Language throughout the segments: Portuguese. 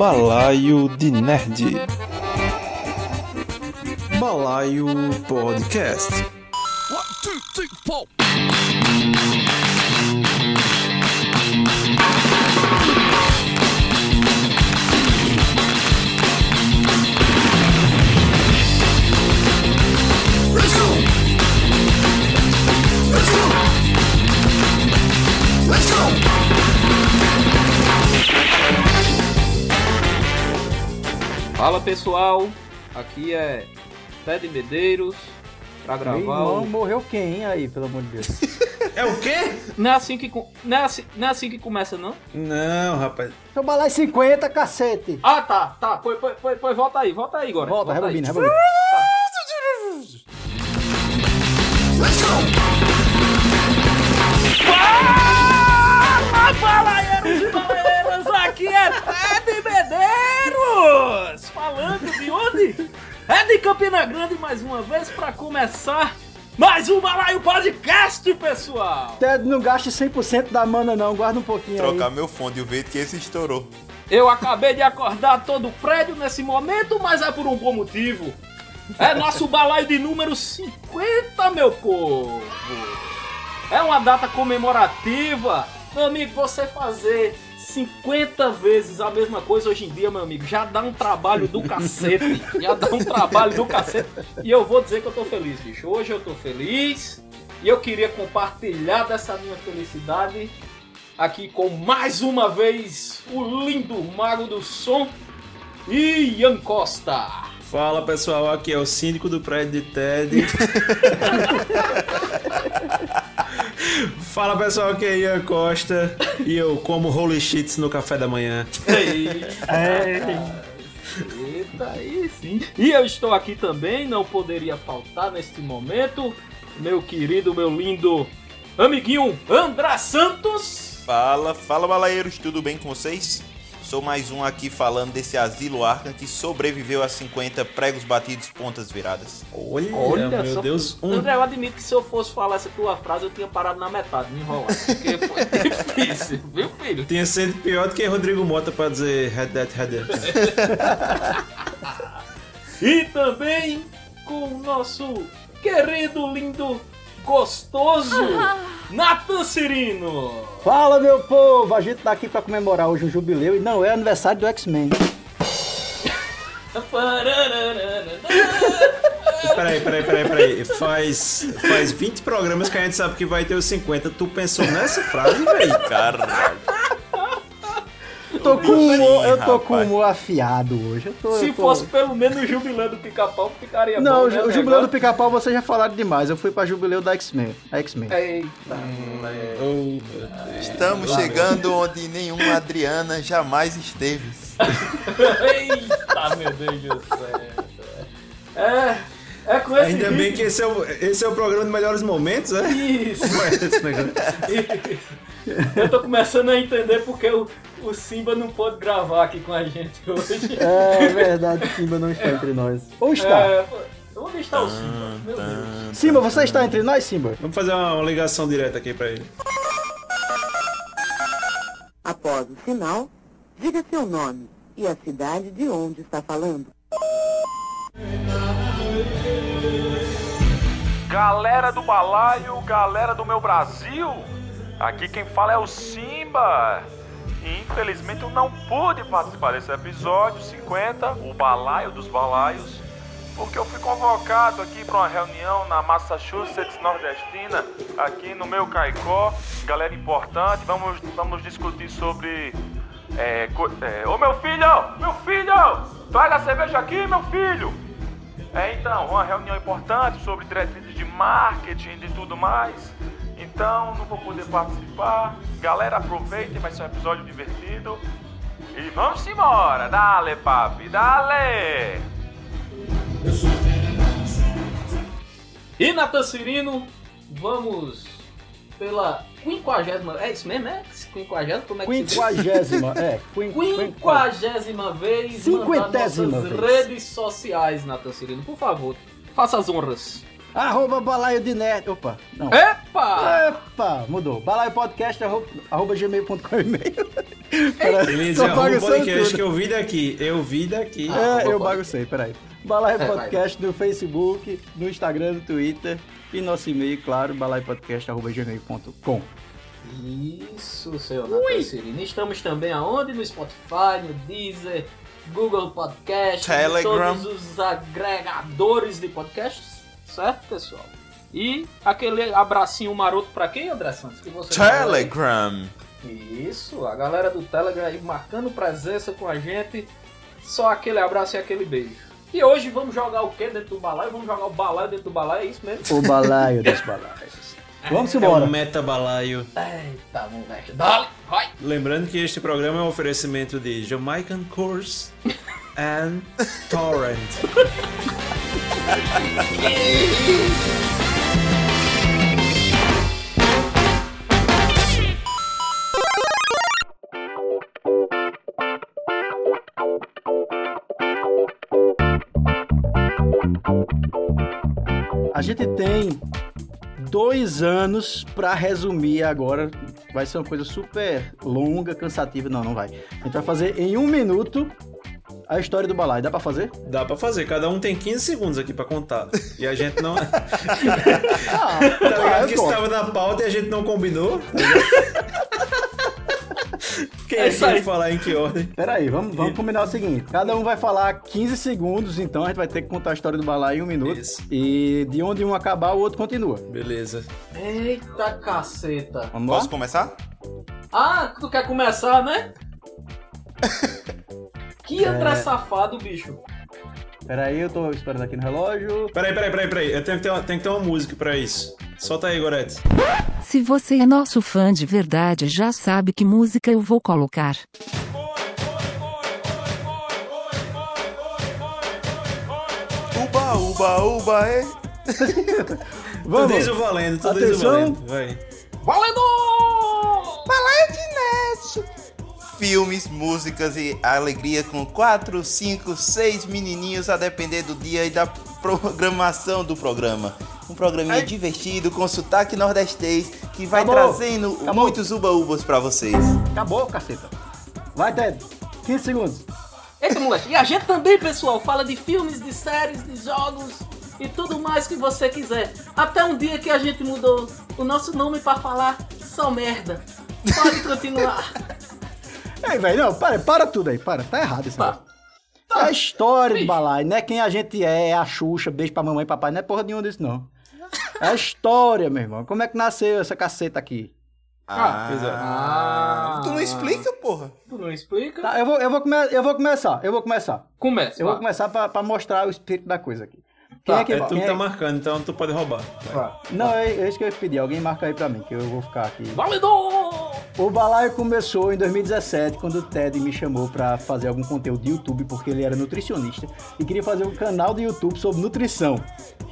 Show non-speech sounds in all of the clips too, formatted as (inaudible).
Balaio de Nerd. Balaio Podcast. Fala pessoal, aqui é Ted Medeiros pra Meu gravar irmão, o... morreu quem aí, pelo amor de Deus? É o quê? Não é assim que, não é assim, não é assim que começa não? Não, rapaz. Seu balai 50, cacete! Ah tá, tá, pois, pois, pois, pois volta aí, volta aí agora. Volta, aí. rebobina, rebobina. Let's go. Fala, balaeiros e balaeiras, aqui é Ted Medeiros! Falando de onde? É de Campina Grande mais uma vez pra começar mais um Balaio Podcast, pessoal! Ted, não gaste 100% da mana não, guarda um pouquinho Trocar aí. meu fone e o veio que esse estourou. Eu acabei de acordar todo o prédio nesse momento, mas é por um bom motivo. É nosso balaio de número 50, meu povo. É uma data comemorativa. Meu amigo, você fazer 50 vezes a mesma coisa hoje em dia, meu amigo, já dá um trabalho do cacete. (laughs) Já dá um trabalho do cacete. E eu vou dizer que eu tô feliz, bicho. Hoje eu tô feliz. E eu queria compartilhar dessa minha felicidade aqui com mais uma vez o lindo mago do som, Ian Costa. Fala pessoal, aqui é o síndico do prédio de Ted. (laughs) Fala pessoal, aqui é Ian Costa e eu como holy shits no café da manhã. Eita, aí sim. E eu estou aqui também, não poderia faltar neste momento, meu querido, meu lindo amiguinho André Santos. Fala, fala balaeiros, tudo bem com vocês? Sou mais um aqui falando desse asilo Arkham que sobreviveu a 50 pregos batidos pontas viradas. Olha, meu só- Deus, um André, eu admito que se eu fosse falar essa tua frase, eu tinha parado na metade, me enrolar. Porque foi (laughs) difícil, viu, filho? tinha sido pior do que Rodrigo Mota pra dizer head that, head that. (laughs) E também com o nosso querido, lindo, gostoso Nathan Cirino. Fala, meu povo! A gente tá aqui pra comemorar hoje o jubileu e não é aniversário do X-Men. (laughs) Peraí, peraí, peraí, peraí. Faz, faz 20 programas que a gente sabe que vai ter os 50. Tu pensou nessa frase, velho? Caralho. Tô com humor, eu tô com humor afiado hoje. Eu tô, Se eu tô- fosse pelo menos o jubileu do pica-pau, ficaria Não, bom. o né, o negócio? jubileu do pica-pau vocês já falaram demais. Eu fui pra jubileu da X-Men. X-Men. Eita, Oh, Estamos chegando onde nenhuma Adriana jamais esteve. (laughs) eita, meu Deus do céu. É, é com esse Ainda bem ritmo- que esse é, o, esse é o programa de melhores momentos, né? Isso. (laughs) Eu tô começando a entender porque o, o Simba não pôde gravar aqui com a gente hoje. É verdade, Simba não está entre nós. Ou está? É, onde está o Simba? Meu Deus. Simba, você está entre nós, Simba? Vamos fazer uma, uma ligação direta aqui pra ele. Após o sinal, diga seu nome e a cidade de onde está falando. Galera do balaio, galera do meu Brasil, aqui quem fala é o Simba. Infelizmente eu não pude participar desse episódio 50, o balaio dos balaios, porque eu fui convocado aqui para uma reunião na Massachusetts Nordestina, aqui no meu Caicó. Galera importante, vamos, vamos discutir sobre. É, é, Ô meu filho! Meu filho! Traz a cerveja aqui, meu filho! É, então, uma reunião importante sobre diretrizes de marketing e de tudo mais. Então, não vou poder participar. Galera, aproveitem, vai ser um episódio divertido. E vamos embora! Dale, papi, dale! E Natan Cirino, vamos pela quinquagésima. É isso mesmo, é? Quinquagésima? Como é que se diz? Quinquagésima, é. Quin, quin- Quinquagésima vez. Cinquentésima vez. redes sociais, Natan Cirino. Por favor, faça as honras. Arroba balaio de nerd. Opa, não. Epa! Epa, mudou. Balaio podcast, arroba, arroba gmail.com e-mail. (laughs) Pera- Ele tô diz, arroba podcast tudo. que eu vi daqui. Eu vi daqui. É, eu Arroba baguncei, peraí. Balaio É, vai. Podcast no Facebook, no Instagram, no Twitter e nosso e-mail, claro, balaiopodcast.gmail.com. Isso, seu Cirino. Estamos também aonde? No Spotify, no Deezer, Google Podcast, Telegram. todos os agregadores de podcasts, certo, pessoal? E aquele abracinho maroto pra quem, André Santos? Que você? Telegram. Isso, a galera do Telegram aí marcando presença com a gente. Só aquele abraço e aquele beijo. E hoje vamos jogar o que dentro do balaio? Vamos jogar o balaio dentro do balaio, é isso mesmo? O balaio dos balaios. Vamos É embora. um metabalaio. Eita, moleque. Dale, vai! Lembrando que este programa é um oferecimento de Jamaican Course and Torrent. A gente tem dois anos pra resumir agora. Vai ser uma coisa super longa, cansativa. Não, não vai. A gente vai fazer em um minuto a história do balaio. Dá pra fazer? Dá pra fazer, cada um tem 15 segundos aqui pra contar. E a gente não. (laughs) tá Ah, ligado eu que estava na pauta e a gente não combinou? (laughs) Quem É é isso aí. falar em que ordem? Pera aí, vamos, vamos combinar o seguinte. Cada um vai falar 15 segundos, então a gente vai ter que contar a história do balaio em um minuto. Isso. E de onde um acabar, o outro continua. Beleza. Eita caceta. Vamos Posso lá? começar? Ah, tu quer começar, né? (laughs) que André safado, bicho. Pera aí, eu tô esperando aqui no relógio. Peraí, peraí, peraí, peraí. Eu tenho que ter uma, tenho que ter uma música pra isso. Solta aí, Gorete. Se você é nosso fã de verdade, já sabe que música eu vou colocar. Uba, uba, uba, é. Tu diz o valendo, tu diz o Atenção. valendo. Vai. Valendo! Filmes, músicas e alegria com 4, 5, 6 menininhos a depender do dia e da programação do programa. Um programinha divertido com sotaque nordestês que vai Acabou. trazendo Acabou. muitos uba-ubas pra vocês. Acabou, caceta. Vai, Ted. 15 segundos. Eita, moleque. E a gente também, pessoal, fala de filmes, de séries, de jogos e tudo mais que você quiser. Até um dia que a gente mudou o nosso nome pra falar só merda. Pode continuar. (laughs) Ei, velho, não, para, para tudo aí, para. Tá errado isso aí. Tá. É a história do Bicho. balaio, não é quem a gente é, é a Xuxa, beijo pra mamãe e papai, não é porra nenhuma disso, não. É a história, meu irmão. Como é que nasceu essa caceta aqui? Ah, pois é. Ah. Tu não explica, porra. Tu não explica? Tá, eu vou, eu vou, come eu vou começar, eu vou começar. Começa. Eu vou começar pra, pra mostrar o espírito da coisa aqui. Quem Tá, é que É tu quem que é- tá marcando, então tu pode roubar. Não, é, é isso que eu ia pedir. Alguém marca aí pra mim, que eu vou ficar aqui. Valendo! O balaio começou em 2017, quando o Ted me chamou pra fazer algum conteúdo de YouTube, porque ele era nutricionista e queria fazer um canal de YouTube sobre nutrição.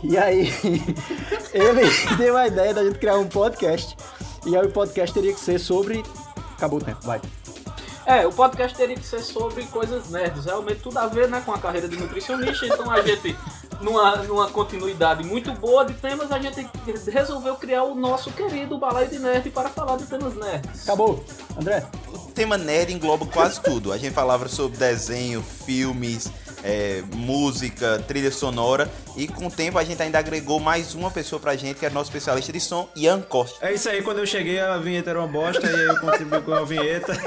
E aí, (laughs) ele (laughs) deu a ideia da gente criar um podcast. E aí o podcast teria que ser sobre. Acabou o tempo, vai. É, o podcast teria que ser sobre coisas nerds. Realmente tudo a ver né, com a carreira de nutricionista. Então a gente, numa, numa continuidade muito boa de temas, a gente resolveu criar o nosso querido Balaio de Nerd para falar de temas nerds. Acabou. André, O tema nerd engloba quase tudo. A gente falava sobre desenho, filmes, é, música, trilha sonora. E com o tempo a gente ainda agregou mais uma pessoa pra gente, que era nosso especialista de som, Ian Costa. É isso aí, quando eu cheguei a vinheta era uma bosta, e aí eu contribuí com a vinheta. (laughs)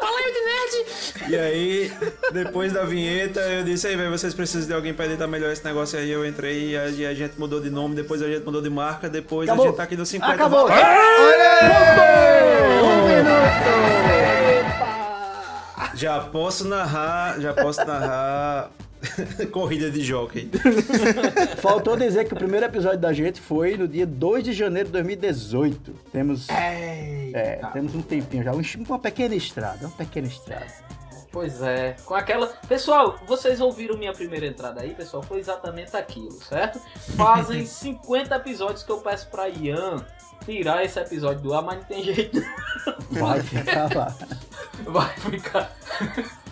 Balaio de Nerd! E aí, depois da vinheta, eu disse, aí, velho, vocês precisam de alguém pra editar melhor esse negócio aí. Eu entrei e a, e a gente mudou de nome, depois a gente mudou de marca, depois Acabou. a gente tá aqui no 50. acabou. Vai- Um minuto. Já posso narrar, já posso narrar (laughs) corrida de jockey. (laughs) Faltou dizer que o primeiro episódio da gente foi no dia 2 de janeiro de 2018. Temos. É, temos um tempinho já. um- Uma pequena estrada, uma pequena estrada. Pois é, com aquela. Pessoal, vocês ouviram minha primeira entrada aí, pessoal? Foi exatamente aquilo, certo? Fazem (laughs) 50 episódios que eu peço pra Ian tirar esse episódio do ar, mas não tem jeito. Vai ficar lá. (laughs) Vai ficar.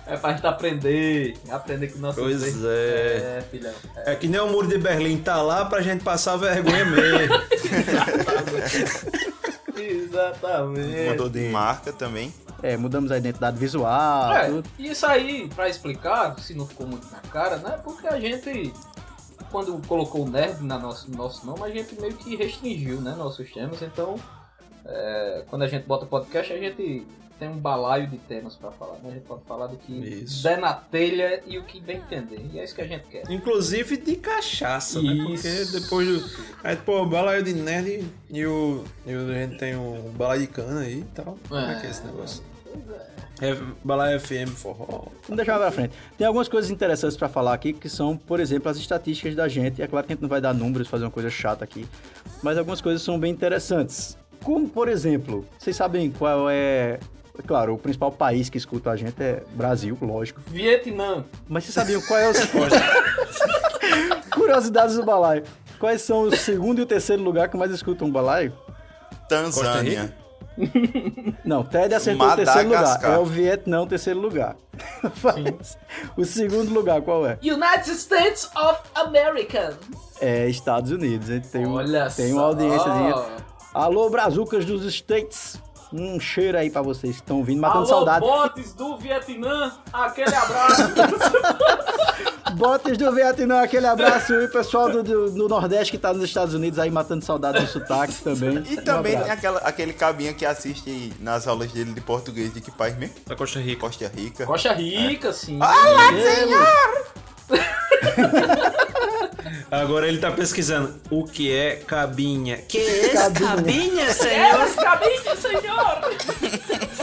É pra gente aprender. Aprender com nossos Pois erros. é. É, filhão. É que nem o muro de Berlim tá lá pra gente passar vergonha mesmo. (laughs) Exatamente. Mudou de marca também. É, mudamos a identidade visual, É, tudo. isso aí, pra explicar, se não ficou muito na cara, né? Porque a gente, quando colocou o nerd na nosso, no nosso nome, a gente meio que restringiu, né? Nossos temas. Então, é, quando a gente bota podcast, a gente tem um balaio de temas pra falar, né? A gente pode falar do que Isso. der na telha e o que bem entender. E é isso que a gente quer. Inclusive de cachaça, né? Porque Isso. depois do. Aí, pô, balaio de nerd e o. E a gente tem o balaio de cana aí e tal. Como é que é esse negócio? É, balaio FM forró. Vamos deixar pra frente. Tem algumas coisas interessantes pra falar aqui, que são, por exemplo, as estatísticas da gente. É claro que a gente não vai dar números, fazer uma coisa chata aqui, mas algumas coisas são bem interessantes. Como, por exemplo, vocês sabem qual é... é Claro, o principal país que escuta a gente é Brasil, lógico. Vietnã. Mas vocês sabiam qual é os... (laughs) Curiosidades do balaio. Quais são o segundo e o terceiro lugar que mais escutam o balaio? Tanzânia. (laughs) Não, Ted acertou o terceiro lugar. É o Vietnã o terceiro lugar. (laughs) O segundo lugar qual é? United States of America. É Estados Unidos. hein? Tem, um, Olha tem só. uma audiênciazinha. Alô, Brazucas dos States. Um cheiro aí pra vocês que estão vindo, matando Alô, saudade. botes do Vietnã, aquele abraço. (laughs) Botes do Vietnã, aquele abraço. E o pessoal do, do- do Nordeste que tá nos Estados Unidos aí matando saudade do sotaque também. E Um também tem abraço. aquela, aquele cabinha que assiste nas aulas dele de português de que país mesmo? Da Costa Rica. Costa Rica. Costa Rica, sim. (laughs) Agora ele tá pesquisando o que é cabinha. Que é Cabinha. cabinha, Elas cabeça, senhor! (laughs)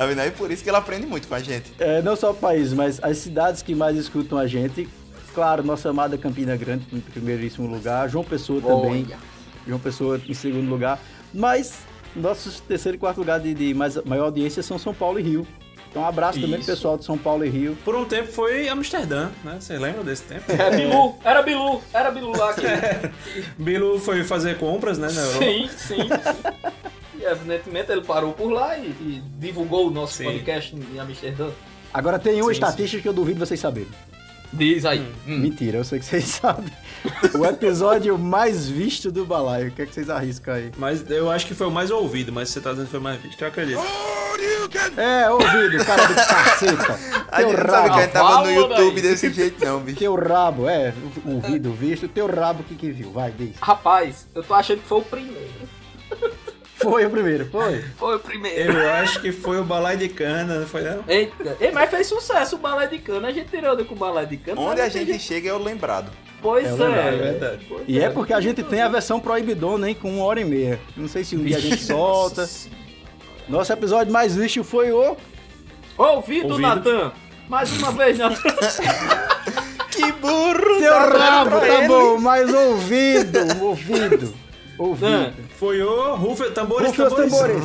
Tá vendo aí? Por isso que ele aprende muito com a gente. É, não só o país, mas as cidades que mais escutam a gente. Claro, nossa amada Campina Grande em primeiríssimo lugar. João Pessoa também. Olha. João Pessoa em segundo lugar. Mas nossos terceiro e quarto lugar de, de mais, maior audiência são São Paulo e Rio. Então um abraço também pro Isso. pessoal de São Paulo e Rio. Por um tempo foi Amsterdã, né? Vocês lembram desse tempo? Era Bilu, era Bilu, era Bilu lá aqui. (laughs) Bilu foi fazer compras, né, na Europa. Sim, sim, sim. E evidentemente ele parou por lá e, e divulgou o nosso Sim. podcast em Amsterdã. Agora tem uma Sim, estatística que eu duvido vocês saberem. Diz aí. Hum. Mentira, eu sei que vocês (laughs) sabem. O episódio mais visto do balaio. O que é que vocês arriscam aí? Mas eu acho que foi o mais ouvido, mas você tá dizendo que foi mais visto. Eu acredito. É, ouvido, cara do caceta. A gente Teu não sabe que a rabo. gente tava no YouTube daí. desse jeito não, bicho. Teu rabo, é. Ouvido, visto. Teu rabo que que viu? Vai, diz. Rapaz, eu tô achando que foi o primeiro. Foi o primeiro, foi. Foi o primeiro. Eu acho que foi o balai de cana, não foi não? Eita, Ei, mas fez sucesso o balé de cana. A gente tirou onda com o balé de cana. Onde a tem gente chega é o lembrado. Pois É é. verdade, é verdade. Pois E é porque a gente tem a versão proibidona, hein? Com uma hora e meia. Não sei se um dia a gente solta. Nosso episódio mais visto foi o. Ouvido, Ouvido. Natan. Mais uma vez, Natan. (laughs) Que burro! Teu tá dando rabo, tá ele. bom, mas ouvido, ouvido. Ouvido. Foi o Rufa, tambores, Rufa tambores. tambores.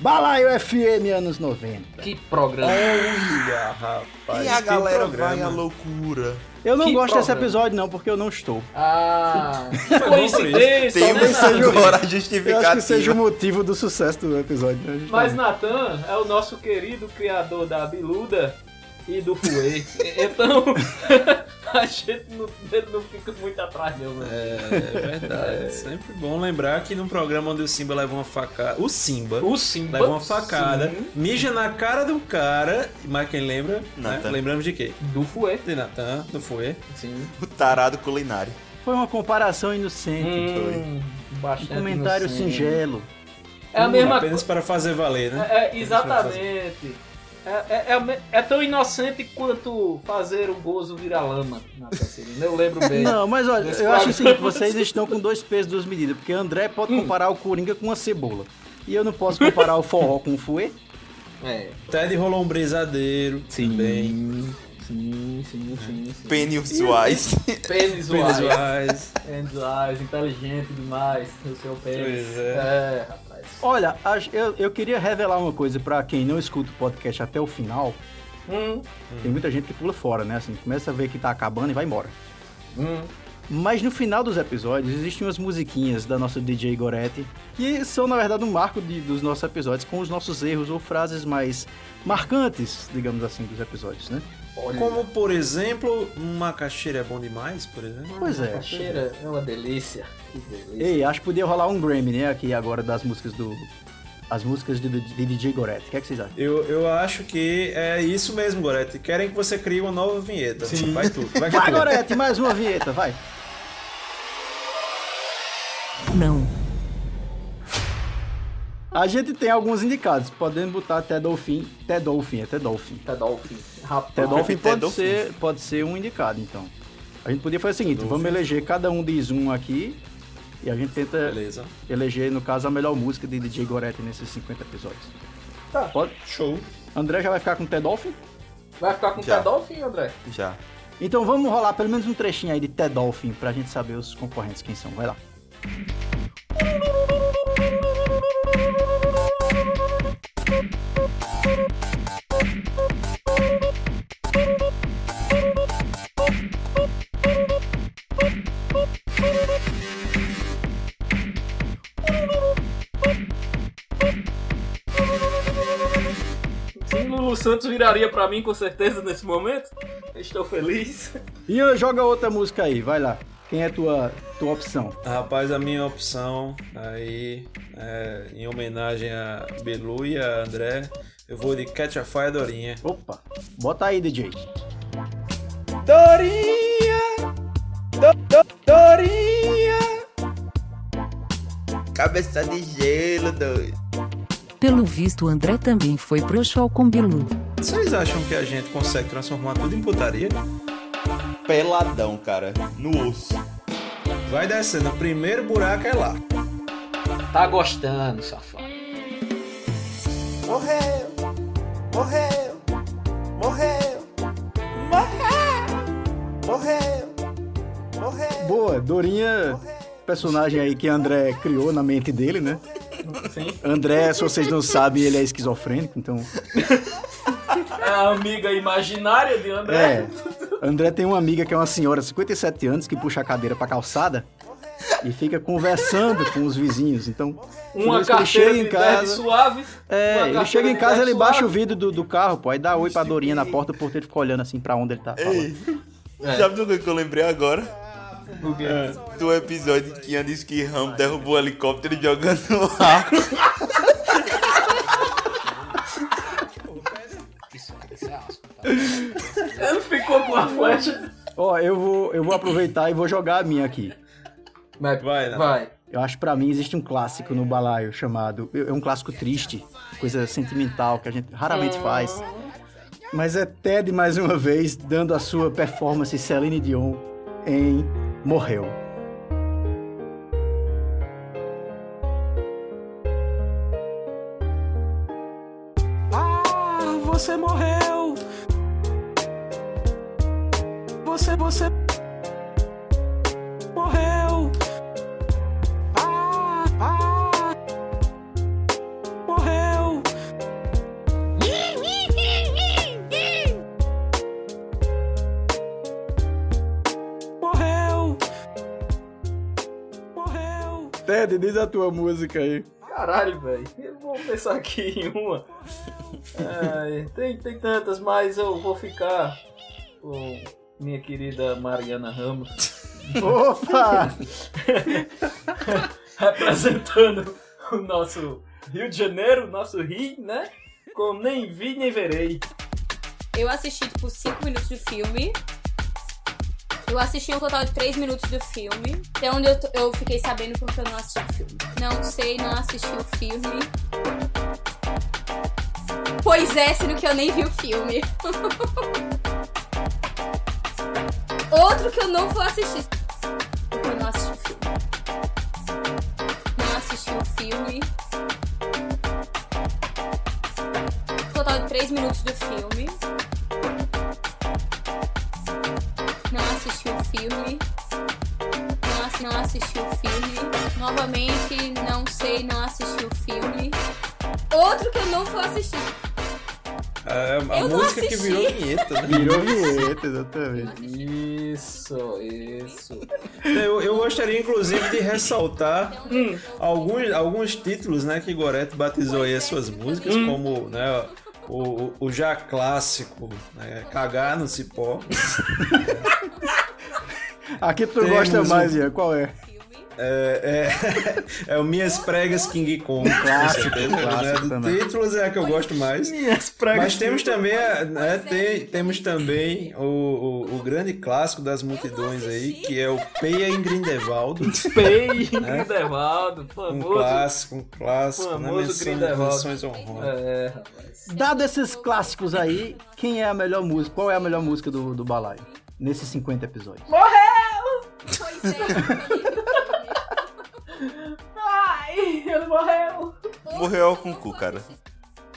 Balaio FM anos 90. Que programa. Olha, rapaz. E a que galera programa. vai à loucura. Eu não Que gosto desse episódio, não, porque eu não estou. Ah, coincidência, Tem né, uma Natan? agora Eu acho que seja o justificativa. motivo do sucesso do episódio. né. Mas Natan é o nosso querido criador da Biluda e do Fuê. Então, (laughs) a gente não, não fica muito atrás, não, né? É verdade. Sempre bom lembrar que num programa onde o Simba leva uma facada. O Simba O Simba. leva uma facada, sim, mija na cara do cara. Mas quem lembra? Né? Lembramos de quê? do Fuê. De Natan, do Fouet. Sim. O tarado culinário. Foi uma comparação inocente. Hum, Um bastante comentário inocente. singelo. É a mesma Apenas para fazer valer, né? É, é, exatamente. É, é, é, é tão inocente quanto fazer o gozo virar lama na Cacerina. Eu lembro bem. (laughs) Não, mas olha, eu acho o programa. seguinte, vocês estão com dois pesos, duas medidas, porque André pode comparar o Coringa com uma cebola. E eu não posso comparar o forró com o fuê. É. Ted rolou um brisadeiro também. Sim, sim, sim, sim. Pênis Suais. Pênis Pênis Wise. Wise. Pênis Wise, inteligente demais. O seu pênis. Pois é. rapaz. Olha, eu, eu queria revelar uma coisa pra quem não escuta o podcast até o final. Hum, Tem muita gente que pula fora, né? Assim, começa a ver que tá acabando e vai embora. hum. Mas no final dos episódios existem umas musiquinhas da nossa DJ Goretti que são, na verdade, um marco de- dos nossos episódios com os nossos erros ou frases mais marcantes, digamos assim, dos episódios, né? Como, por exemplo, macaxeira é bom demais, por exemplo. Pois é. Cheira é uma delícia. Que delícia. Ei, acho que podia rolar um Grammy, né? Aqui agora das músicas do. As músicas de, de DJ Goretti. O que, é que vocês acham? Eu, eu acho que é isso mesmo, Goretti. Querem que você crie uma nova vinheta. Vai tudo. Vai, é Vai, tudo. Goretti, mais uma vinheta, vai. Não. A gente tem alguns indicados. Podemos botar até Dolphin. Até Dolphin, até Dolphin. Até Dolphin. Rapaz. Até Dolphin pode Dolphin. ser, pode ser um indicado, então. A gente podia fazer o seguinte: vamos eleger, cada um diz um aqui. E a gente tenta Beleza. eleger, no caso, a melhor música de DJ Goretti nesses 50 episódios. Tá. Pode? Show. André já vai ficar com o Ted Dolphin? Vai ficar com o Já. Ted Dolphin, André? Já. Então vamos rolar pelo menos um trechinho aí de Ted Dolphin pra gente saber os concorrentes quem são. Vai lá. Sim, Santos viraria pra mim com certeza nesse momento. Estou feliz. Ian, joga outra música aí, vai lá. Quem é tua, tua opção? Rapaz, a minha opção aí, é, em homenagem a Belu e a André, eu vou de Catch a Fire Dorinha. Opa, bota aí, DJ. Dorinha! Do, do, Dorinha! Cabeça de gelo, doido. Pelo visto, André também foi pro show com Bilu. Vocês acham que a gente consegue transformar tudo em putaria? Peladão, cara. No osso. Vai descendo, o primeiro buraco é lá. Tá gostando, safado. Morreu! Morreu! Morreu! Morreu! Morreu! Morreu! Boa, Dorinha, personagem aí que André criou na mente dele, né? Sim. André, se vocês não sabem, ele é esquizofrênico, então. É a amiga imaginária de André. É. André tem uma amiga que é uma senhora de 57 anos que puxa a cadeira pra calçada e fica conversando com os vizinhos. Então, Uma carteira chega em casa, suave. É, ele chega em casa, ele baixa o suave. vidro do, do carro, pô, aí dá oi pra Dorinha na porta, o porteiro fica olhando assim pra onde ele tá falando. É. Sabe do que eu lembrei agora? Do episódio que Ian disse que Ram derrubou o helicóptero jogando no ar. Ele ficou com a flecha. Ó, eu vou, eu vou aproveitar e vou jogar a minha aqui. Vai, Vai, né? vai. Eu acho que pra mim existe um clássico no balaio chamado. É um clássico triste, coisa sentimental que a gente raramente faz. Mas é Ted mais uma vez dando a sua performance Celine Dion em Morreu. Ah, você morreu. Você, você morreu. Ted, diz a tua música aí. Caralho, velho. Eu vou pensar aqui em uma. Ai, tem, tem tantas, mas eu vou ficar com minha querida Mariana Ramos Opa! (laughs) representando o nosso Rio de Janeiro, nosso Rio, né? Com nem vi nem verei. Eu assisti, tipo, 5 minutos do filme. Eu assisti um total de 3 minutos do filme. Até onde eu, eu fiquei sabendo porque eu não assisti o filme. Não sei, não assisti o filme. Pois é, sendo que eu nem vi o filme. (laughs) Outro que eu não vou assistir. Porque eu não assisti o filme. Não assisti o filme. Total de 3 minutos do filme. Não assisti filme. Não, assi- não assisti o filme. Novamente, não sei, não assisti o filme. Outro que eu não vou assistir. É a Eu música que assisti. virou vinheta, né? Virou vinheta, exatamente. Isso, isso. (laughs) Eu, eu gostaria, inclusive, de ressaltar alguns, alguns títulos né, que Gorete batizou aí as suas músicas, como né, o, o- o já clássico, né, Cagar no Cipó. (laughs) Aqui tu Temos gosta um- mais, Ian, qual é? É, é, (laughs) é o Minhas Pregas King Kong. Clássico, clássico né? também. Títulos é a que eu gosto mais. Minhas pregas Mas temos também, né, tem- temos também o, o, o grande clássico das multidões aí, que é o Peia em Grindelwald. Pei, (laughs) Grindelwaldo, Um famoso. clássico, um clássico, né? Famoso Menção- Grindelwald. menções honrosas. É, rapaz. Dado esses clássicos aí, quem é a melhor música? Qual é a melhor música do, do balaio? Nesses 50 episódios. Morreu! Pois é. Ai, ele morreu. Morreu com o cu, cara.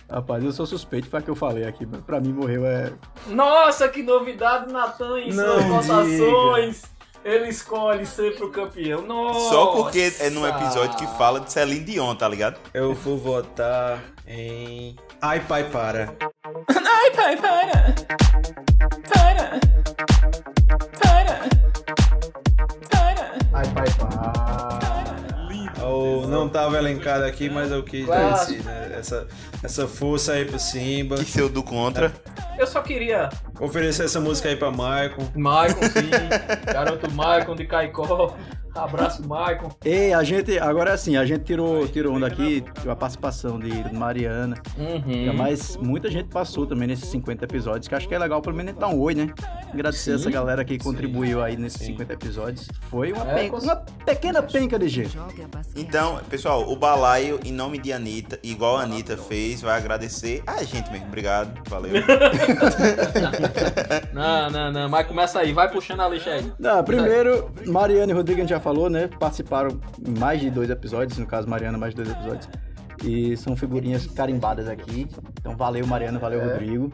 Rapaz, eu sou suspeito, foi a que eu falei aqui, mas pra mim morreu é. Nossa, que novidade, Natan, em suas votações. Ele escolhe sempre o campeão. Nossa. Só porque é num episódio que fala de Celine Dion, tá ligado? Eu vou votar em. Ai, pai, para. Ai, pai! Para! Para! Não tava elencado aqui, mas eu quis dar Clássico. esse, né, essa, essa força aí pro Simba. Que seu do contra. Eu só queria. Oferecer essa música aí pra Michael. Maicon, sim. Garoto Maicon de Caicó. Abraço, Maicon. Ei, a gente, agora assim, a gente tirou, tirou onda aqui, a participação de Mariana, Uhum. mas muita gente passou também nesses 50 episódios, que acho que é legal pelo menos dar um oi, né? Agradecer essa galera que contribuiu aí nesses 50 episódios. Foi uma, É, pen- com- uma pequena penca de gente. Então, pessoal, o balaio, em nome de Anitta, igual a Anitta fez, vai agradecer a gente mesmo. Obrigado, valeu. (laughs) Não, não, não. Mas começa aí. Vai puxando a lixa aí. Não, primeiro, Mariana e Rodrigo a gente já falou, né? Participaram em mais de dois episódios, no caso, Mariana, mais de dois episódios. E são figurinhas carimbadas aqui. Então valeu, Mariana, valeu, Rodrigo.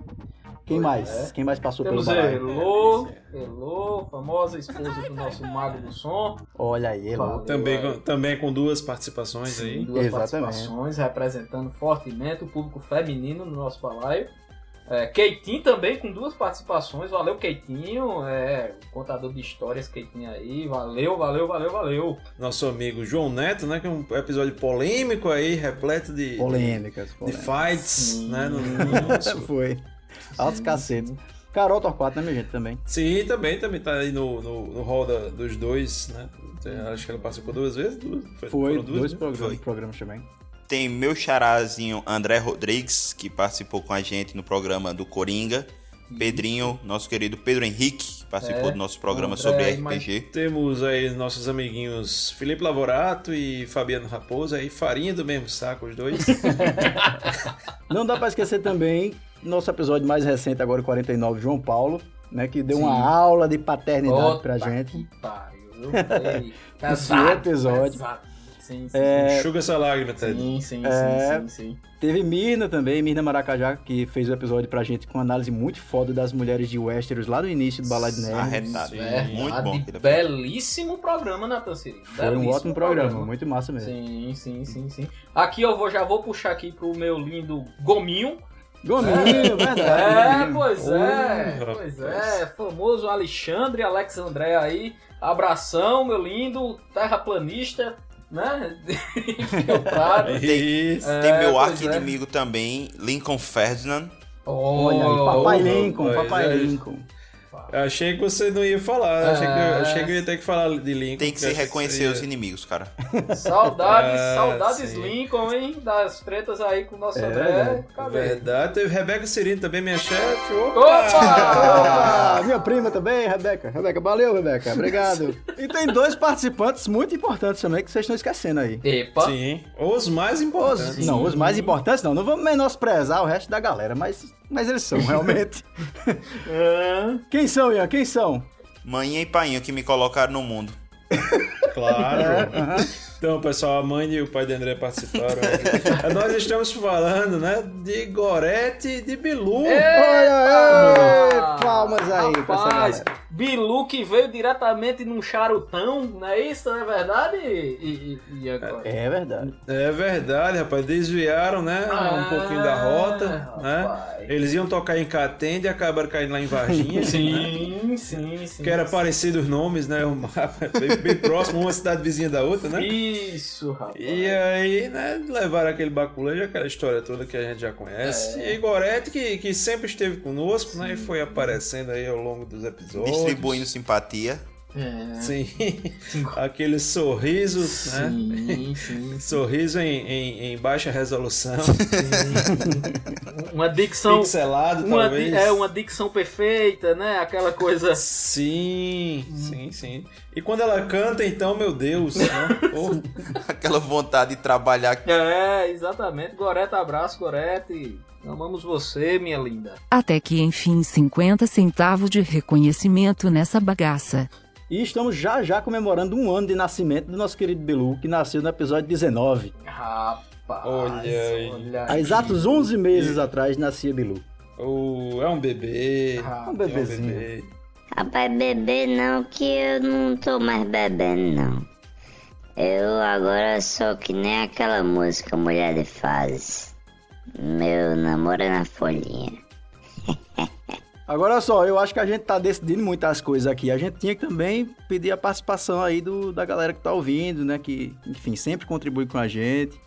Quem mais? Quem mais passou Temos pelo balaio? Elô, Elô, famosa esposa do nosso mago do som. Olha aí, Elô. Valeu, Também é. com, também com duas participações aí. Duas Exatamente. participações, representando fortemente o público feminino no nosso balaio. É, Keitinho também com duas participações. Valeu, Keitinho. É, contador de histórias, Keitinho aí. Valeu, valeu, valeu, valeu. Nosso amigo João Neto, né? Que é um episódio polêmico aí, repleto de, Polêmicas, de fights, Sim. né? No, (laughs) no nosso- Foi. Altos cacetes. Carol Torquato, né, minha gente, também. Sim, também, também tá aí no, no, no hall da- dos dois, né? Acho que ela participou duas vezes. Duas, Foi, foram duas, dois né? programas, Foi. programas também. Tem meu charazinho André Rodrigues, que participou com a gente no programa do Coringa. Pedrinho, nosso querido Pedro Henrique, que participou É, do nosso programa André sobre RPG. Temos aí nossos amiguinhos Felipe Lavorato e Fabiano Raposo, aí farinha do mesmo saco, os dois. (laughs) Não dá pra esquecer também nosso episódio mais recente, agora o 49, João Paulo, né? Que deu uma Sim. aula de paternidade pra Puta gente. que pariu, (laughs) pesado, episódio. pesado. Sim, sim, É, Enxuga essa lágrima, Ted. sim, sim, É. sim, sim, sim. Teve Mirna também, Mirna Maracajá, que fez o episódio pra gente com análise muito foda das mulheres de Westeros lá no início do Balade Nerd. Arretado. Verdade, Muito bom. Belíssimo programa, Natan Siri. Foi um Belíssimo ótimo programa, muito massa mesmo. Sim, sim, sim, sim. Aqui eu vou, já vou puxar aqui pro meu lindo Gominho. Gominho, verdade. É, Gominho. pois é, Oh, pois é. Famoso Alexandre Alex André aí. Abração, meu lindo, terraplanista, né? (laughs) Infiltrado. (laughs) Isso. É, Tem meu pois arqui-inimigo também, Lincoln Ferdinand. Olha aí, Papai Oh, Lincoln, Papai é. Lincoln. Eu achei que você não ia falar. Achei, que, É. achei que eu ia ter que falar de Lincoln. Tem que se reconhecer seria- os inimigos, cara. (laughs) Saudades, Ah, saudades sim. Lincoln, hein? Das tretas aí com o nosso É, André. verdade. Cadê? Verdade. Teve Rebeca Cirino também, minha chefe. Opa! Ah, (laughs) minha prima também, Rebeca. Rebeca, valeu, Rebeca. Obrigado. E tem dois participantes muito importantes também que vocês estão esquecendo aí. Epa! Sim. Os mais importantes. Os, não, os mais importantes não. Não vamos menosprezar o resto da galera, mas, mas eles são, realmente. (laughs) Quem são, Ian? Quem são? Mãinha e painho que me colocaram no mundo. Claro. Então, pessoal, a mãe e o pai de André participaram. (laughs) Nós estamos falando, né, de Gorete e de Bilu. Olha aí! Ah, Palmas aí Rapaz, galera. Bilu que veio diretamente num charutão, não é isso? Não é verdade? E, e, e agora? É verdade. É verdade, rapaz. Desviaram, né? Ah, um pouquinho da rota, né? rapaz. Eles iam tocar em Catende e acabaram caindo lá em Varginha. (laughs) né? Sim, sim, sim. Que era parecido os nomes, né? O mapa bem, bem próximo, uma cidade vizinha da outra, né? Isso, rapaz. E aí, né, levaram aquele baculejo, aquela história toda que a gente já conhece. É. E Gorete, que, que sempre esteve conosco, né? E foi aparecendo aí ao longo dos episódios. Distribuindo simpatia. É. Sim. (laughs) Aquele sorriso, né? Sim, sim. Sorriso em, em, em baixa resolução. Uma dicção. Pixelado, Uma, talvez. é, uma dicção perfeita, né? Aquela coisa. Sim, sim, sim. E quando ela canta, então, meu Deus, né? (laughs) Aquela vontade de trabalhar. É, exatamente. Gorete, abraço, Gorete. Amamos você, minha linda. Até que enfim 50 centavos de reconhecimento nessa bagaça. E estamos já já comemorando um ano de nascimento do nosso querido Belu, que nasceu no episódio 19. Rapaz. Olha aí. olha Há exatos 11 meses atrás nascia Belu. o- é um bebê. Ah, Um bebezinho. É um bebê. Rapaz, beber não, que eu não tô mais bebendo, não. Eu agora sou que nem aquela música Mulher de Fases. Meu namoro é na folhinha. (laughs) Agora só, eu acho que a gente tá decidindo muitas coisas aqui. A gente tinha que também pedir a participação aí do, da galera que tá ouvindo, né? Que, enfim, sempre contribui com a gente.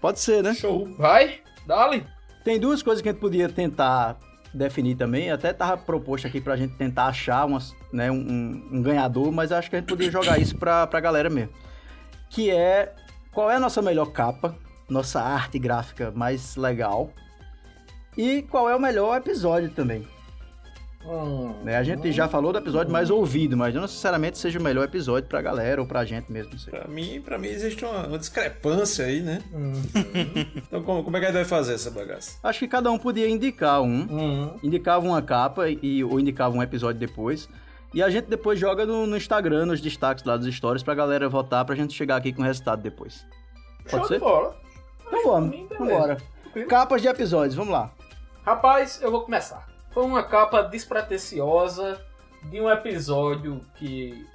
Pode ser, né? Show. Vai, dale. Tem duas coisas que a gente podia tentar definir também. Até tava proposto aqui pra gente tentar achar umas, né, um, um- um ganhador, mas acho que a gente podia jogar isso pra, pra galera mesmo. Que é qual é a nossa melhor capa, nossa arte gráfica mais legal. E qual é o melhor episódio também. Hum, né? A gente já falou do episódio mais ouvido, mas não necessariamente seja o melhor episódio pra galera ou pra gente mesmo. Não sei. Pra mim, pra mim existe uma, uma discrepância aí, né? hum, (laughs) Então como, como é que a gente vai fazer essa bagaça? Acho que cada um podia indicar um. hum. indicava uma capa e, ou indicava um episódio depois. E a gente depois joga no, no Instagram, nos destaques lá dos stories, pra galera votar, pra gente chegar aqui com o resultado depois. Pode Show ser? de bola. Então vamos, vambora. Tranquilo. Capas de episódios, vamos lá. Rapaz, eu vou começar. Foi uma capa despretensiosa de um episódio que,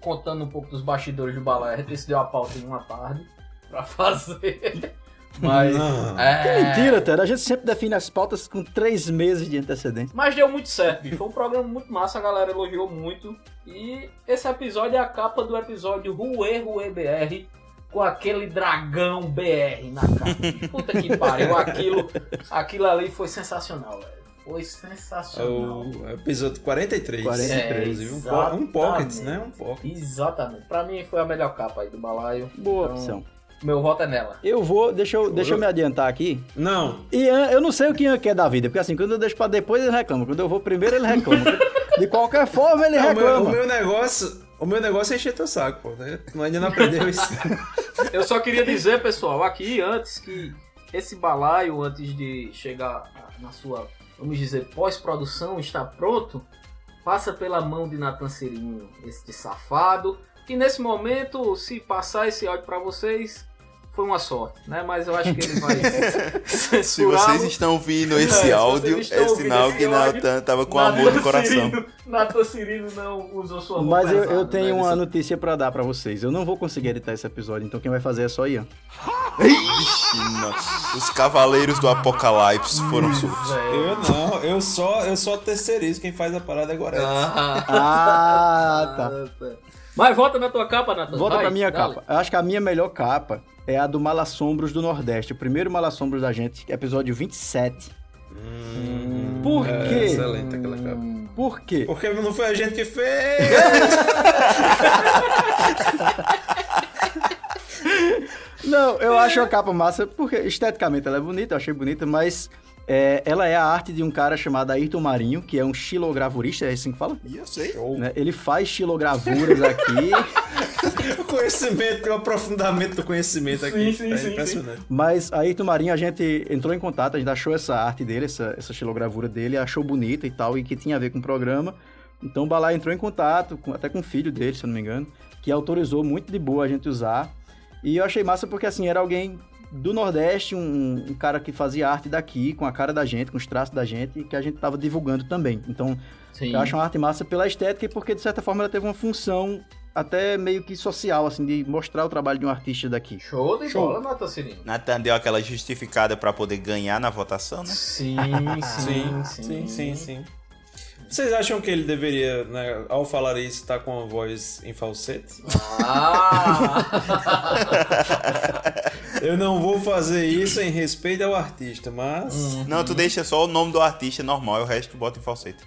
contando um pouco dos bastidores do balé, a gente decidiu a pauta em uma tarde pra (laughs) fazer. Mas. Não. é, Que mentira, Ted. A gente sempre define as pautas com três meses de antecedência. Mas deu muito certo, bicho. Foi um programa muito massa, a galera elogiou muito. E esse episódio é a capa do episódio Rue Rue BR, com aquele dragão BR na capa. Puta que pariu, aquilo, aquilo ali foi sensacional, velho. Foi É sensacional. o episódio 43. 43. Inclusive, um, po- pocket, né? Um pocket. Exatamente. Pra mim foi a melhor capa aí do balaio. Boa Então, opção. Meu voto é nela. Eu vou, deixa eu, deixa eu me adiantar aqui. Não, Ian, eu não sei o que Ian quer da vida, porque assim, quando eu deixo pra depois ele reclama, quando eu vou primeiro ele reclama. (laughs) De qualquer forma ele Não, o, meu, reclama. o meu negócio. O meu negócio é encher teu saco, pô. né? Tu ainda não aprendeu isso. (laughs) Eu só queria dizer, pessoal, aqui antes que esse balaio, antes de chegar na sua, vamos dizer, pós-produção, está pronto, passa pela mão de Natan Cirino, este safado, que nesse momento, se passar esse áudio para vocês, foi uma sorte, né? Mas eu acho que ele vai (laughs) Se censurá-lo. vocês estão ouvindo (laughs) esse É, se áudio, é sinal esse que Natan tava com amor no coração. Natan Cirino não usou sua mão Mas eu, eu pesada, tenho né? uma notícia pra dar pra vocês. Eu não vou conseguir editar esse episódio, então quem vai fazer é só Ian. Não. Os cavaleiros do apocalipse foram soltos. Eu não, eu só, eu só terceirizo. Quem faz a parada agora é. Ah, Ah, tá. (laughs) Mas volta na tua capa, Natan. Volta vai, pra minha dale. capa. Eu acho que a minha melhor capa é a do Malassombros do Nordeste. O primeiro Malassombros da gente, episódio 27. Por É, quê? excelente aquela capa. Por quê? Porque não foi a gente que fez. (laughs) Não, eu acho a capa massa porque esteticamente ela é bonita, eu achei bonita, mas é, ela é a arte de um cara chamado Ayrton Marinho, que é um xilogravurista, é assim que fala? Eu sei. Né? Ele faz xilogravuras aqui, (laughs) o conhecimento, o aprofundamento do conhecimento aqui. Sim, sim, é sim, impressionante. mas Ayrton Marinho a gente entrou em contato, a gente achou essa arte dele, essa, essa xilogravura dele, achou bonita e tal, e que tinha a ver com o programa. Então o Balá entrou em contato, com- até com o filho dele, se eu não me engano, que autorizou muito de boa a gente usar. E eu achei massa porque, assim, era alguém do Nordeste, um, um cara que fazia arte daqui, com a cara da gente, com os traços da gente, e que a gente tava divulgando também. Então, Sim. eu acho uma arte massa pela estética e porque, de certa forma, ela teve uma função até meio que social, assim, de mostrar o trabalho de um artista daqui. Show de Show. bola, Nata Cirino. Nathan deu aquela justificada pra poder ganhar na votação, né? (laughs) Sim, Sim, sim, sim, sim. Vocês acham que ele deveria, né, ao falar isso, estar com a voz em falsete? Ah! (laughs) Eu não vou fazer isso em respeito ao artista, mas. Não, tu deixa só o nome do artista normal e o resto tu bota em falsete.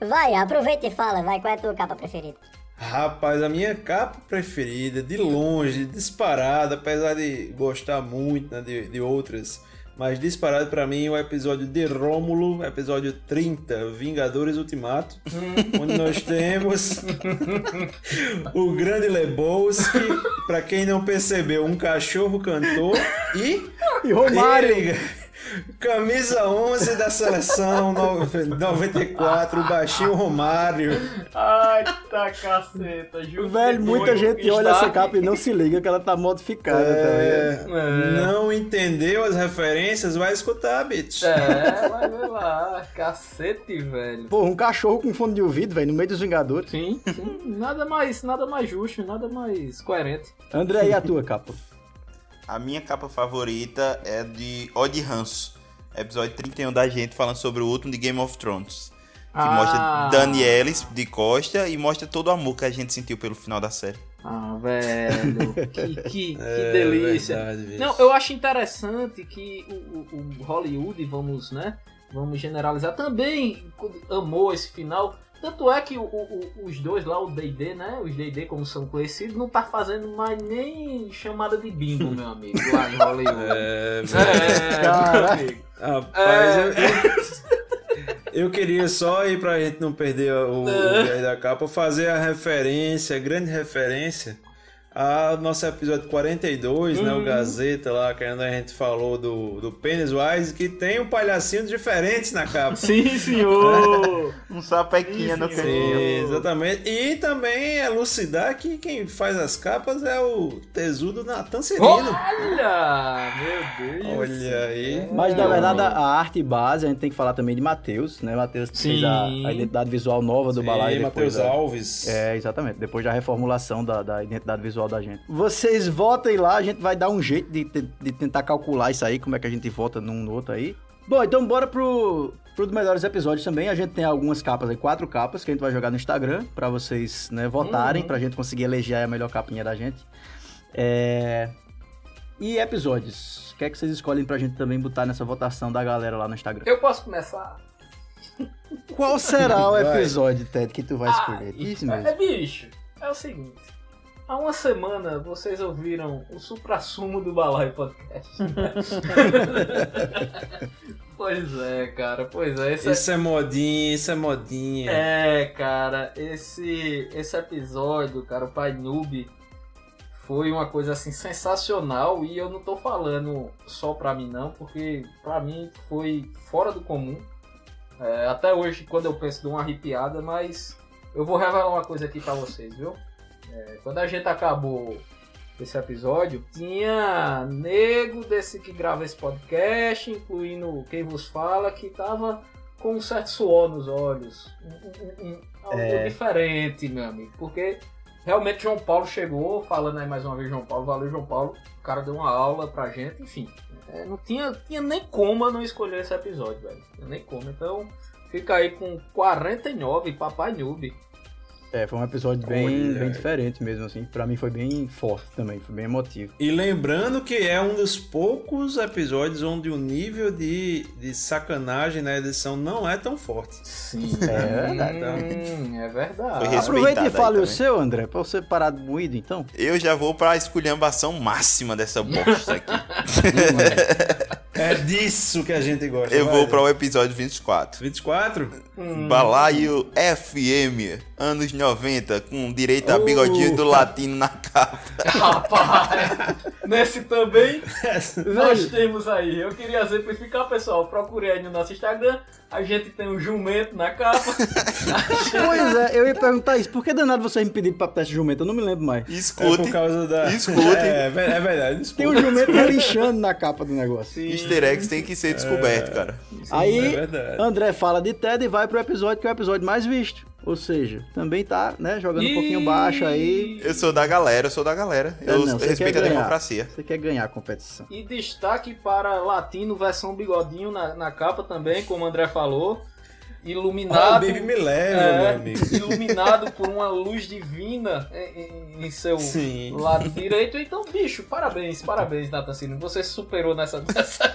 Vai, aproveita e fala, vai, qual é a tua capa preferida? Rapaz, a minha capa preferida, de longe, disparada, apesar de gostar muito né, de, de outras, mas disparado pra mim o episódio de Rômulo, episódio 30, Vingadores Ultimato, (laughs) onde nós temos o grande Lebowski, pra quem não percebeu, um cachorro cantor e... E Romário! ele, camisa 11 da seleção no- 94, o baixinho Romário. Ai, tá caceta, juro. Velho, muita gente olha essa capa e não se liga que ela tá modificada É, também. Não entendeu as referências? Vai escutar, bitch. É, vai ver lá, cacete, velho. Pô, um cachorro com fone de ouvido, velho, no meio dos Vingadores. Sim, sim, nada mais, nada mais justo, nada mais coerente. André, e a tua capa? A minha capa favorita é de Odd Ranço, episódio 31 da gente, falando sobre o último de Game of Thrones. Que Ah. mostra Danielis de Costa e mostra todo o amor que a gente sentiu pelo final da série. Ah, velho, que, que, (laughs) que É, delícia. verdade. Não, eu acho interessante que o, o- o Hollywood, vamos, né, vamos generalizar, também amou esse final. Tanto é que o- o- os dois lá, o D&D, né, os D&D como são conhecidos, não tá fazendo mais nem chamada de bingo, meu (laughs) amigo, lá em Hollywood. É, É. (laughs) Rapaz, É. eu, eu queria só ir pra gente não perder o, o É. da capa, fazer a referência, a grande referência ao nosso episódio 42, né? O Uhum. Gazeta lá, que a gente falou do, do Pennywise, que tem um palhacinho diferente na capa. (laughs) Sim, senhor! (laughs) Um sapequinha no Sim, cantinho. exatamente. E também elucidar que quem faz as capas é o tesudo Natan Serino. Olha, meu Deus. Olha aí. Mas na verdade a a arte base, a gente tem que falar também de Matheus, né? Matheus fez Sim. a, a identidade visual nova do Sim, balaio. Matheus da- Alves. É, exatamente. Depois da reformulação da, da identidade visual da gente. Vocês votem lá, a gente vai dar um jeito de, te- de tentar calcular isso aí, como é que a gente vota num no outro aí. Bom, então bora pro, pro dos melhores episódios também. A gente tem algumas capas aí, quatro capas que a gente vai jogar no Instagram pra vocês né, votarem, Uhum. pra gente conseguir eleger a melhor capinha da gente. É... E episódios? O que é que vocês escolhem pra gente também botar nessa votação da galera lá no Instagram? Eu posso começar? Qual será o episódio, Ted, que tu vai escolher? Isso mesmo. É, bicho, é o seguinte. Há uma semana vocês ouviram o supra-sumo do Balaio Podcast. (laughs) pois é, cara, pois é. Esse Isso é modinha, isso é modinha. É, cara, esse, esse episódio, cara, o Pai Noob, foi uma coisa assim sensacional e eu não tô falando só pra mim não, porque pra mim foi fora do comum. É, até hoje, quando eu penso, dou uma arrepiada, mas eu vou revelar uma coisa aqui pra vocês, viu? É, quando a gente acabou esse episódio, tinha nego desse que grava esse podcast, incluindo quem vos fala, que tava com um certo suor nos olhos. Um- um- um- algo É. diferente, meu amigo. Porque realmente João Paulo chegou, falando aí mais uma vez João Paulo, valeu João Paulo. O cara deu uma aula pra gente, enfim. É, não tinha, tinha nem como eu não escolher esse episódio, velho. Tinha nem como. Então, fica aí com 49, Papai Noob. É, foi um episódio bem, Olha. bem diferente mesmo, assim. Pra mim foi bem forte também, foi bem emotivo. E lembrando que é um dos poucos episódios onde o nível de, de sacanagem na edição não é tão forte. Sim. É verdade. Hum, é verdade. Aproveita e fale o seu, André, pra você parar de moído, então. Eu já vou pra esculhambação máxima dessa bosta aqui. (laughs) É disso que a gente gosta. Eu vai. vou para o episódio 24. 24? Balaio FM, anos 90, com direito a Uh. bigodinho do latino na capa. Rapaz, nesse também (laughs) nós temos aí. Eu queria exemplificar, pessoal. Procurei aí no nosso Instagram. A gente tem um jumento na capa. (laughs) Pois é, eu ia perguntar isso. Por que danado vocês me pediram pra teste jumento? Eu não me lembro mais. É Escute. por causa da. Escute. (laughs) É, é ver- é verdade. Escute. Tem um jumento relinchando na capa do negócio. Easter eggs tem que ser descoberto, cara. Aí, é. André fala de Ted e vai pro episódio que é o episódio mais visto. Ou seja, também tá, né, jogando um pouquinho baixo aí. Eu sou da galera, eu sou da galera. É, Eu não, respeito a democracia. Você quer ganhar a competição. E destaque para Latino versão bigodinho na, na capa também, como o André falou. Iluminado. o Baby me leva, É, meu amigo. Iluminado por uma luz divina em, em- seu Sim. lado direito. Então, bicho, parabéns, parabéns, Natacino. Você superou nessa. (laughs) nessa...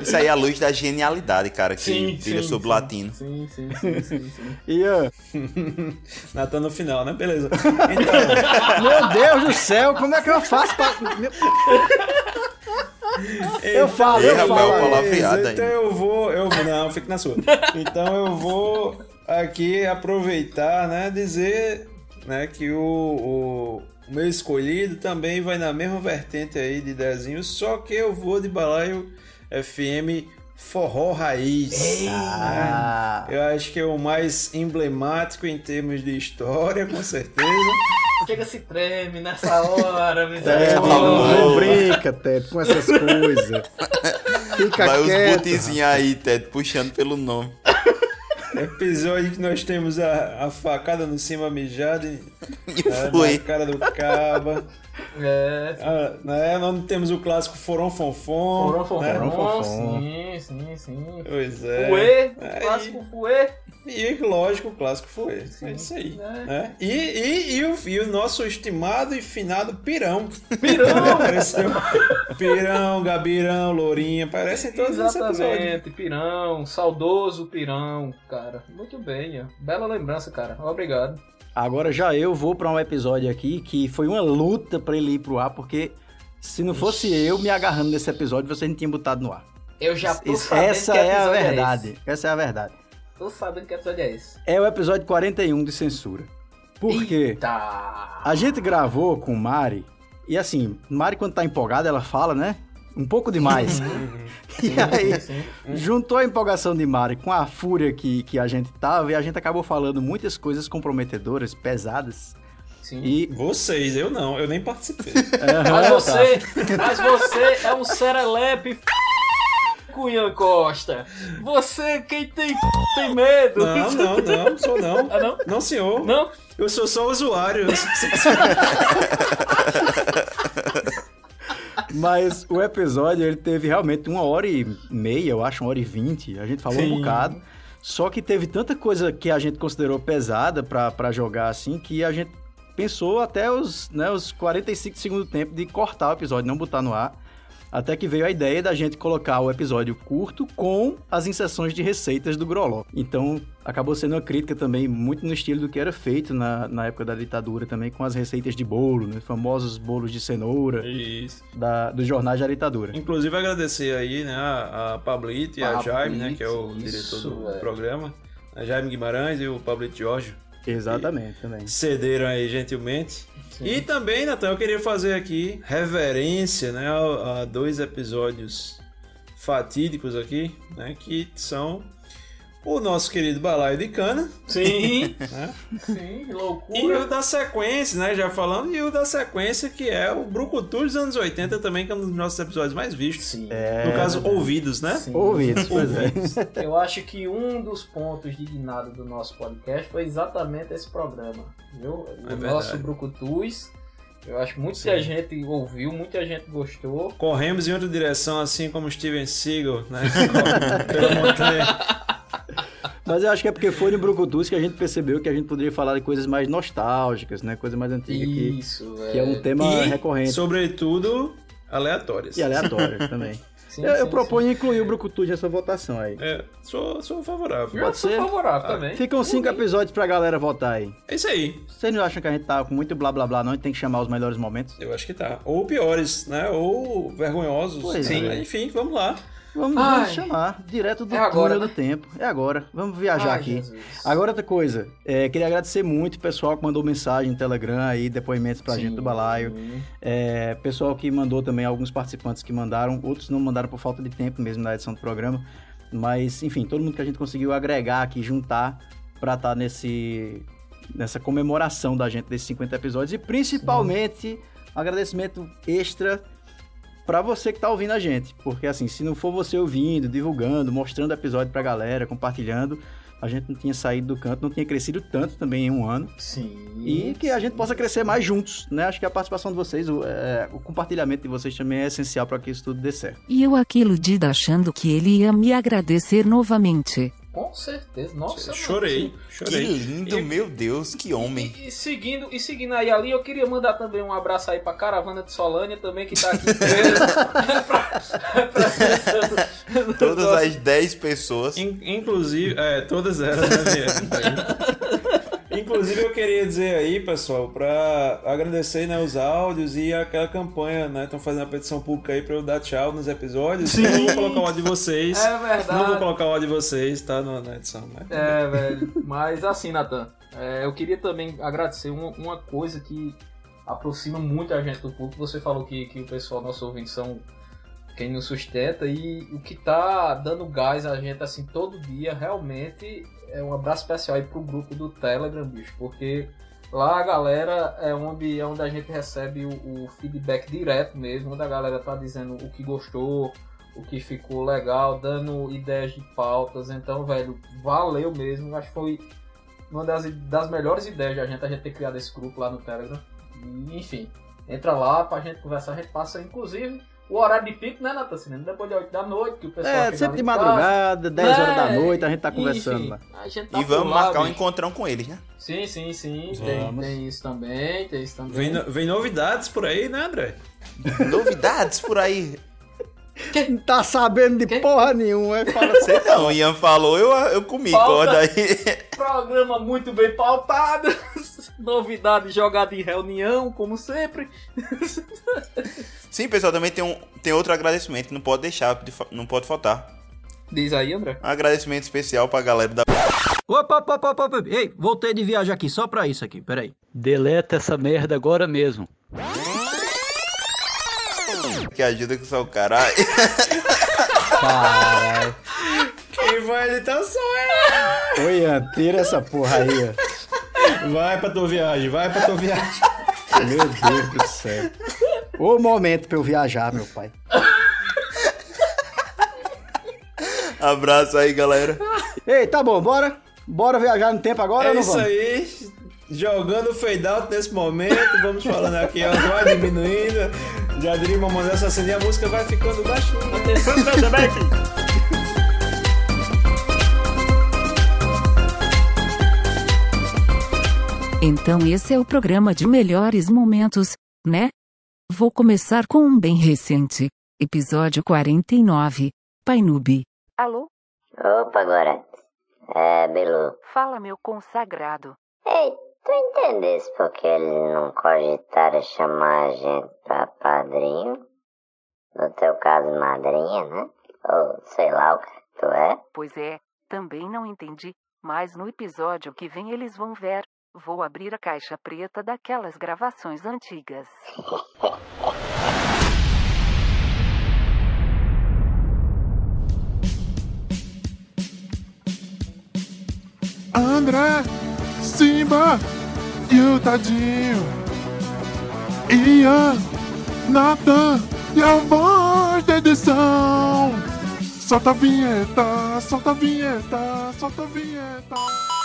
Isso aí é a luz da genialidade, cara, que Sim, brilha sim, sobre o latino. Sim, sim, sim, sim, sim. Ian, (laughs) (laughs) Natan no final, né? Beleza. meu Deus do céu, como é que eu faço pra. Eu falo, eu falo. Então eu vou, eu vou, não, fique na sua. Então eu vou aqui aproveitar, né, dizer, né, que o, o, o meu escolhido também vai na mesma vertente aí de desenho, só que eu vou de balaio FM Forró Raiz. Ah, Eu acho que é o mais emblemático em termos de história, com certeza. (laughs) Chega se treme nessa hora, Ted, misericórdia. não brinca, Ted, com essas coisas. Fica Vai os quieto. botezinhos aí, Ted, puxando pelo nome. Episódio que nós temos a, a facada no cima mijada (laughs) e é, foi. na cara do caba. (laughs) É, Ah, né? Nós temos o clássico Foron Fonfon. foram, foram, né? foram. Sim, sim, sim. Pois é. Fuê, É, clássico Fuê. E, lógico, o clássico foi. É isso aí. É. né? E, e, e, o, e o nosso estimado e finado Pirão. Pirão! (laughs) Apareceu. Pirão, Gabirão, Lourinha. Aparecem todos. Exatamente, Pirão, saudoso Pirão, cara. Muito bem, ó. bela lembrança, cara. Obrigado. Agora já eu vou pra um episódio aqui que foi uma luta pra ele ir pro ar, porque se não fosse eu me agarrando nesse episódio, vocês não tinham botado no ar. Eu já tô sabendo essa é a é verdade. Essa é a verdade. Tô sabendo que episódio é esse. É o episódio 41 de censura. Por quê? A gente gravou com Mari, e assim, Mari quando tá empolgada, ela fala, né? Um pouco demais. (laughs) e aí, sim. juntou a empolgação de Mari com a fúria que, que a gente tava, e a gente acabou falando muitas coisas comprometedoras, pesadas. sim. E. Vocês, eu não, eu nem participei. (laughs) Mas Aham, você, mas você é um serelepe Cunha Costa. Você, quem tem tem medo. Não, não, não, sou não. Ah, não? Não, senhor. Não? Eu sou só usuário. (laughs) Mas o episódio, ele teve realmente uma hora e meia, eu acho, uma hora e vinte. A gente falou Sim. um bocado. Só que teve tanta coisa que a gente considerou pesada pra, pra jogar assim, que a gente pensou até os, né, os 45 do segundo tempo de cortar o episódio, não botar no ar. Até que veio a ideia da gente colocar o episódio curto com as inserções de receitas do Groló. Então, acabou sendo uma crítica também muito no estilo do que era feito na, na época da ditadura também, com as receitas de bolo, né? Famosos bolos de cenoura Isso. da, dos jornais da ditadura. Inclusive agradecer aí, né, a, a Pablito e a Jaime, né, que é o isso, diretor do velho. programa. A Jaime Guimarães e o Pablito Jorge Exatamente, também. cederam aí gentilmente. E também, Natan, eu queria fazer aqui reverência, né, a, a dois episódios fatídicos aqui, né, que são o nosso querido Balaio de Cana, Sim, (laughs) né, sim, e loucura. o da sequência, né, já falando, e o da sequência que é o Brucutu dos anos 80 também, que é um dos nossos episódios mais vistos. Sim. No caso, ouvidos, né? Sim. Ouvidos, pois é. Eu acho que um dos pontos dignados do nosso podcast foi exatamente esse programa, viu? É o nosso. Brucutus. Eu acho que muita Sim. gente ouviu, muita gente gostou. Corremos em outra direção, assim como Steven Seagal, né? (laughs) Pela montanha. Mas eu acho que é porque foi no Brucutus que a gente percebeu que a gente poderia falar de coisas mais nostálgicas, né? Coisa mais antiga, que, Isso, que é um tema E, recorrente sobretudo, aleatórias. e aleatório também. (laughs) Sim, eu, eu sim, proponho incluir o Brucutu nessa votação aí. É, sou, sou favorável. Eu sou favorável também. Ficam cinco episódios pra galera votar aí. É isso aí. Vocês não acham que a gente tá com muito blá blá blá, não? A gente tem que chamar os melhores momentos? Eu acho que tá. Ou piores, né? Ou vergonhosos. Pois Sim. é. Enfim, vamos lá. Vamos, vamos chamar, direto do É agora, túnel né? do tempo. É agora. Vamos viajar Ai, aqui. Jesus. Agora outra coisa, é, queria agradecer muito o pessoal que mandou mensagem no Telegram aí, depoimentos pra gente do balaio. É, pessoal que mandou também, alguns participantes que mandaram, outros não mandaram por falta de tempo mesmo na edição do programa. Mas, enfim, todo mundo que a gente conseguiu agregar aqui, juntar pra estar nesse, nessa comemoração da gente desses 50 episódios. E principalmente, um agradecimento extra pra você que tá ouvindo a gente. Porque assim, se não for você ouvindo, divulgando, mostrando o episódio pra galera, compartilhando, a gente não tinha saído do canto, não tinha crescido tanto também em um ano. Sim. E que a gente possa crescer mais juntos, né? Acho que a participação de vocês, o, é, o compartilhamento de vocês também é essencial para que isso tudo dê certo. E eu aqui iludida achando que ele ia me agradecer novamente. Com certeza. Nossa, Chorei, mano, chorei. Que lindo, meu Deus, que homem. E seguindo, e seguindo aí ali, eu queria mandar também um abraço aí pra caravana de Solânia também, que tá aqui (laughs) (laughs) preso. Todas as 10 pessoas. In- inclusive, é, todas elas, né? (laughs) Inclusive, eu queria dizer aí, pessoal, pra agradecer né, os áudios e aquela campanha, né? Estão fazendo a petição pública aí pra eu dar tchau nos episódios. Sim. Eu não vou colocar o áudio de vocês. É verdade. Não vou colocar o áudio de vocês, tá? Na edição, né? É, velho. Mas assim, Nathan, é, eu queria também agradecer uma, uma coisa que aproxima muito a gente do público. Você falou que, que o pessoal, nosso ouvinte, são quem nos sustenta e o que tá dando gás a gente assim todo dia realmente é um abraço especial aí pro grupo do Telegram, bicho, porque lá a galera é onde, é onde a gente recebe o, o feedback direto mesmo, onde a galera tá dizendo o que gostou, o que ficou legal, dando ideias de pautas. Então, velho, valeu mesmo. Acho que foi uma das, das melhores ideias de a gente, a gente ter criado esse grupo lá no Telegram. E, enfim, entra lá pra gente conversar. A gente passa, inclusive, o horário de pico, né, Natan? Cinema? Depois de 8 da noite, que o pessoal. É, sempre de em casa. madrugada, 10 horas da É, noite, a gente tá conversando enfim, lá. a gente tá E vamos lá, marcar um bicho. encontrão com eles, né? Sim, sim, sim. Tem, tem isso também, tem isso também. Vem, no- vem novidades por aí, né, André? Novidades por aí. Não tá sabendo de porra nenhuma, é fala assim. Sei não, o Ian falou, eu, eu comi, Pauta. corda aí. Programa muito bem pautado. Novidade jogada em reunião, como sempre. Sim, pessoal, também tem, um, tem outro agradecimento que não pode deixar, não pode faltar. Diz aí, André. Um agradecimento especial pra galera da. Opa, opa, opa, opa, opa. Ei, voltei de viagem aqui só pra isso aqui, peraí. Deleta essa merda agora mesmo. Que ajuda com o seu caralho. Caralho. Quem vai editar sou eu. Oi, Ian, tira essa porra aí, ó. Vai pra tua viagem, vai pra tua viagem. Meu Deus do céu. O momento pra eu viajar, meu pai. Abraço aí, galera. Ei, tá bom, bora? Bora viajar no tempo agora É ou não isso vamos? aí. Jogando fade out nesse momento. Vamos falando aqui, ó. Vai diminuindo. Já diria uma mulher assassininha, a música vai ficando baixinha. Atenção, Beck. Então esse é o programa de melhores momentos, né? Vou começar com um bem recente. Episódio 49. Pai Noob. Alô? Opa, agora. É, Belu. Fala, meu consagrado. Ei, tu entendesse porque eles não cogitaram chamar a gente pra padrinho? No teu caso, madrinha, né? Ou sei lá o que tu é? Pois é, também não entendi, mas no episódio que vem eles vão ver. Vou abrir a caixa preta daquelas gravações antigas. André, Simba e o Tadinho. Ian, Nathan e a voz da edição. Solta a vinheta, solta a vinheta, solta a vinheta.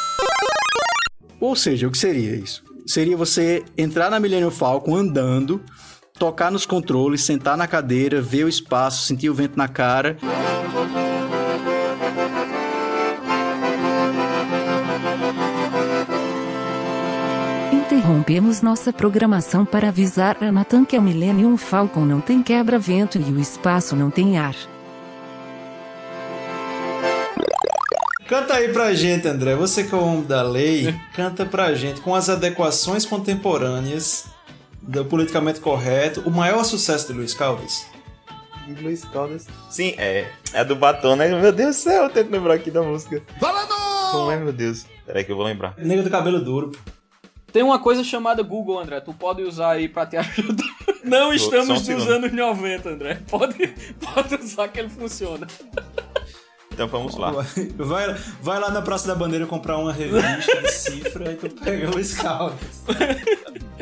Ou seja, o que seria isso? Seria você entrar na Millennium Falcon andando, tocar nos controles, sentar na cadeira, ver o espaço, sentir o vento na cara. Interrompemos nossa programação para avisar a Nathan que a Millennium Falcon não tem quebra-vento e o espaço não tem ar. Canta aí pra gente, André. Você que é o homem da lei, canta pra gente com as adequações contemporâneas do politicamente correto, o maior sucesso de Luiz Caldas. Luiz Caldas. Sim, é. É a do batom, né? Meu Deus do céu, eu tenho que lembrar aqui da música. Como é, meu Deus? Peraí que eu vou lembrar. Nego do cabelo duro. Tem uma coisa chamada Google, André. Tu pode usar aí pra te ajudar. Não estamos um nos segundo. anos 90, André. Pode, (laughs) pode usar que ele funciona. Então vamos lá. Vai, vai lá na Praça da Bandeira comprar uma revista de cifra e tu pega o Luiz Caldas.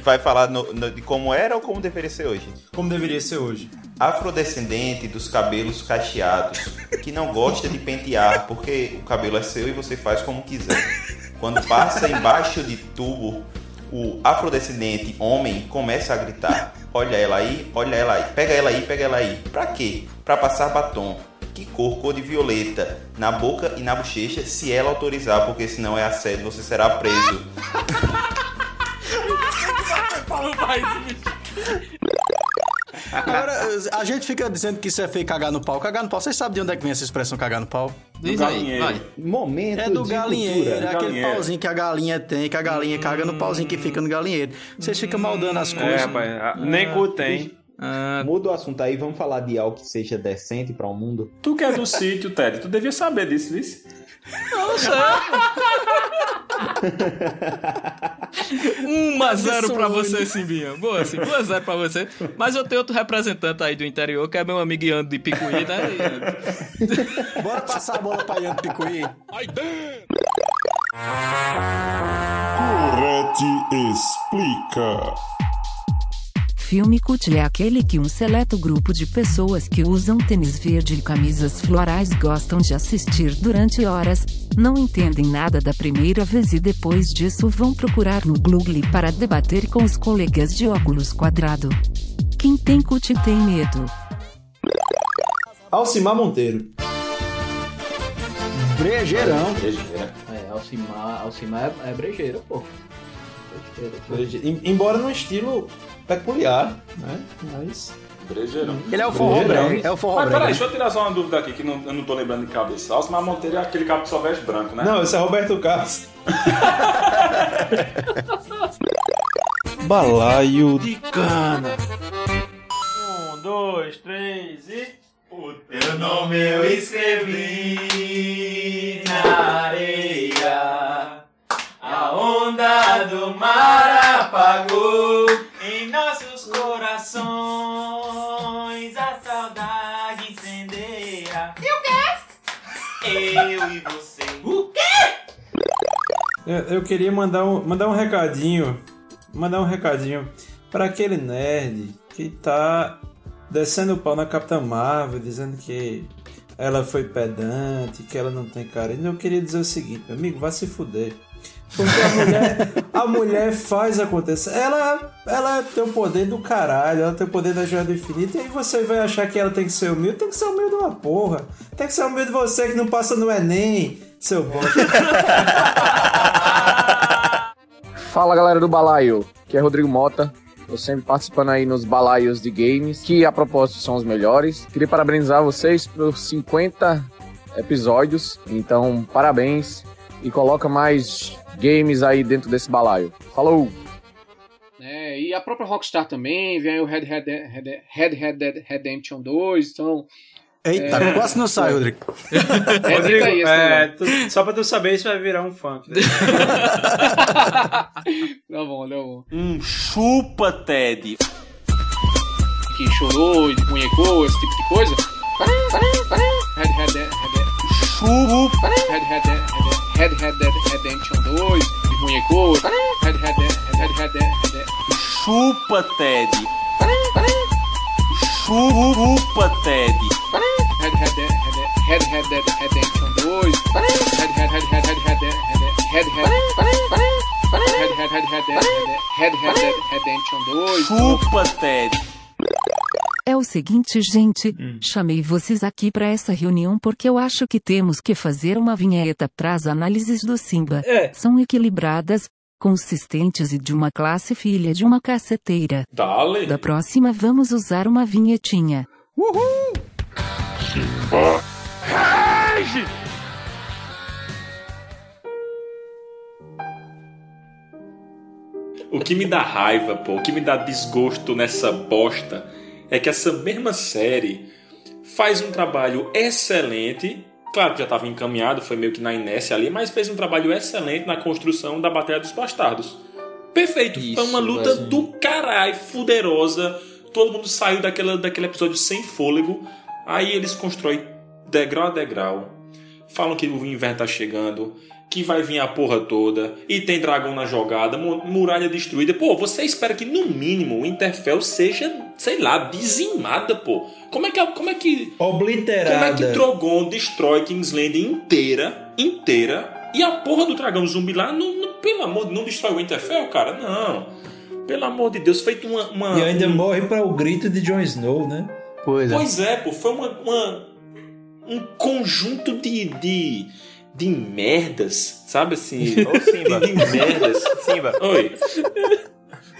Vai falar no- no- de como era ou como deveria ser hoje? Como deveria ser hoje. Afrodescendente dos cabelos cacheados, que não gosta de pentear porque o cabelo é seu e você faz como quiser. Quando passa embaixo de tubo, o afrodescendente homem começa a gritar: Olha ela aí, olha ela aí, pega ela aí, pega ela aí. Pra quê? Pra passar batom. Que cor? Cor de violeta. Na boca e na bochecha, se ela autorizar, porque senão é assédio, você será preso. Agora, a gente fica dizendo que isso é feio cagar no pau. Cagar no pau, vocês sabem de onde é que vem essa expressão cagar no pau? Diz aí, galinheiro. vai. Momento É do de galinheiro, cultura. é aquele Galinheiro. pauzinho que a galinha tem, que a galinha caga no pauzinho que fica no galinheiro. Vocês ficam maldando as coisas. É, rapaz, a- nem cu tem. Muda o assunto aí, vamos falar de algo que seja decente para o mundo. Tu que é do sítio, Ted, tu devia saber disso, isso? Não sei. 1 (laughs) a 0 pra você, Simbinha. Boa, assim, 1 a 0 pra você. Mas eu tenho outro representante aí do interior, que é meu amigo Ian de Picuí, né? (laughs) Bora passar a bola pra Ian Picuí. Correte explica. Filme cult é aquele que um seleto grupo de pessoas que usam tênis verde e camisas florais gostam de assistir durante horas, não entendem nada da primeira vez e depois disso vão procurar no Google para debater com os colegas de óculos quadrado. Quem tem cult tem medo. Alcimar Monteiro. Brejeirão. É, Alcimar, Alcimar é, é brejeiro, pô. Em- Embora num estilo peculiar, né? Mas. Brejeirão. Ele é o forró brega, é o forró Mas peraí, deixa eu tirar só uma dúvida aqui que não, eu não tô lembrando de cabeça. Alcimar Monteiro é aquele cabo que só veste branco, né? Não, esse é Roberto Carlos. (laughs) Balaio de cana. Um, dois, três e. O teu nome eu escrevi na areia. A onda do mar apagou em nossos corações. A saudade incendeia. E o quê? Eu e você. O quê? Eu, eu queria mandar um, mandar um recadinho. Mandar um recadinho para aquele nerd que tá descendo o pau na Capitã Marvel, dizendo que ela foi pedante, que ela não tem carinho. Eu queria dizer o seguinte, meu amigo, vai se fuder. Porque a mulher, a mulher faz acontecer. Ela, ela tem o poder do caralho, ela tem o poder da joia do infinito. E aí você vai achar que ela tem que ser humilde? Tem que ser humilde uma porra. Tem que ser humilde você que não passa no Enem, seu bosta. Fala galera do Balaio, aqui é Rodrigo Mota. Tô sempre participando aí nos balaios de games, que a propósito são os melhores. Queria parabenizar vocês por 50 episódios, então parabéns e coloca mais games aí dentro desse balaio. Falou! É, e a própria Rockstar também, vem aí o Red Red, Red, Red, Red Dead Redemption 2, então... Eita, é, quase não sai, Rodrigo. (laughs) É, Rodrigo, aí é, tu- só pra tu saber, isso vai virar um funk. (laughs) Tá bom, tá bom. Um chupa, Ted. Que chorou e munhecou, esse tipo de coisa. Red Red Dead Chupa. Red Red Dead Red Red Dead Redemption 2, de munhecou. Red Red Dead Red Red Dead Chupa, Ted. Chupa, Ted. Red Red Dead Red Red Dead Redemption 2, Red Red Red Red Red Red Red Red Red Red Red Red Redemption 2. Chupa, Ted. É o seguinte, gente, hum. chamei vocês aqui para essa reunião porque eu acho que temos que fazer uma vinheta para as análises do Simba. É. São equilibradas, consistentes e de uma classe filha de uma caceteira. Dale. Da próxima vamos usar uma vinhetinha. Uhul! Simba. Rage! O que me dá raiva, pô, o que me dá desgosto nessa bosta é que essa mesma série faz um trabalho excelente. Claro que já estava encaminhado, foi meio que na inércia ali, mas fez um trabalho excelente na construção da Batalha dos Bastardos. Perfeito. foi uma luta mas- do caralho, fuderosa. Todo mundo saiu daquela, daquele episódio sem fôlego. Aí eles constroem degrau a degrau. Falam que o inverno tá chegando. Que vai vir a porra toda. E tem dragão na jogada. mu- Muralha destruída. Pô, você espera que no mínimo o Interfell seja, sei lá, dizimada, pô. Como é que. Como é que. Obliterada. Como é que Drogon destrói King's Landing inteira? Inteira. E a porra do dragão zumbi lá, não, não- pelo amor de não destrói o Winterfell, cara? Não. Pelo amor de Deus, feito uma. uma- E ainda um- morre para o grito de Jon Snow, né? Pois Pois é, pô, foi uma, uma- um conjunto de, de, de merdas, sabe assim? Ô, Simba. De, merdas. Simba. Oi.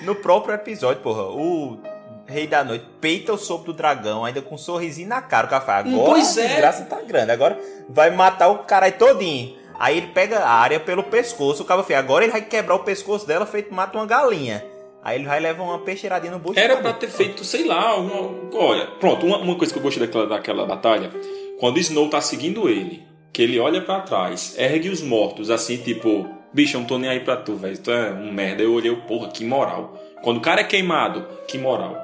No próprio episódio, porra, o Rei da Noite peita o sopro do dragão, ainda com um sorrisinho na cara. O cara fala, agora Pois a é. desgraça tá grande, agora vai matar o cara aí todinho. Aí ele pega a área pelo pescoço, o cara fala, agora ele vai quebrar o pescoço dela, feito mata uma galinha. Aí ele vai levar uma peixeiradinha no bucho. Era pra ter feito, sei lá, uma, olha, pronto, uma, uma coisa que eu gostei daquela, daquela batalha, quando o Snow tá seguindo ele, que ele olha pra trás, ergue os mortos, assim, tipo, bicho, eu não tô nem aí pra tu, velho, tu é um merda. Eu olhei, porra, que moral. Quando o cara é queimado, que moral.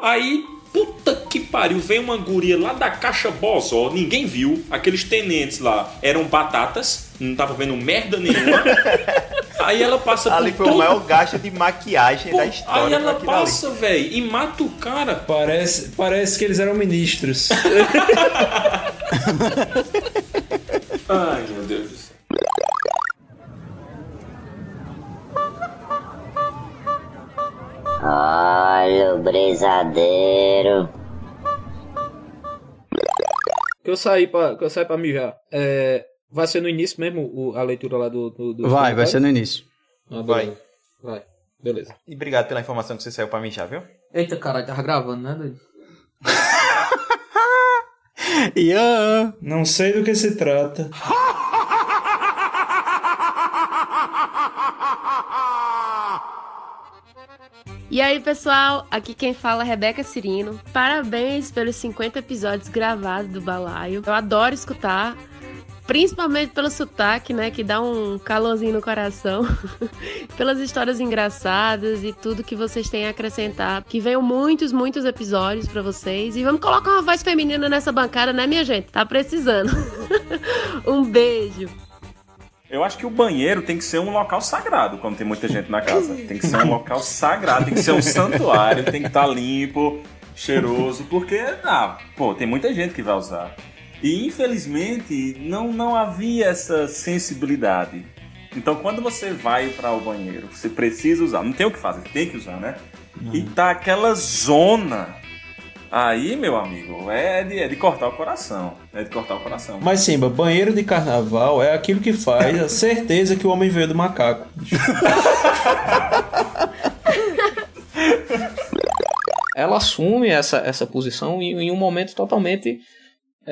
Aí, puta que pariu, vem uma guria lá da caixa boss, ó, ninguém viu, aqueles tenentes lá eram batatas, não tava vendo merda nenhuma. (laughs) Aí ela passa Ali por foi o maior gasto de maquiagem da Aí história. ela aquilo ali. passa, velho, e mata o cara. Parece, parece que eles eram ministros. (laughs) Ai, meu Deus do céu. Olha o brisadeiro. Que eu saí pra, que eu saí pra mijar. É, vai ser no início mesmo o- a leitura lá do. do, do Vai, vai ser no início. Ah, beleza. Vai. Beleza. E obrigado pela informação que você saiu pra mim já, viu? Eita caralho, tava gravando, né, doido? (laughs) (laughs) Ian! Não sei do que se trata. E aí, pessoal, aqui quem fala é Rebeca Cirino. Parabéns pelos 50 episódios gravados do Balaio. Eu adoro escutar, principalmente pelo sotaque, né, que dá um calorzinho no coração. (laughs) Pelas histórias engraçadas e tudo que vocês têm a acrescentar. Que venham muitos, muitos episódios pra vocês. E vamos colocar uma voz feminina nessa bancada, né, minha gente? Tá precisando. (laughs) um beijo. Eu acho que o banheiro tem que ser um local sagrado quando tem muita gente na casa. Tem que ser um local sagrado, tem que ser um santuário, tem que estar limpo, cheiroso, porque, ah, pô, tem muita gente que vai usar. E infelizmente não, não havia essa sensibilidade. Então quando você vai para o banheiro, você precisa usar, não tem o que fazer, tem que usar, né? E tá aquela zona. Aí, meu amigo, é de, é de cortar o coração. É de cortar o coração. Mas Simba, banheiro de carnaval é aquilo que faz a certeza que o homem veio do macaco. ela assume essa, essa posição em, em um momento totalmente.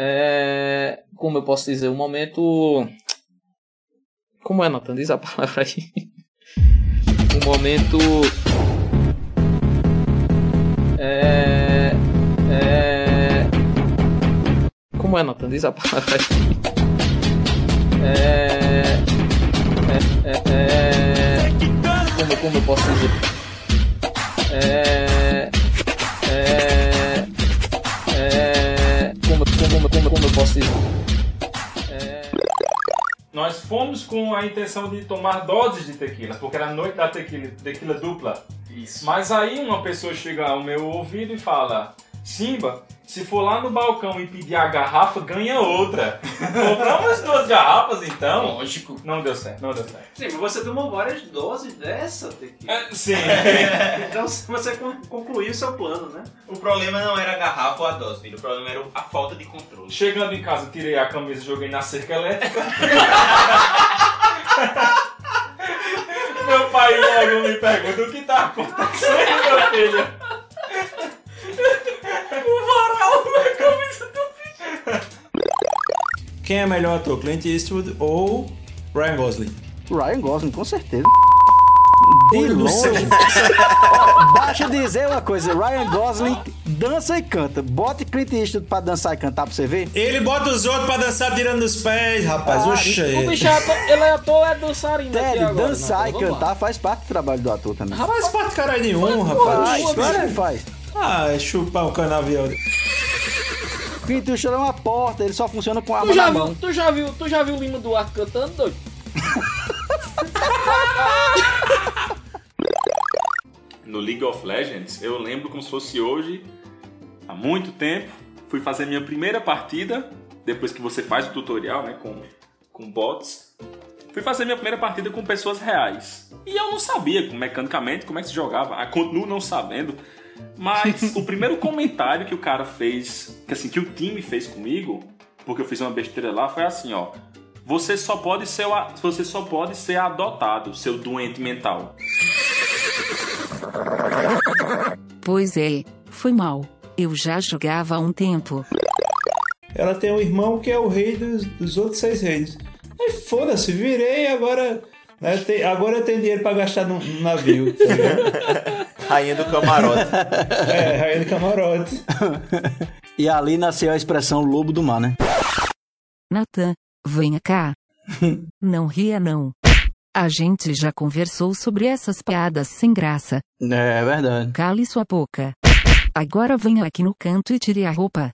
É, como eu posso dizer? Um momento. Como é, Nathan? Diz a palavra aí. Um momento. É. É. Como é, Nathan? Diz a palavra aí. É. É. É. é como, como eu posso dizer? É. É. dizer? Nós fomos com a intenção de tomar doses de tequila, porque era a noite da tequila, tequila dupla. Isso. Mas aí uma pessoa chega ao meu ouvido e fala: Simba, se for lá no balcão e pedir a garrafa, ganha outra. Compramos duas garrafas então? Lógico. Não deu certo, não deu certo. Sim, mas você tomou várias doses dessa tequila. É, sim. (laughs) então você con- concluiu seu plano, né? O problema não era a garrafa ou a dose, filho. O problema era a falta de controle. Chegando em casa, tirei a camisa e joguei na cerca elétrica. (laughs) meu pai logo me pergunta o que tá acontecendo, meu filho. Na camisa do (laughs) Quem é melhor ator, Clint Eastwood ou Ryan Gosling? Ryan Gosling, com certeza. (laughs) De longe. Basta dizer uma coisa, Ryan Gosling dança e canta. Bota Clint Eastwood pra dançar e cantar pra você ver. Ele bota os outros pra dançar tirando os pés, rapaz. Ah, Oxe. O bicho é ator, ele é ator, é dançarino aqui Ted, agora. dançar Não, e lá. cantar faz parte do trabalho do ator também. Rapaz, parte caralho nenhum, Faz, rapaz. faz, claro que faz. Ah, é chupar um canavial. Eastwood é uma porta, ele só funciona com a Tu já, na viu, mão. tu, já viu, tu já viu o Lima Duarte cantando, doido? (laughs) No League of Legends, eu lembro como se fosse hoje, há muito tempo, fui fazer minha primeira partida, depois que você faz o tutorial, né, com, com bots. Fui fazer minha primeira partida com pessoas reais. E eu não sabia, mecanicamente, como é que se jogava. Ah, Continuo não sabendo. Mas (laughs) o primeiro comentário que o cara fez, que assim, que o time fez comigo, porque eu fiz uma besteira lá, foi assim, ó. Você só pode ser, você só pode ser adotado, seu doente mental. Pois é, foi mal. Eu já jogava há um tempo. Ela tem um irmão que é o rei dos, dos outros seis reis. Aí foda-se, virei agora. Né, tem- agora eu tenho dinheiro pra gastar no, no navio. tá? Rainha do camarote. É, rainha do camarote. E ali nasceu a expressão lobo do mar, né? Natan, venha cá. (laughs) não ria não. A gente já conversou sobre essas piadas sem graça. É verdade. Cale sua boca. Agora venha aqui no canto e tire a roupa.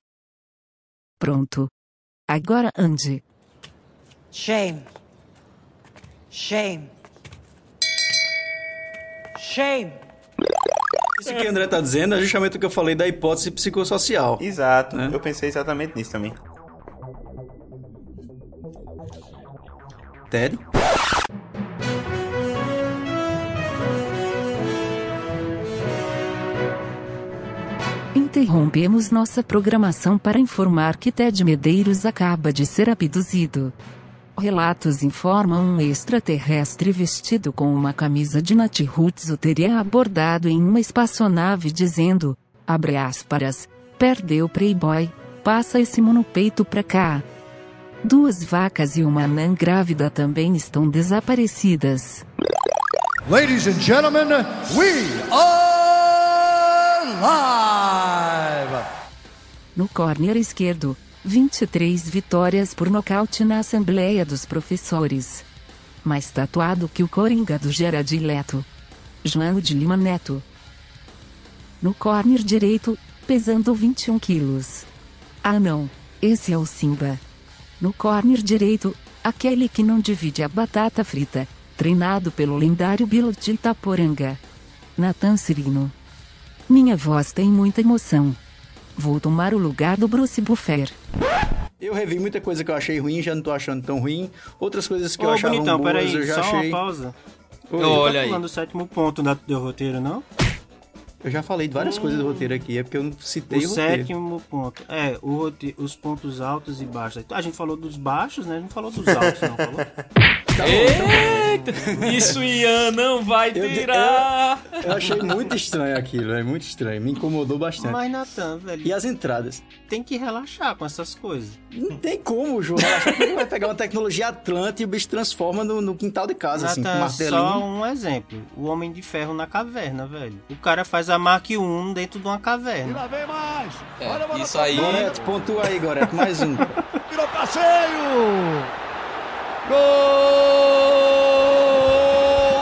Pronto. Agora ande. Shame. Shame. Shame. Isso que o André tá dizendo é justamente o que eu falei da hipótese psicossocial. Exato, eu pensei exatamente nisso também. Ted? Interrompemos nossa programação para informar que Ted Medeiros acaba de ser abduzido. Relatos informam um extraterrestre vestido com uma camisa de Nat Roots o teria abordado em uma espaçonave dizendo, abre aspas, perdeu Playboy, passa esse monopeito pra cá. Duas vacas e uma anã grávida também estão desaparecidas. Ladies and gentlemen, we are live! No corner esquerdo, 23 vitórias por nocaute na Assembleia dos Professores. Mais tatuado que o Coringa do Gerard Leto. João de Lima Neto. No corner direito, pesando 21 quilos. Ah não, esse é o Simba. No corner direito, aquele que não divide a batata frita, treinado pelo lendário Bilo de Itaporanga. Nathan Cirino. Minha voz tem muita emoção. Vou tomar o lugar do Bruce Buffer. Eu revi muita coisa que eu achei ruim, já não tô achando tão ruim. Outras coisas que eu achava bonitão, boas, peraí, eu já só achei... uma pausa. Oi. Não Olha tá aí. pulando o sétimo ponto da, do roteiro, não? Eu já falei de várias coisas do roteiro aqui, é porque eu não citei O o roteiro. sétimo ponto. É, o rote- os pontos altos e baixos. A gente falou dos baixos, né? A gente não falou dos altos, não falou? (laughs) Eita! Isso Ian não vai tirar! Eu achei muito estranho aquilo, é muito estranho. Me incomodou bastante. Mas, Natan, velho. E as entradas? Tem que relaxar com essas coisas. Não tem como, João. Relaxar, ele vai pegar uma tecnologia Atlante e o bicho transforma no, no quintal de casa, assim, com um martelinho. só um exemplo. O Homem de Ferro na caverna, velho. O cara faz a Mark 1 dentro de uma caverna. Lá vem mais! É, isso aí. Goreto, pontua aí, Goreto, mais um. (laughs) Virou passeio! Gol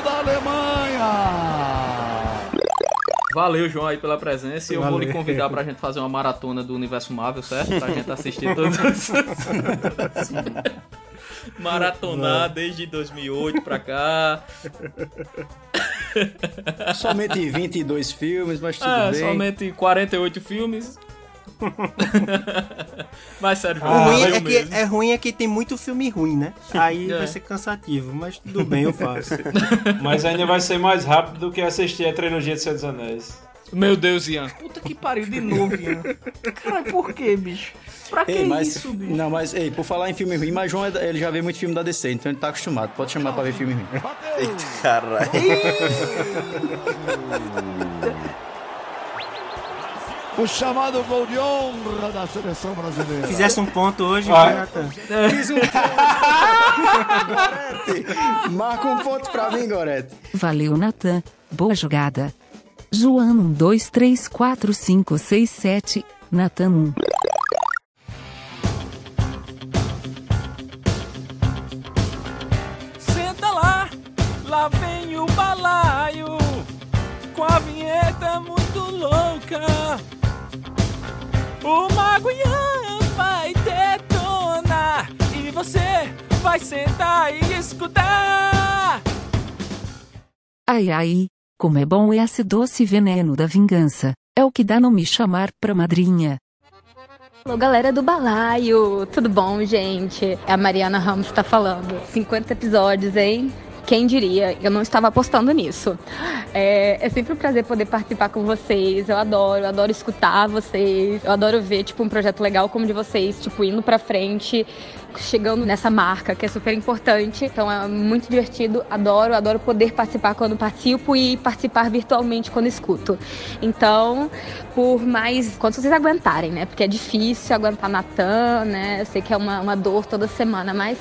da Alemanha! Valeu, João, aí pela presença. E eu vou lhe Valeu. convidar pra gente fazer uma maratona do universo Marvel, certo? Pra gente assistir todos os... (laughs) Maratonar desde 2008 pra cá. (laughs) Somente 22 filmes, mas tudo É, bem. somente 48 filmes. (laughs) Mas sério, João, ruim é, que, é ruim é que tem muito filme ruim, né? Aí (laughs) É. vai ser cansativo, mas tudo bem, eu faço. Mas ainda vai ser mais rápido do que assistir a trilogia de Senhor dos Anéis. Meu Deus, Ian. Puta que pariu de novo, Ian. Caralho, por que, bicho? Pra que Ei, mas, isso, bicho? Não, mas, ei, por falar em filme ruim, mas João, é- ele já vê muito filme da DC, então ele tá acostumado. Pode chamar pra ver filme ruim. Eita, caralho. (laughs) o chamado gol de honra da seleção brasileira. Fizesse um ponto hoje, Natan? (laughs) Fiz um ponto. Marca um ponto pra mim, Gorete. Valeu, Natan. Boa jogada. João 1, 2, 3, 4, 5, 6, 7. Natan 1. Vinheta muito louca. O Ian vai detonar, e você vai sentar e escutar. Ai ai, como é bom esse doce veneno da vingança. É o que dá não me chamar pra madrinha. Alô, galera do Balaio, tudo bom, gente? É a Mariana Ramos que tá falando. 50 episódios, hein? Quem diria? Eu não estava apostando nisso. É, é sempre um prazer poder participar com vocês. Eu adoro, eu adoro escutar vocês. Eu adoro ver, tipo, um projeto legal como o de vocês, tipo, indo pra frente, chegando nessa marca, que é super importante. Então é muito divertido, adoro, adoro poder participar quando participo e participar virtualmente quando escuto. Então, por mais. Quanto vocês aguentarem, né? Porque é difícil aguentar Natan, né? Eu sei que é uma, uma dor toda semana, mas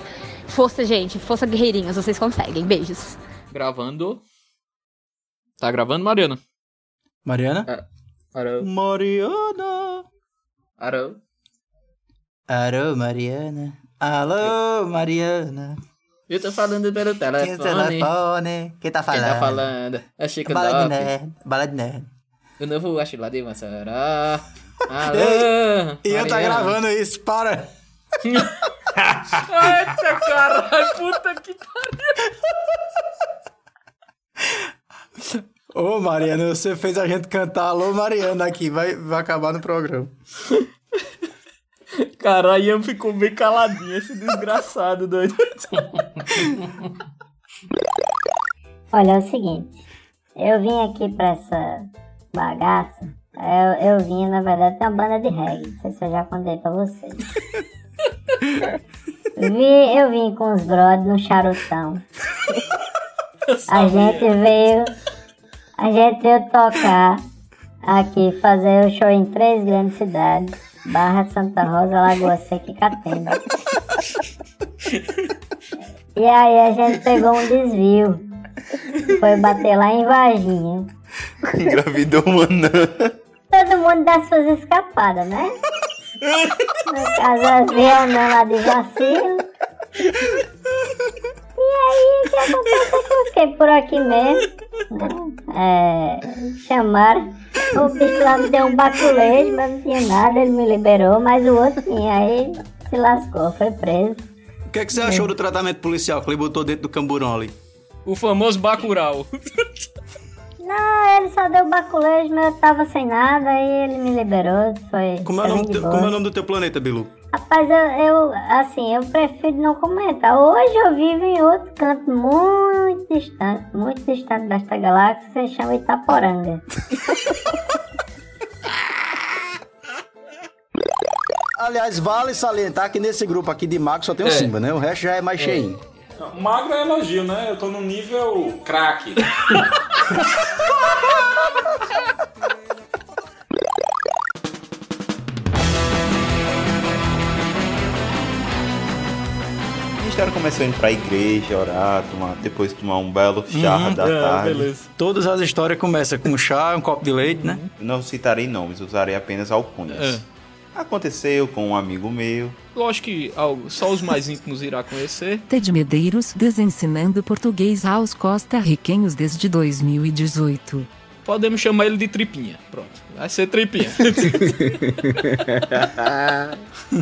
força, gente, força guerreirinhas, vocês conseguem. Beijos. Gravando. Tá gravando, Mariana? Mariana? Arão. Mariana. Arão. Alô, Mariana. Alô, Mariana. Eu tô falando pelo telefone. Quem telefone? Quem tá falando? Quem tá falando? É Chico Bala de nerd. Bala de nerd. O novo acho lá de Massará. (laughs) Alô. E eu tá Mariana. gravando isso, para. (laughs) Eita caralho, puta que pariu. Ô, Mariana, você fez a gente cantar Alô, Mariana aqui. Vai, vai acabar no programa. Caralho, Ian ficou bem caladinho, esse desgraçado, doido. Olha, é o seguinte. Eu vim aqui pra essa bagaça. Eu, eu vim, na verdade, tem uma banda de reggae. Não sei se eu já contei pra vocês. Vi, eu vim com os brothers no charutão. A gente veio. A gente veio tocar aqui, fazer o show em três grandes cidades: Barra, Santa Rosa, Lagoa Seca e Catenda. E aí a gente pegou um desvio. Foi bater lá em Varginha. Engravidou uma anã. Todo mundo dá suas escapadas, né? No caso, lá de vacilo. E aí, o que acontece que eu fiquei por aqui mesmo. né? É, chamaram. O bicho lá me deu um baculejo, mas não tinha nada, ele me liberou, mas o outro tinha. Aí se lascou, foi preso. O que, é que você achou do tratamento policial que ele botou dentro do camburão ali? O famoso Bacurau. Não, ele só deu baculejo, mas eu tava sem nada, aí ele me liberou. Foi. Como é, o nome, teu, como é o nome do teu planeta, Bilu? Rapaz, eu, eu, assim, eu prefiro não comentar. Hoje eu vivo em outro canto muito distante, muito distante desta galáxia, que se chama Itaporanga. (laughs) Aliás, vale salientar que nesse grupo aqui de magos só tem o É. Simba, né? O resto já é mais cheinho. Magro é elogio, né? Eu tô no nível craque. A história começou indo pra igreja, orar, tomar, depois tomar um belo chá Uhum. da É, tarde. beleza. Todas as histórias começam com chá, um copo de leite, né? Não citarei nomes, usarei apenas alcunhas. Aconteceu com um amigo meu. Lógico que algo- só os mais íntimos irá conhecer. (laughs) Ted Medeiros desensinando português aos costarriquenhos desde 2018. Podemos chamar ele de Tripinha. Pronto, vai ser Tripinha. (laughs)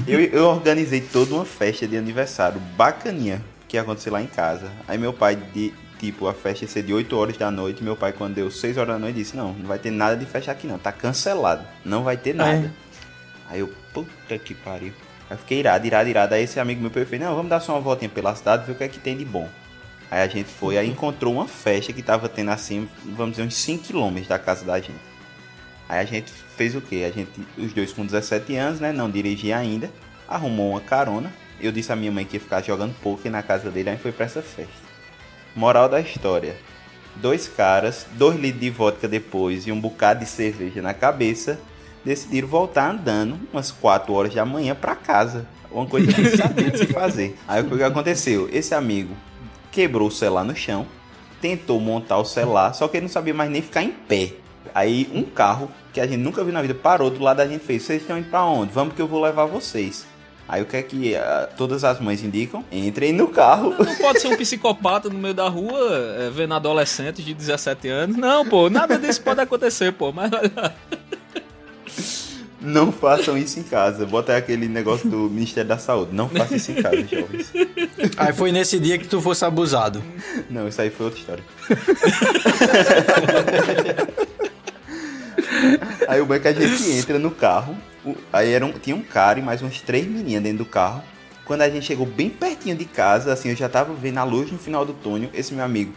eu, eu organizei toda uma festa de aniversário bacaninha que ia acontecer lá em casa. Aí meu pai, de, tipo, a festa ia ser de 8 horas da noite. Meu pai, quando deu 6 horas da noite, disse: Não, não vai ter nada de festa aqui não, tá cancelado. Não vai ter nada. Aí eu, puta que pariu. Aí eu fiquei irado, irado, irado. Aí esse amigo meu fez: Não, vamos dar só uma voltinha pela cidade, ver o que é que tem de bom. Aí a gente foi, aí encontrou uma festa que tava tendo assim, vamos dizer, uns 5km da casa da gente. Aí a gente fez o quê? A gente, os dois com 17 anos, né? Não dirigia ainda. Arrumou uma carona. Eu disse à minha mãe que ia ficar jogando poker na casa dele, aí foi pra essa festa. Moral da história. Dois caras, dois litros de vodka depois e um bocado de cerveja na cabeça, decidiram voltar andando umas 4 horas da manhã pra casa. Uma coisa que não sabia se fazer. (laughs) Aí o que aconteceu? Esse amigo quebrou o celular no chão, tentou montar o celular, só que ele não sabia mais nem ficar em pé. Aí um carro que a gente nunca viu na vida parou do lado da gente e fez: Vocês estão indo pra onde? Vamos que eu vou levar vocês. Aí o que é que ah, todas as mães indicam? Entrem no carro. Não pode ser um psicopata no meio da rua, é, vendo adolescentes de 17 anos. Não, pô, nada disso pode acontecer, pô. Mas (laughs) Não façam isso em casa. Bota aí aquele negócio do Ministério da Saúde. Não façam isso em casa, jovens. Aí foi nesse dia que tu fosse abusado. Não, isso aí foi outra história. (laughs) aí o banco a gente entra no carro. Aí era um- tinha um cara e mais uns três meninas dentro do carro. Quando a gente chegou bem pertinho de casa, assim, eu já tava vendo a luz no final do túnel. Esse meu amigo,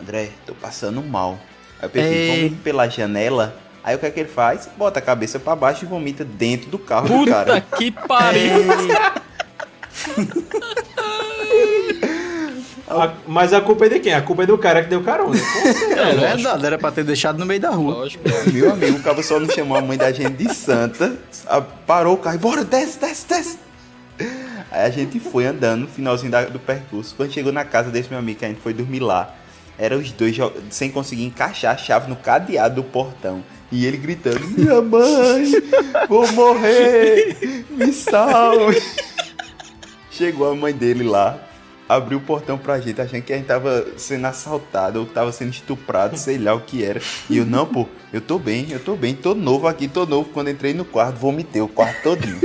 André, tô passando mal. Aí eu pensei, Ei. vamos pela janela. Aí o que é que ele faz? Bota a cabeça pra baixo e vomita dentro do carro do Puta cara. que pariu! (laughs) A- mas a culpa é de quem? A culpa é do cara que deu carona. É, verdade, era pra ter deixado no meio da rua. Meu amigo, o cara só não chamou a mãe da gente de santa. Parou o carro e bora, desce, desce, desce. Aí a gente foi andando no finalzinho da- do percurso. Quando chegou na casa desse meu amigo, que a gente foi dormir lá, eram os dois sem conseguir encaixar a chave no cadeado do portão. E ele gritando: Minha mãe, vou morrer, me salve. Chegou a mãe dele lá, abriu o portão pra gente, achando que a gente tava sendo assaltado ou tava sendo estuprado, sei lá o que era. E eu, não, pô, eu tô bem, eu tô bem, tô novo aqui, tô novo. Quando entrei no quarto, vomitei o quarto todinho.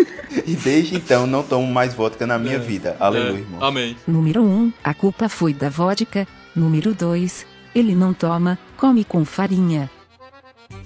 E desde então não tomo mais vodka na minha vida. Aleluia, irmão. Amém. Número 1, a culpa foi da vodka. Número 2, ele não toma, come com farinha.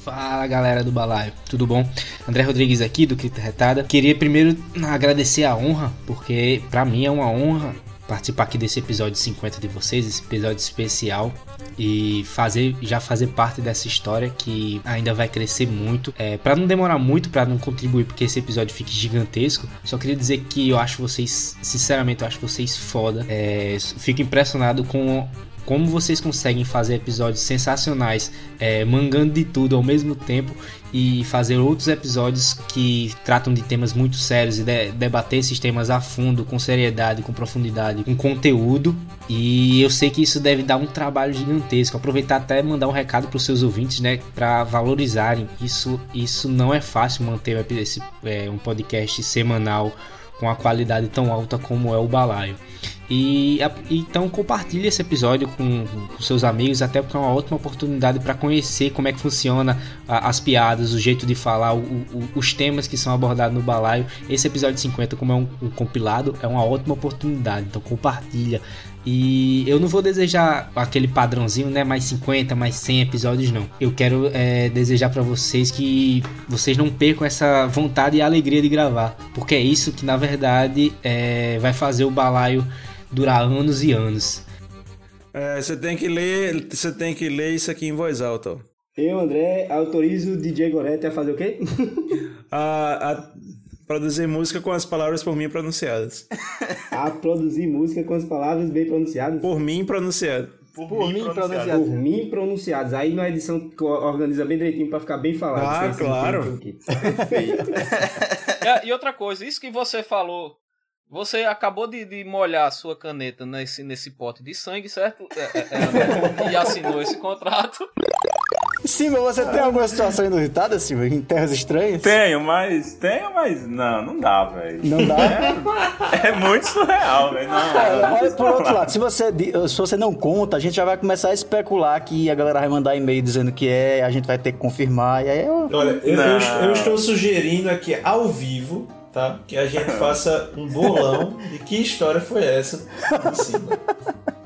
Fala galera do balaio, tudo bom? André Rodrigues aqui do Cripta Retada. Queria primeiro agradecer a honra, porque pra mim é uma honra participar aqui desse episódio 50 de vocês, esse episódio especial e fazer já fazer parte dessa história que ainda vai crescer muito. É, para não demorar muito, para não contribuir porque esse episódio fique gigantesco, só queria dizer que eu acho vocês, sinceramente, eu acho vocês foda. É, fico impressionado com como vocês conseguem fazer episódios sensacionais, é, mangando de tudo ao mesmo tempo e fazer outros episódios que tratam de temas muito sérios e de- debater esses temas a fundo, com seriedade, com profundidade, com conteúdo. E eu sei que isso deve dar um trabalho gigantesco. Aproveitar até mandar um recado para os seus ouvintes, né, para valorizarem. Isso, isso não é fácil manter esse, é, um podcast semanal com a qualidade tão alta como é o Balaio. E então compartilhe esse episódio com, com seus amigos, até porque é uma ótima oportunidade para conhecer como é que funciona a- as piadas, o jeito de falar, o- o- os temas que são abordados no balaio. Esse episódio 50, como é um, um compilado, é uma ótima oportunidade. Então compartilha. E eu não vou desejar aquele padrãozinho, né? Mais 50, mais 100 episódios, não. Eu quero é, desejar para vocês que vocês não percam essa vontade e alegria de gravar, porque é isso que na verdade é, vai fazer o balaio durar anos e anos. É, você tem que ler, você tem que ler isso aqui em voz alta, ó. Eu, André, autorizo o DJ Gorete a fazer o quê? (laughs) A, a produzir música com as palavras por mim pronunciadas. (laughs) A produzir música com as palavras bem pronunciadas. Por mim pronunciado. Por, mim pronunciadas. Por mim pronunciadas. Aí na edição organiza bem direitinho pra ficar bem falado. Ah, claro. É, (laughs) e outra coisa, isso que você falou, você acabou de, de molhar a sua caneta nesse, nesse pote de sangue, certo? É, é, é, (laughs) e assinou esse contrato. Silva, você tem alguma situação inusitada, Silva, em terras estranhas? Tenho, mas. Tenho, mas. Não, não dá, velho. Não dá? É, é muito surreal, velho. Não. Olha, olha, por outro lado, se você, se você não conta, a gente já vai começar a especular que a galera vai mandar e-mail dizendo que é, a gente vai ter que confirmar, e aí eu... Olha, eu, eu- eu estou sugerindo aqui ao vivo, tá? Que a gente faça um bolão de que história foi essa em cima.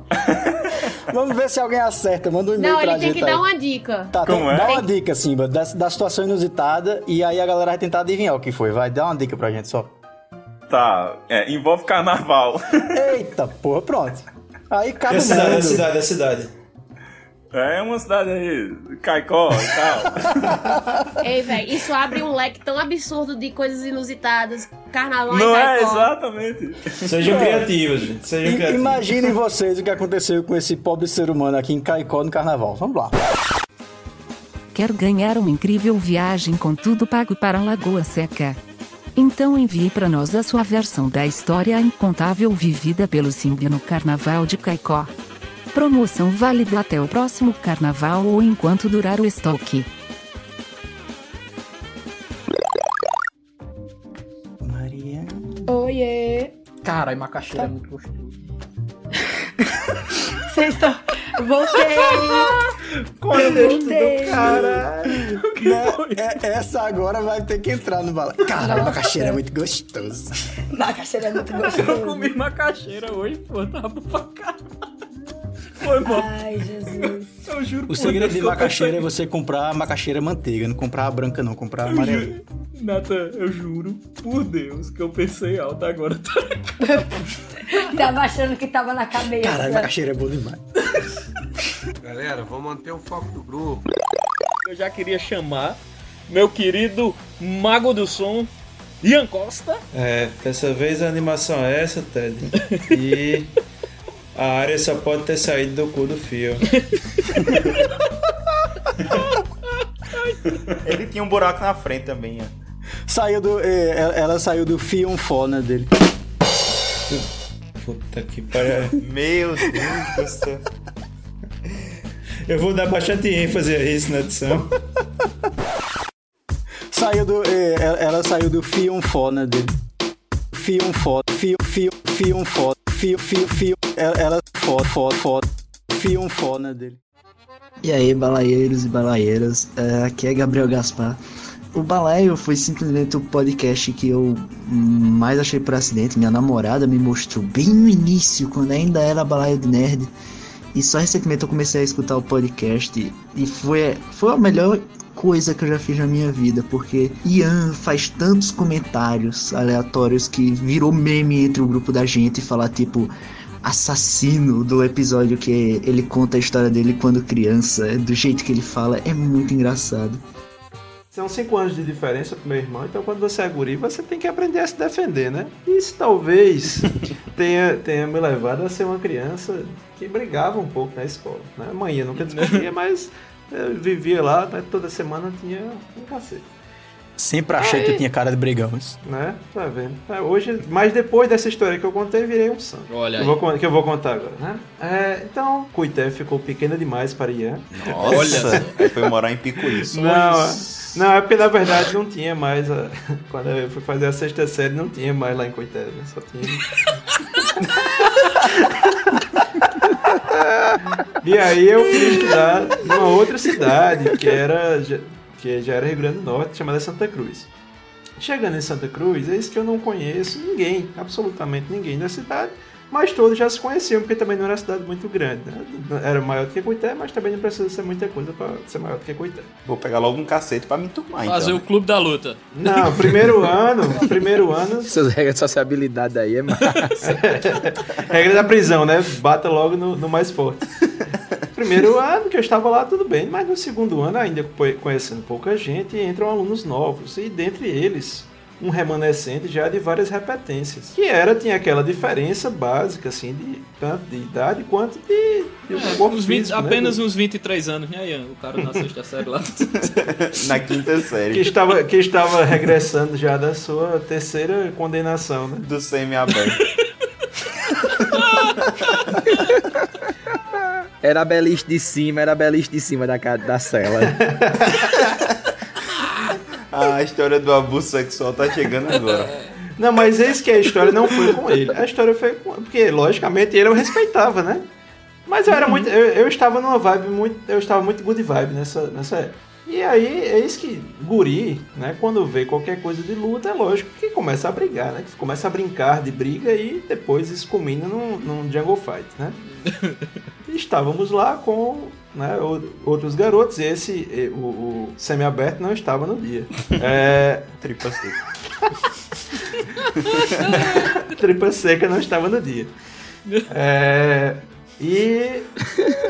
(laughs) Vamos ver se alguém acerta, manda um e-mail Não, pra ele tem que aí. dar uma dica. Tá, tem- Como é? dá uma dica, Simba, da, da situação inusitada, e aí a galera vai tentar adivinhar o que foi. Vai, dá uma dica pra gente só. Tá. É, envolve carnaval. Eita, porra, pronto. Aí É cabe a o cidade, é cidade, é a cidade. É uma cidade aí, Caicó e tal. (laughs) Ei, velho, isso abre um leque tão absurdo de coisas inusitadas. Carnaval Não e é exatamente. Sejam criativos, gente. Sejam I- criativos. Imaginem (laughs) vocês o que aconteceu com esse pobre ser humano aqui em Caicó no carnaval. Vamos lá. Quer ganhar uma incrível viagem com tudo pago para a Lagoa Seca? Então envie para nós a sua versão da história incontável vivida pelo Simba no Carnaval de Caicó. Promoção válida até o próximo carnaval ou enquanto durar o estoque. Oiê! Caralho, macaxeira é muito gostoso. (laughs) Vocês estão. Voltei! Contexto Voltei. caralho. É- Essa agora vai ter que entrar no balão. Caralho, macaxeira é muito gostoso. Macaxeira é muito Eu gostoso. comi macaxeira hoje, pô, tava pra caralho. Foi bom. Ai, Jesus. (laughs) Eu juro O segredo de macaxeira é você comprar macaxeira manteiga, não comprar a branca não, comprar a amarela. Nata, eu juro por Deus que eu pensei alto agora. (laughs) Tava achando que tava na cabeça. Caralho, macaxeira é bom demais. Galera, vamos manter o foco do grupo. Eu já queria chamar meu querido mago do som, Ian Costa. É, dessa vez a animação é essa, Ted. E (laughs) a área só pode ter saído do cu do fio. (laughs) Ele tinha um buraco na frente também, ó. Saiu do. eh, Ela, saiu do Fion Fona dele. Puta que pariu. Meu Deus do céu. Eu vou dar bastante ênfase a isso na edição. Saiu do. eh, Ela, saiu do Fion Fona dele. Fion Fona. Fio, fio, Fion Fona. Fio, fio, fio. Ela, ela fo, fo, fo. Fion Fona dele. E aí, balaeiros e balaeiras, é, aqui é Gabriel Gaspar. O Balaio foi simplesmente o podcast que eu mais achei por acidente. Minha namorada me mostrou bem no início, quando ainda era Balaio de Nerd. E só recentemente eu comecei a escutar o podcast e foi, foi a melhor coisa que eu já fiz na minha vida, porque Ian faz tantos comentários aleatórios que virou meme entre o grupo da gente e falar tipo assassino do episódio que ele conta a história dele quando criança, do jeito que ele fala, é muito engraçado. São cinco anos de diferença pro meu irmão, então quando você é guri, você tem que aprender a se defender, né? Isso talvez (laughs) tenha, tenha me levado a ser uma criança que brigava um pouco na escola. Né? Mãe, eu nunca descobria, mas eu vivia lá, né? toda semana tinha um cacete. Sempre achei que Aí- eu tinha cara de brigão. Mas... Né? Tá vendo? É, Hoje, mas depois dessa história que eu contei, virei um santo. Olha que eu vou, que eu vou contar agora, né? É, então, Cuité ficou pequena demais para Ian. Nossa, aí foi morar em Picuí. Não, não, é porque na verdade não tinha mais. a- (laughs) Quando eu fui fazer a sexta série, não tinha mais lá em Coité, né? Só tinha. (laughs) e aí eu fui estudar numa outra cidade, que era que já era Rio Grande do Norte, chamada Santa Cruz. Chegando em Santa Cruz, é isso que eu não conheço ninguém, absolutamente ninguém da cidade, mas todos já se conheciam, porque também não era uma cidade muito grande. Né? Era maior do que Coité, mas também não precisa ser muita coisa para ser maior do que Coité. Vou pegar logo um cacete pra me enturmar, Fazer então. o clube da luta. Não, (laughs) primeiro ano, primeiro ano, Essas regras de sociabilidade aí é massa. (laughs) regra da prisão, né? Bata logo no, no mais forte. Primeiro ano que eu estava lá, tudo bem, mas no segundo ano, ainda co- conhecendo pouca gente, entram alunos novos, e dentre eles, um remanescente já de várias repetências. Que era, tinha aquela diferença básica, assim, de tanto de idade quanto de, de É, corpo uns 20 físico, né? apenas uns 23 anos, né, Ian? O cara na sexta série lá. (laughs) Na quinta série. Que estava, que estava regressando já da sua terceira condenação, né? Do semi-aberto. Era a beliche de cima, era a beliche de cima da, da cela. (laughs) A história do abuso sexual tá chegando agora. (laughs) Não, mas eis que a história não foi com ele. A história foi com. Porque, logicamente, ele eu respeitava, né? Mas eu era muito. Eu, eu estava numa vibe muito. Eu estava muito good vibe nessa, nessa época. E aí, eis que guri, né? Quando vê qualquer coisa de luta, é lógico que começa a brigar, né? Que começa a brincar de briga e depois isso culmina num, num jungle fight, né? (laughs) Estávamos lá com né, outros garotos e esse, o, o semi-aberto não estava no dia. É, (laughs) Tripa seca. (laughs) Tripa seca não estava no dia. É, e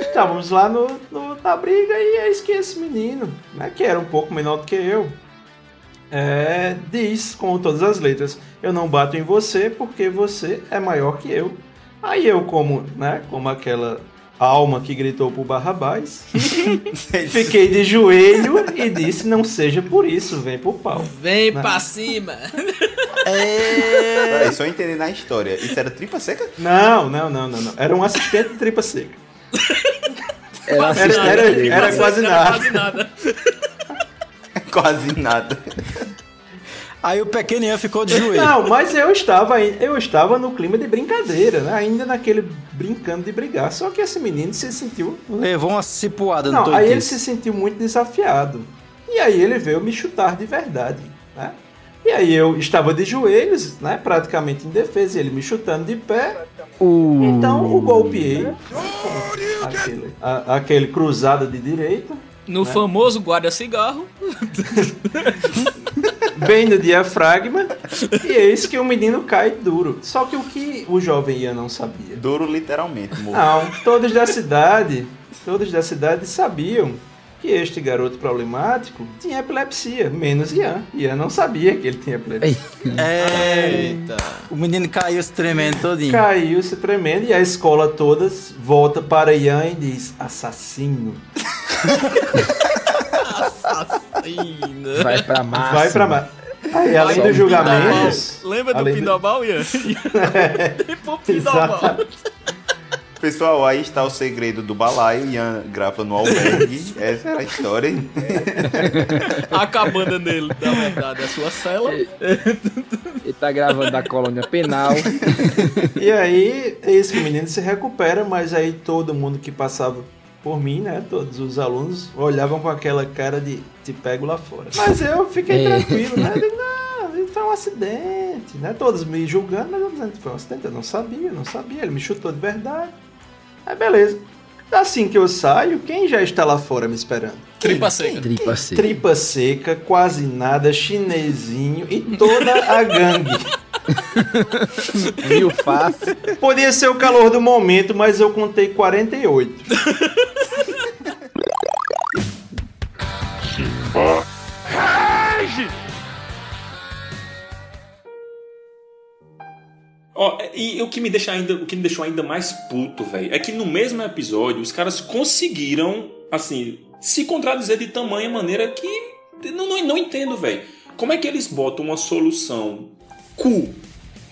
estávamos lá no, no- na briga e eis que esse menino, né, que era um pouco menor do que eu, é, diz com todas as letras: Eu não bato em você porque você é maior que eu. Aí eu, como, né, como aquela alma que gritou por Barrabás. (laughs) Fiquei de joelho e disse: Não seja por isso, vem pro pau. Vem Né? pra cima. Peraí, só entender na história. Isso era tripa seca? Não, não, não, não, não. Era um assistente de tripa seca. Era Era, era, era quase nada. Quase nada. Aí o pequeno Ian ficou de joelho. Não, mas eu estava, eu estava no clima de brincadeira, né? Ainda naquele brincando de brigar. Só que esse menino se sentiu. Levou uma cipuada no Não, aí ele se sentiu muito desafiado. E aí ele veio me chutar de verdade, né? E aí eu estava de joelhos, né? Praticamente indefeso, e ele me chutando de pé. Então o golpeei. Aquele, a- aquele cruzado de direita. No né? famoso guarda-cigarro. (laughs) bem no diafragma, e eis que o menino cai duro. Só que o que o jovem Ian não sabia? Duro literalmente, morto. Não, todos da cidade, todos da cidade sabiam que este garoto problemático tinha epilepsia, menos Ian. Ian não sabia que ele tinha epilepsia. É. O menino caiu se tremendo todinho. Caiu se tremendo e a escola toda volta para Ian e diz: assassino. Assassino. Vai pra massa. Vai pra massa. Aí, além julgamentos. Pindamal. Lembra do do- Pindamal, Ian? (laughs) Exato. Pessoal, aí está o segredo do balaio. Ian grava no albergue. Essa era a história. hein? (laughs) A cabana dele, na verdade, é a sua cela. Ele tá gravando da colônia penal. E aí, esse menino se recupera, mas aí todo mundo que passava por mim, né? Todos os alunos olhavam com aquela cara de te pego lá fora. Mas eu fiquei É. tranquilo, né? Digo, (laughs) não, isso foi um acidente, né? Todos me julgando, mas eu dizendo que foi um acidente. Eu não sabia, eu não sabia. Ele me chutou de verdade. Aí beleza. Assim que eu saio, quem já está lá fora me esperando? Tripa seca. Tripa seca. Tripa seca, quase nada, chinesinho e toda a gangue. (laughs) (laughs) Mil faces. Podia ser o calor do momento, mas eu contei 48. Ó, e o que me deixa ainda, o que me deixou ainda mais puto, velho, é que no mesmo episódio os caras conseguiram, assim, se contradizer de tamanha maneira que não, não, não entendo, velho. Como é que eles botam uma solução cool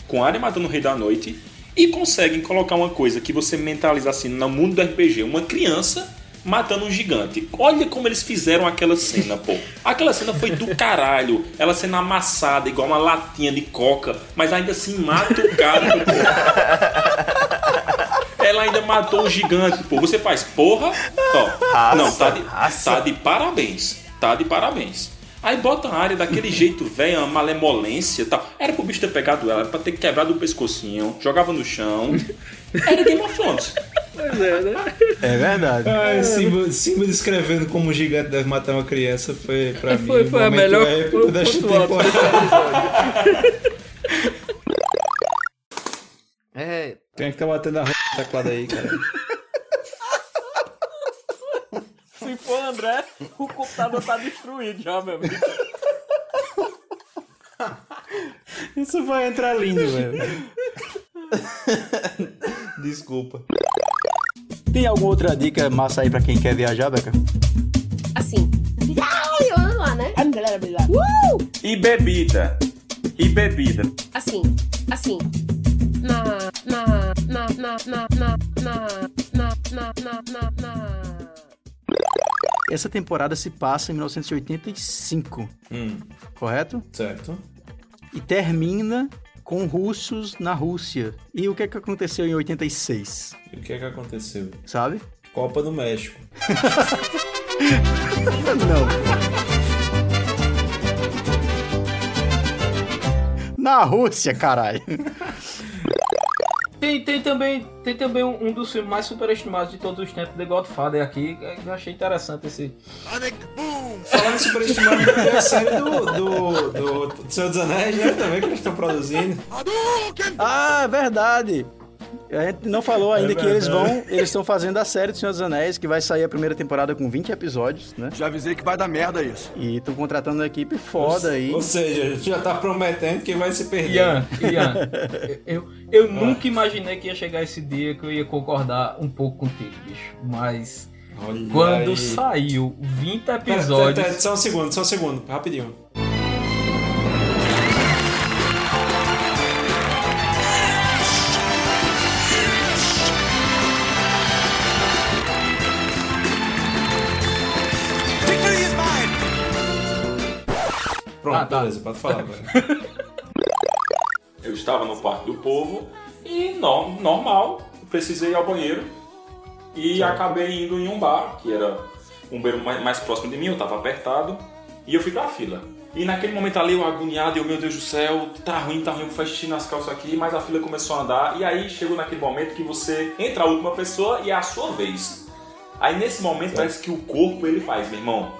com a área matando o Rei da Noite e conseguem colocar uma coisa que você mentaliza assim no mundo do RPG, uma criança matando um gigante. Olha como eles fizeram aquela cena, pô. Aquela cena foi do caralho. Ela sendo amassada igual uma latinha de coca, mas ainda assim mata o cara. pô. Ela ainda matou o gigante, pô. Você faz porra? Ó, Raça, não, tá de, raça. tá de parabéns. Tá de parabéns. Aí bota a área daquele (laughs) jeito, velho, uma malemolência e tal. Era pro bicho ter pegado ela, era pra ter quebrado o pescocinho, jogava no chão. (laughs) Era Game of Thrones. Pois é, né? É verdade. Ah, Simba, Simba descrevendo como o gigante deve matar uma criança foi, pra mim, Foi- o foi a momento melhor- épico desta ponto alto temporada. (laughs) É. Quem é que tá batendo a ro... teclado aí, cara? Se for André, o computador tá destruído já, meu amigo. Isso vai entrar lindo, velho. Desculpa. Tem alguma outra dica massa aí pra quem quer viajar, Beca? Assim. Ai, vamos lá, né? Uh! E bebida. E bebida. Assim, assim. Na, na, na, na, na, na, na, na, na, na, na, na. Essa temporada se passa em 1985, Hum, correto? certo. E termina com russos na Rússia. E o que é que aconteceu em 86? E o que é que aconteceu? Sabe? Copa do México. (laughs) Na Rússia, caralho. (laughs) Tem, tem também, tem também um, um dos filmes mais superestimados de todos os tempos, The Godfather, aqui. Eu achei interessante esse. Falando superestimado, (laughs) tem a série do, do, do, do Senhor dos Anéis, né? Também que eles estão produzindo. Ah, é verdade. A gente não falou ainda É que eles vão. Eles estão fazendo a série do Senhor dos Anéis, que vai sair a primeira temporada com 20 episódios, né? Já avisei que vai dar merda isso. E estão contratando uma equipe foda aí. Ou seja, já tá prometendo que vai se perder. Ian, Ian, (laughs) eu, eu nunca imaginei que ia chegar esse dia que eu ia concordar um pouco contigo, bicho. Mas Olha quando aí. saiu 20 Pera, episódios. pera, pera, só um segundo, só um segundo, rapidinho. Pronto, Ah, tá. beleza, pode falar agora. Eu estava no Parque do Povo e no- normal, precisei ir ao banheiro e acabei indo em um bar, que era um banheiro mais, mais próximo de mim, eu estava apertado, e eu fui pra fila. E naquele momento ali eu agoniado, eu, meu Deus do céu, tá ruim, tá ruim, faz xixi nas calças aqui, mas a fila começou a andar, e aí chegou naquele momento que você entra a última pessoa e é a sua vez. Aí nesse momento parece que o corpo ele faz, meu irmão,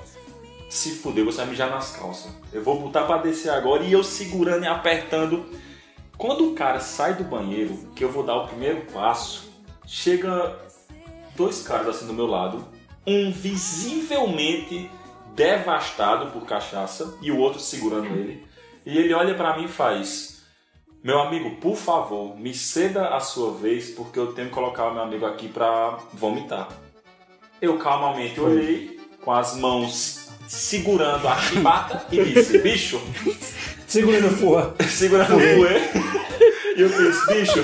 se fuder, você vai mijar nas calças. Eu vou botar pra descer agora e eu segurando e apertando. Quando o cara sai do banheiro, que eu vou dar o primeiro passo, chega dois caras assim do meu lado, um visivelmente devastado por cachaça e o outro segurando ele. E ele olha pra mim e faz: Meu amigo, por favor, me ceda a sua vez porque eu tenho que colocar o meu amigo aqui pra vomitar. Eu calmamente olhei, com as mãos segurando a chibata e disse: Bicho, Segurando o fua. segurando o fuê. E eu fiz, bicho,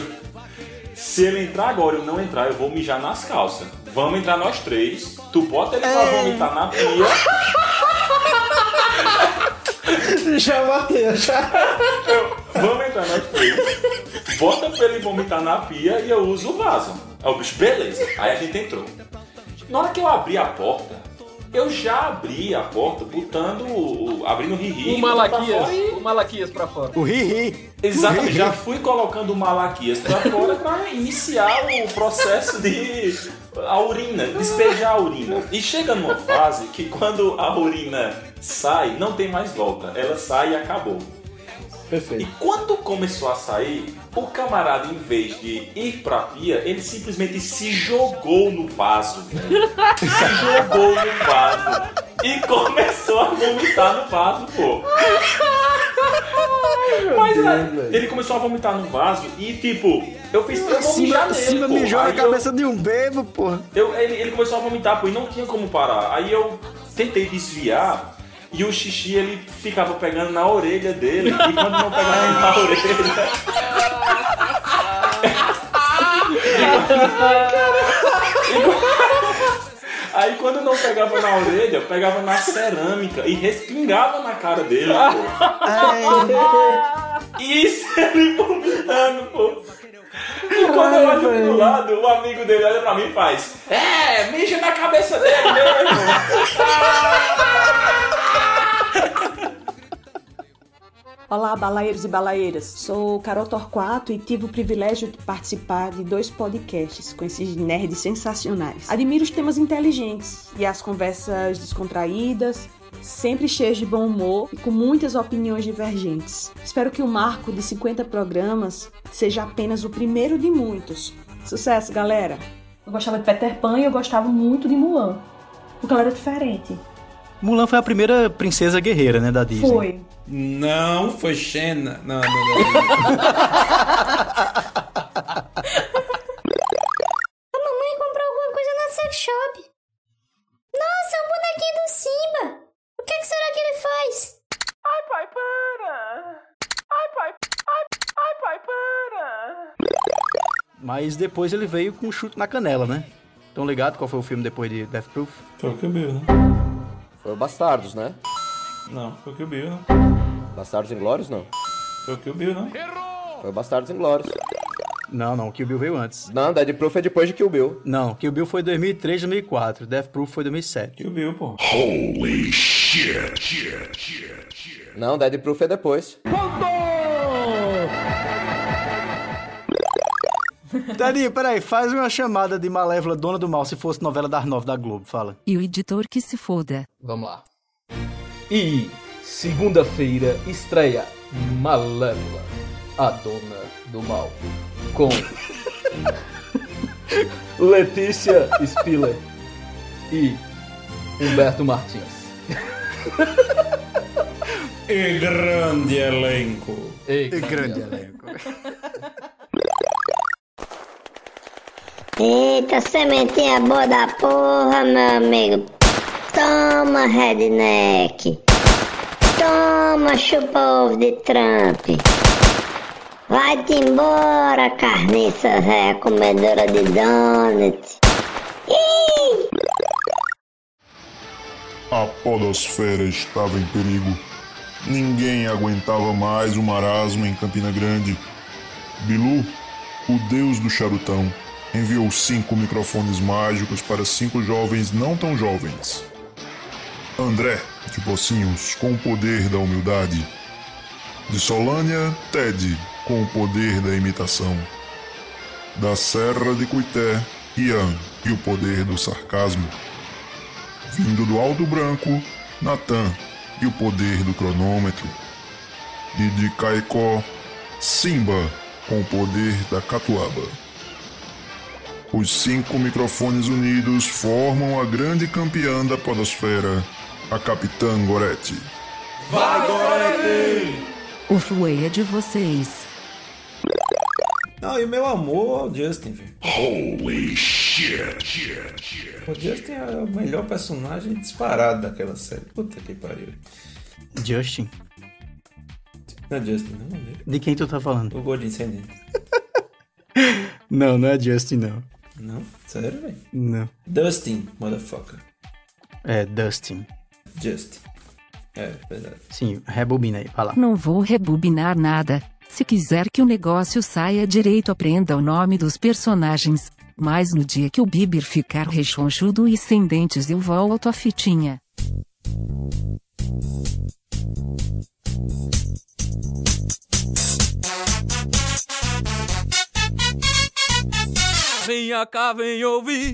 se ele entrar agora e eu não entrar, eu vou mijar nas calças. Vamos entrar nós três. Tu bota ele pra vomitar na pia. Já bateu, já. Vamos entrar nós três. Bota pra ele vomitar na pia e eu uso o vaso. Aí o bicho, beleza. Aí a gente entrou. Na hora que eu abri a porta, eu já abri a porta botando. o- abrindo o ri-ri. O Malaquias, fora e- o Malaquias pra fora. O Ri-Ri. Exatamente, já fui colocando o Malaquias pra fora pra iniciar o processo de a urina, despejar a urina. E chega numa fase que quando a urina sai, não tem mais volta. Ela sai e acabou. Perfeito. E quando começou a sair, o camarada, em vez de ir pra pia, ele simplesmente se jogou no vaso, velho. Se jogou no vaso. E começou a vomitar no vaso, pô. Mas aí, ele começou a vomitar no vaso e, tipo, eu fiz mijar Cima, nele, cima pô. mijou na Aí eu- cabeça de um bebo, porra. eu, ele, ele começou a vomitar, pô, e não tinha como parar. Aí eu tentei desviar e o xixi ele ficava pegando na orelha dele. E quando não pegava na orelha. Aí quando não pegava na orelha, pegava na cerâmica e respingava na cara dele, pô. Isso ele vomitando, pô. E quando eu olho pro lado, o amigo dele olha pra mim e faz: É, mija na cabeça dele mesmo. (laughs) Olá, balaeiros e balaeiras. Sou Carol Torquato e tive o privilégio de participar de dois podcasts com esses nerds sensacionais. Admiro os temas inteligentes e as conversas descontraídas, sempre cheias de bom humor e com muitas opiniões divergentes. Espero que o marco de 50 programas seja apenas o primeiro de muitos. Sucesso, galera! Eu gostava de Peter Pan e eu gostava muito de Mulan, porque ela era diferente. Mulan foi a primeira princesa guerreira, né, da Disney. Foi. Não, foi Xena. Não, não, não. (laughs) A mamãe comprou alguma coisa na sex shop. Nossa, um bonequinho do Simba. O que, que será que ele faz? Ai, pai, para! Ai, pai, ai, ai, pai, para! Mas depois ele veio com um chute na canela, né? Tão ligado qual foi o filme depois de Death Proof? Foi o Kill Bill, né? Foi o Bastardos, né? Não, foi o Kill Bill, né? Bastardos Inglórios, não. Foi o Kill Bill, não? Foi o Bastardos Inglórios. Não, não, Kill Bill veio antes. Não, Dead Proof é depois de Kill Bill. Não, Kill Bill foi 2003, 2004. Death Proof foi 2007. Kill Bill, pô. Holy shit. Não, Dead Proof é depois. (laughs) Tadinho, peraí, faz uma chamada de Malévola Dona do Mal se fosse novela das nove da Globo, fala. E o editor que se foda. Vamos lá. E segunda-feira estreia Malévola, a dona do mal, com (laughs) Letícia Spiller e Humberto Martins. E grande elenco. E grande elenco. Eita, sementinha boa da porra, meu amigo. Toma, redneck. Toma, chupa ovo de Trump. Vai-te embora, carniça véia comedora de donut. Ih! A podosfera estava em perigo. Ninguém aguentava mais o marasmo em Campina Grande. Bilu, o deus do charutão, enviou cinco microfones mágicos para cinco jovens não tão jovens. André, de Pocinhos, com o poder da humildade. De Solânia, Ted, com o poder da imitação. Da Serra de Cuité, Ian e o poder do sarcasmo. Vindo do Alto Branco, Natan e o poder do cronômetro. E de Caicó, Simba, com o poder da catuaba. Os cinco microfones unidos formam a grande campeã da podosfera, a Capitã Goretti. Vai, Gorete! O Fluê é de vocês. Não, e meu amor ao Justin, velho. Holy shit. O Justin é o melhor personagem disparado daquela série. Puta que pariu. Justin? Não é Justin, não, é. De quem tu tá falando? O gordinho sem dente. (laughs) Não, não é Justin, não. Não? Sério, velho? Não. Dustin, motherfucker. É Dustin. Justin. É, verdade. Sim, rebobina aí, lá. Não vou rebobinar nada. Se quiser que o negócio saia direito, aprenda o nome dos personagens. Mas no dia que o Bieber ficar rechonchudo e sem dentes, eu volto a fitinha. Venha cá, vem ouvir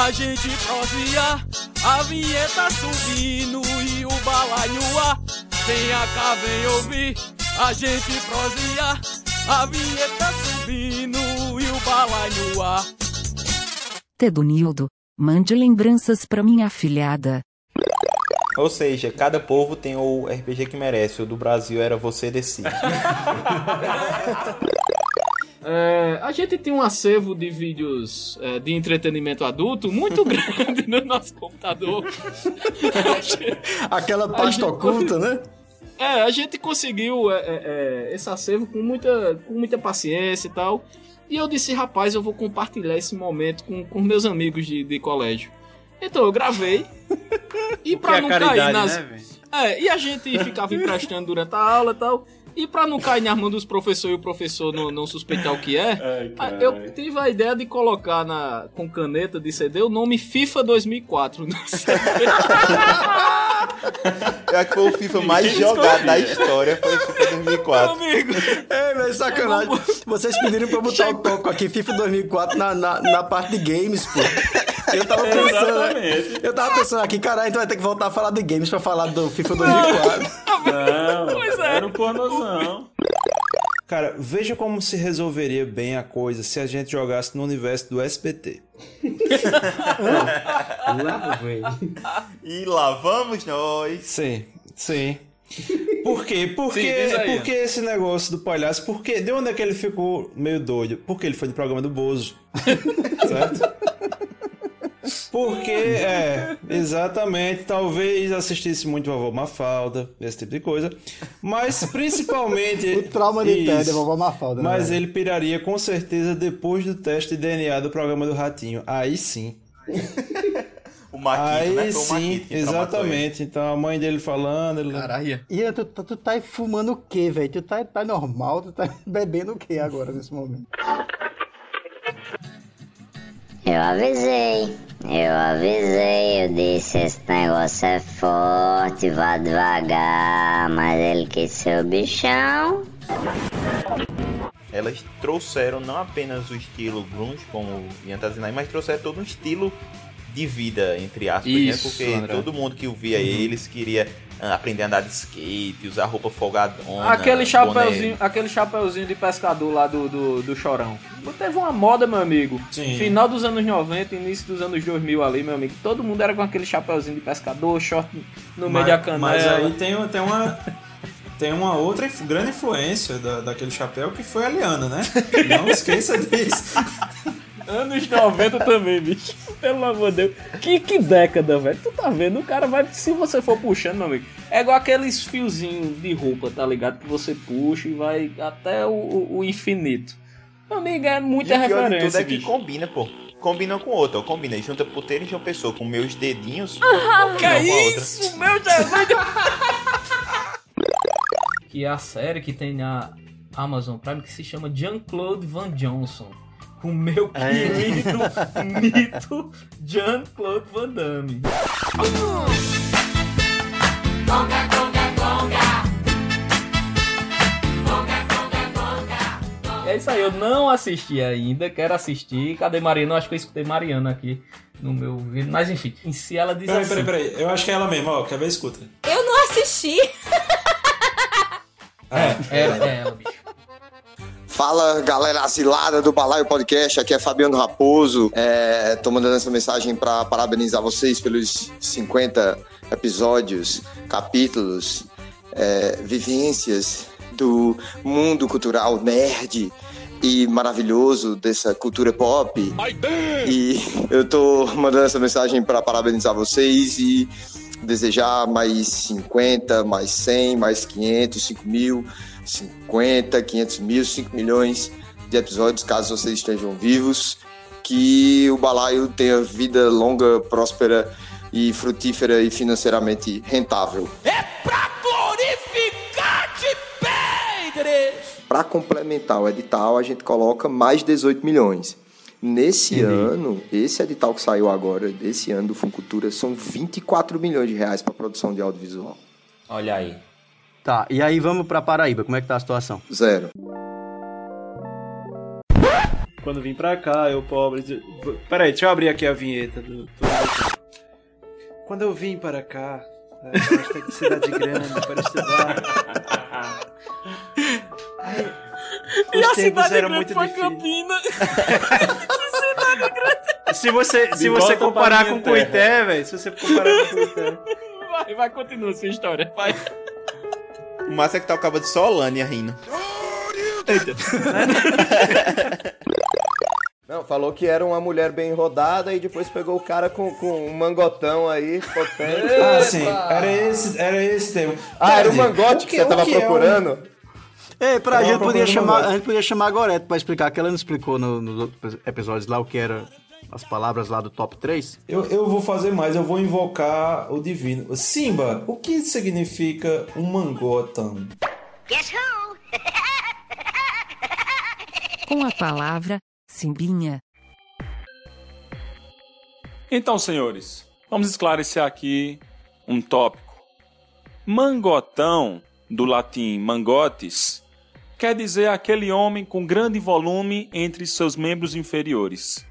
a gente prosear. A vinheta subindo e o balaio no ar. Venha cá, vem ouvir a gente prosear. A vinheta subindo e o balaio no ar. Tedonildo, mande lembranças pra minha afilhada. Ou seja, cada povo tem o RPG que merece. O do Brasil era você decide. (laughs) É, a gente tem um acervo de vídeos é, de entretenimento adulto muito (laughs) grande no nosso computador. (laughs) Aquela pasta oculta, né? É, a gente conseguiu é, é, é, esse acervo com muita, com muita paciência e tal. E eu disse, rapaz, eu vou compartilhar esse momento com, com meus amigos de, de colégio. Então eu gravei. (laughs) E pra Que é não caridade, cair nas. né, é, e a gente ficava emprestando durante a aula e tal. E pra não cair nas mãos dos professores e o professor não, não suspeitar o que é, eu tive a ideia de colocar na, com caneta de CD o nome FIFA 2004 no CD. Eu acho que foi o FIFA mais jogado da história, foi o FIFA 2004. Amigo. É, velho, sacanagem. Vocês pediram pra eu botar o toco aqui, FIFA 2004, na, na, na parte de games, pô. Eu tava pensando, Exatamente. eu tava pensando aqui, caralho, a gente vai ter que voltar a falar de games pra falar do FIFA 2004. Não, (laughs) é. era um pornozão. Cara, veja como se resolveria bem a coisa se a gente jogasse no universo do SBT. (laughs) Lá. E lá vamos nós. Sim, sim. Por quê? Porque, Sim, porque esse negócio do palhaço, porque de onde é que ele ficou meio doido? Porque ele foi no programa do Bozo. (laughs) certo? Porque, é, exatamente, talvez assistisse muito Vovó Mafalda, esse tipo de coisa. Mas principalmente. (laughs) O trauma de Isso. Ted é vovó Mafalda, né, Mas velho? ele piraria com certeza depois do teste de DNA do programa do Ratinho. Aí sim. (laughs) O Maquito, Aí né? Foi o sim, exatamente. Então a mãe dele falando. Ele... Caralho. Ian, tu, tu, tu tá aí fumando o quê, velho? Tu tá, tá normal? Tu tá (laughs) bebendo o quê agora, nesse momento? Eu avisei, eu avisei, eu disse esse negócio é forte, vá devagar, mas ele quis ser o bichão. Elas trouxeram não apenas o estilo grunge, como o Ian tá mas trouxeram todo um estilo de vida, entre aspas, Isso, né? Porque André. todo mundo que ouvia Uhum. eles queria aprender a andar de skate, usar roupa folgadona. Aquele chapeuzinho, boné. aquele chapeuzinho de pescador lá do, do, do Chorão. Teve uma moda, meu amigo. Sim. Final dos anos 90, início dos anos 2000 ali, meu amigo. Todo mundo era com aquele chapeuzinho de pescador, short no meio mas, da canela. Mas aí tem, tem uma. Tem uma outra grande influência da, daquele chapéu que foi a Liana, né? Não esqueça disso. (laughs) Anos 90 também, bicho. Pelo amor de Deus. Que, que década, velho. Tu tá vendo? O cara vai. Se você for puxando, meu amigo. É igual aqueles fiozinhos de roupa, tá ligado? Que você puxa e vai até o, o- infinito. Meu amigo, é muita E o de tudo referência. é que bicho. combina, pô. Combina com outra, ó. Combina. Junta puteiro e João Pessoa com meus dedinhos. Ah, que outra. isso, meu Jesus! (laughs) que é a série que tem na Amazon Prime que se chama Jean-Claude Van Johnson. O meu É. querido (laughs) mito Jean-Claude Van Damme. É isso aí, eu não assisti ainda, quero assistir. Cadê Mariana? Eu acho que eu escutei Mariana aqui no meu vídeo. Mas enfim, em si ela diz Peraí, assim. peraí, peraí. Eu acho que é ela mesma, ó. Quer ver? Escuta. Eu não assisti. É, é, é ela, bicho. Fala galera asilada do Balaio Podcast, aqui é Fabiano Raposo. É, tô mandando essa mensagem para parabenizar vocês pelos 50 episódios, capítulos, é, vivências do mundo cultural nerd e maravilhoso dessa cultura pop. E eu tô mandando essa mensagem para parabenizar vocês e desejar mais 50, mais 100, mais 500, 5 mil, 50, 500 mil, 5 milhões de episódios, caso vocês estejam vivos. Que o balaio tenha vida longa, próspera e frutífera e financeiramente rentável. Glorificar-te bem, igreja! Para complementar o edital, a gente coloca mais 18 milhões. Nesse ano, esse edital que saiu agora, desse ano do Funcultura, são 24 milhões de reais para produção de audiovisual. Olha aí. Tá, e aí vamos pra Paraíba, como é que tá a situação? Zero. Quando vim pra cá, eu pobre. de- Peraí, deixa eu abrir aqui a vinheta do. do- Quando eu vim para cá, né, esta que cidade grande para estudar. Ai, (laughs) E os a tempos cidade eram grande muito foi difíceis. Campina. (laughs) que cidade grande. Se você, se você comparar com terra. Cuité, velho, se você comparar com Cuité. Vai, vai, continua a sua história. Vai. O massa é que tá o cabo de Solânia rindo. (laughs) Não, falou que era uma mulher bem rodada e depois pegou o cara com, com um mangotão aí, potente. Ah, sim, era esse, era esse termo. Ah, era o mangote que, O você tava o é um- Ei, pra Eu gente podia chamar, a gente podia chamar a Gorete pra explicar, que ela não explicou no- nos outros episódios lá o que era as palavras lá do top 3. Eu, eu vou fazer mais, eu vou invocar o divino. Simba, o que significa um mangotan? Guess who? (laughs) Com a palavra Simbinha. Então, senhores, vamos esclarecer aqui um tópico. Mangotão, do latim mangotes, quer dizer aquele homem com grande volume entre seus membros inferiores.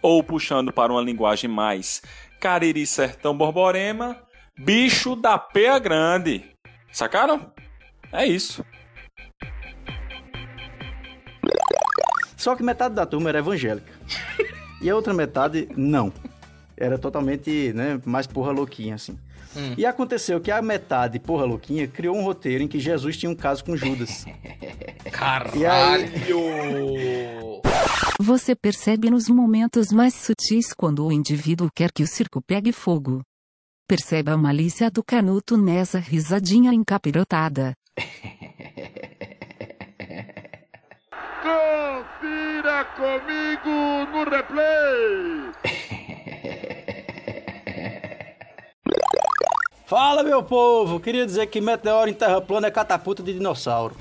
Ou puxando para uma linguagem mais cariri sertão borborema, bicho da peia grande. Sacaram? É isso. Só que metade da turma era evangélica. (laughs) e a outra metade, não. Era totalmente, né, mais porra louquinha, assim. Hum. E aconteceu que a metade, porra louquinha, criou um roteiro em que Jesus tinha um caso com Judas. (laughs) Aí- Você percebe nos momentos mais sutis quando o indivíduo quer que o circo pegue fogo. Perceba a malícia do canuto nessa risadinha encapirotada. Confira comigo no replay. (laughs) Fala, meu povo! Queria dizer que meteoro em terra plana é catapulta de dinossauro.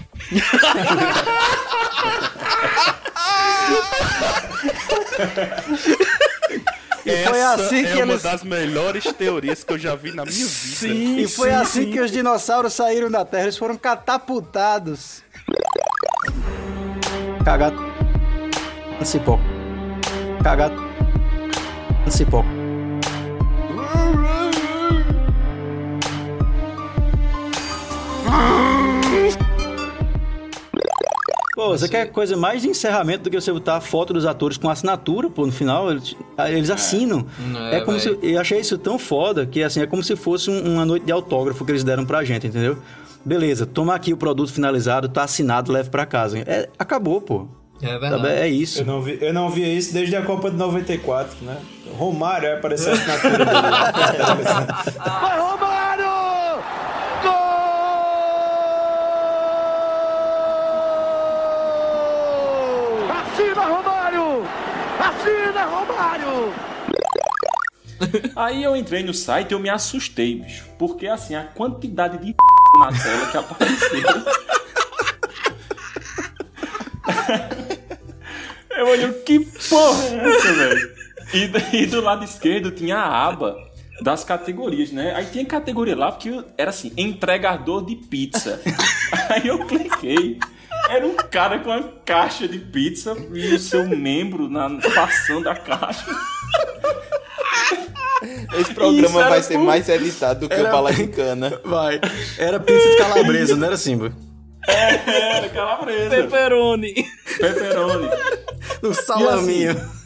E foi Essa assim que é uma eles- das melhores teorias que eu já vi na minha vida. e foi assim que os dinossauros saíram da Terra, eles foram catapultados. Cagado. Cipó. Cagado. Cipó. Pô, você quer coisa mais de encerramento do que você botar a foto dos atores com assinatura, pô, no final eles, eles assinam. É, É, como se, véi. eu achei isso tão foda que assim, é como se fosse um- uma noite de autógrafo que eles deram pra gente, entendeu? Beleza, toma aqui o produto finalizado, tá assinado, leve pra casa. É, acabou, pô. É verdade. É isso. Eu não, vi, eu não via isso desde a Copa de 94, né? Romário, aí apareceu a assinatura dele. (laughs) Vai, Romário! Assina, Romário! Assina, Romário! (laughs) Aí eu entrei no site e eu me assustei, bicho. Porque assim, a quantidade de (laughs) na tela que apareceu. (laughs) eu olhei, que porra é essa, velho? E, e do lado esquerdo tinha a aba das categorias, né? Aí tinha categoria lá porque era assim, entregador de pizza. Aí eu cliquei. Era um cara com uma caixa de pizza e o seu membro na, passando a caixa. Esse programa vai ser por- mais editado do que Era- o Bala de Cana. (laughs) Vai. Era pizza de calabresa, não era assim, pô? Era calabresa. Pepperoni. Pepperoni. No salaminho. Assim,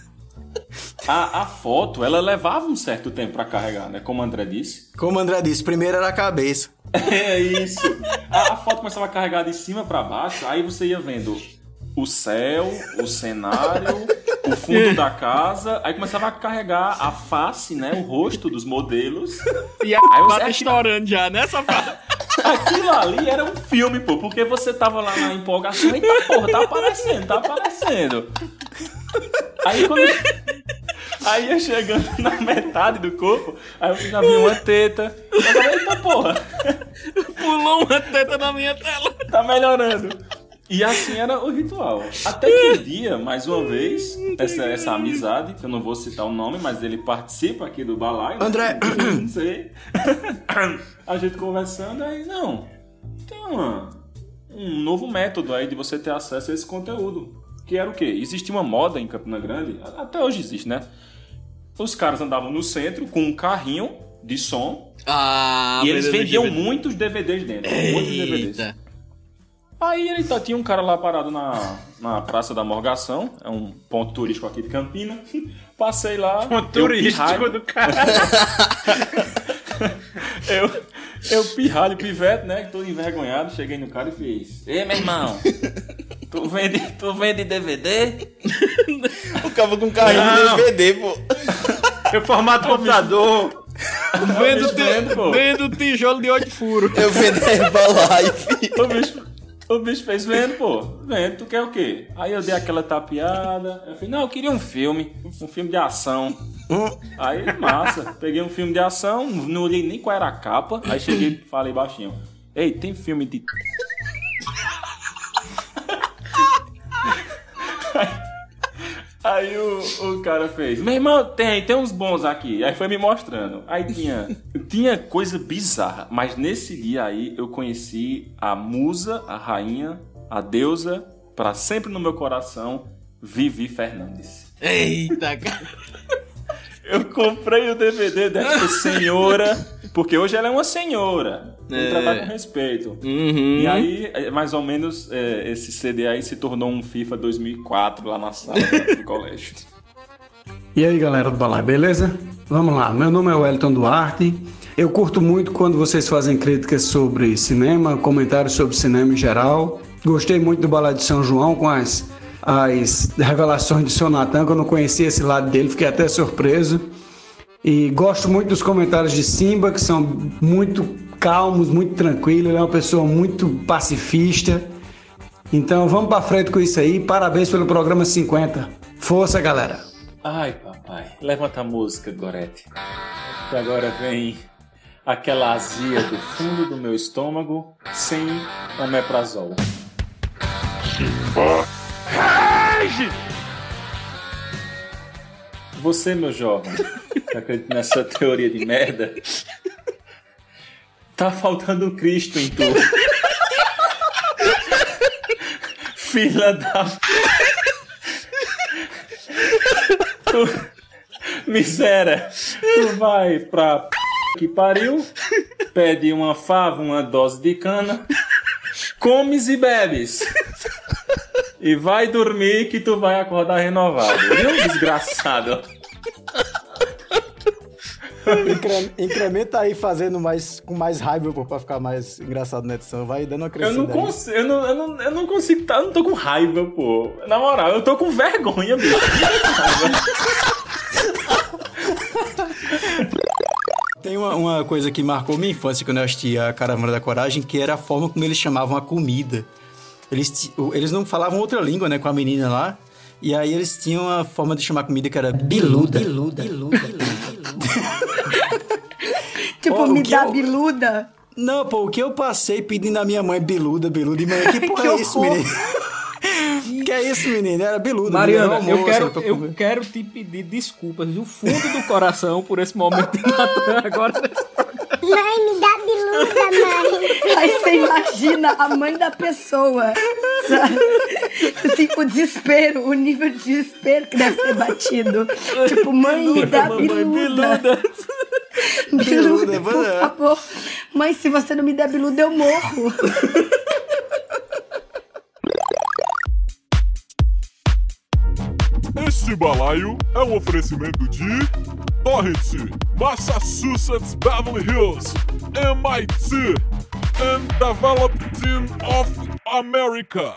a, a foto, ela levava um certo tempo pra carregar, né? Como o André disse. Como o André disse, primeiro era a cabeça. É isso. A, a foto começava a carregar de cima pra baixo, aí você ia vendo o céu, o cenário, o fundo da casa, aí começava a carregar a face, né? O rosto dos modelos. E a Aí você- estourando já, né, safado? Aquilo ali era um filme, pô, porque você tava lá na empolgação e tá, porra, tá aparecendo, tá aparecendo. Aí quando. Aí ia chegando na metade do corpo, aí você já via uma teta. Eu falei, eita porra, Pulou uma teta na minha tela. tá melhorando. E assim era o ritual. Até que um dia, mais uma vez, essa, essa amizade, que eu não vou citar o nome, mas ele participa aqui do balaio. André. Não sei. A gente conversando, aí, não. Tem uma, um novo método aí de você ter acesso a esse conteúdo. Que era o quê? Existia uma moda em Campina Grande, até hoje existe, né? Os caras andavam no centro com um carrinho de som Ah, e eles vendiam DVD. muitos DVDs dentro. Muitos DVDs. Aí ele tá, tinha um cara lá parado na, na Praça da Morgação, é um ponto turístico aqui de Campina. (laughs) Passei lá. Ponto turístico do cara. (laughs) eu, eu pirralho pivete, né? Todo envergonhado, cheguei no cara e fiz. Ei, meu irmão, tu vende, tu vende DVD? O cara com carrinho Não. de DVD, pô. Eu formato computador. Vendo, bicho vendo, pô. ti- vendo tijolo de oito furos. Eu vendo Herbalife. O bicho, o bicho fez vendo, pô. Vendo, tu quer o quê? Aí eu dei aquela tapeada. Eu falei, não, eu queria um filme. Um filme de ação. Aí, massa. Peguei um filme de ação, não olhei nem qual era a capa. Aí cheguei e falei baixinho. Ei, tem filme de. (laughs) Aí o, o cara fez, meu irmão, tem, tem uns bons aqui. Aí foi me mostrando. Aí tinha, (laughs) tinha coisa bizarra. Mas nesse dia aí eu conheci a musa, a rainha, a deusa, pra sempre no meu coração, Vivi Fernandes. Eita, cara. Eu comprei o DVD dessa (laughs) senhora, porque hoje ela é uma senhora. É. tratar com respeito. Uhum. E aí, é, mais ou menos, é, esse CD aí se tornou um FIFA 2004 lá na sala (laughs) do colégio. E aí galera do Balai, beleza? Vamos lá, meu nome é Wellington Duarte. Eu curto muito quando vocês fazem críticas sobre cinema, comentários sobre cinema em geral. Gostei muito do Balai de São João com as, as revelações de Seu Natan, que eu não conhecia esse lado dele, fiquei até surpreso. E gosto muito dos comentários de Simba, que são muito calmos, muito tranquilos. Ele é uma pessoa muito pacifista. Então vamos pra frente com isso aí. Parabéns pelo programa 50. Força, galera! Ai, papai, levanta a música, Gorete. Que agora vem aquela azia do fundo do meu estômago sem omeprazol. Simba. Rage! Você, meu jovem, que acredita nessa teoria de merda, tá faltando Cristo em tu. (laughs) Filha da. Tu... Miséria, tu vai pra que pariu, pede uma fava, uma dose de cana, comes e bebes. E vai dormir que tu vai acordar renovado. Viu, desgraçado? Incre- Incrementa aí fazendo mais, com mais raiva, pô, pra ficar mais engraçado na edição. Vai dando uma Eu crescida não, aí. consigo, eu, não, eu, não, eu não consigo, tá, eu não tô com raiva, pô. Na moral, eu tô com vergonha, bicho. Tem uma, uma coisa que marcou minha infância quando eu assisti a Caravana da Coragem, que era a forma como eles chamavam a comida. Eles, eles não falavam outra língua, né, com a menina lá. E aí eles tinham uma forma de chamar a comida que era biluda. Biluda. Tipo, me dá eu- biluda. Não, pô, o que eu passei pedindo a minha mãe biluda, biluda. E mãe, que (laughs) porra Que é isso, menino? (laughs) que é isso, menino? Era biluda. Mariana, menino, eu almoço, quero, eu comer. quero te pedir desculpas do fundo do coração por esse momento (laughs) de Natan agora. Mãe, me dá biluda, mãe. Aí você imagina a mãe da pessoa. Sabe? Assim, o desespero, o nível de desespero que deve ter batido. Tipo, mãe, me dá biluda. Biluda, por favor. Mãe, se você não me der biluda, eu morro. Este balaio é um oferecimento de Torrance, Massachusetts Beverly Hills, MIT, and Developed Team of America.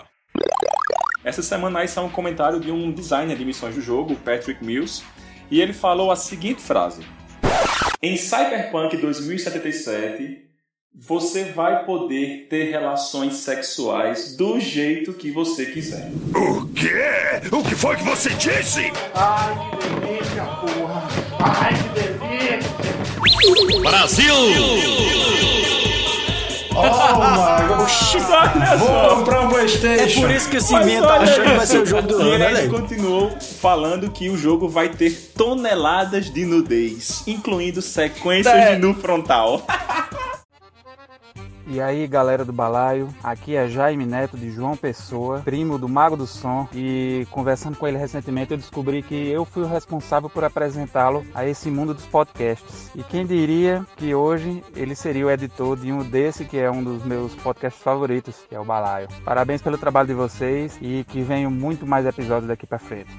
Essa semana aí saiu um comentário de um designer de missões do jogo, Patrick Mills, e ele falou a seguinte frase: Em Cyberpunk 2077, você vai poder ter relações sexuais do jeito que você quiser. O quê? O que foi que você disse? Ai, que delícia, porra. Ai, que delícia. Brasil! Oh, mano. Oxi. Vou comprar um Playstation. É por isso que tá olha achando que vai ser o jogo do E ano, ele né, ainda velho? continuou falando que o jogo vai ter toneladas de nudez, incluindo sequências É. de nu frontal. (laughs) E aí, galera do balaio, aqui é Jaime Neto de João Pessoa, primo do Mago do Som, e conversando com ele recentemente eu descobri que eu fui o responsável por apresentá-lo a esse mundo dos podcasts. E quem diria que hoje ele seria o editor de um desse que é um dos meus podcasts favoritos, que é o Balaio. Parabéns pelo trabalho de vocês e que venham muito mais episódios daqui pra frente.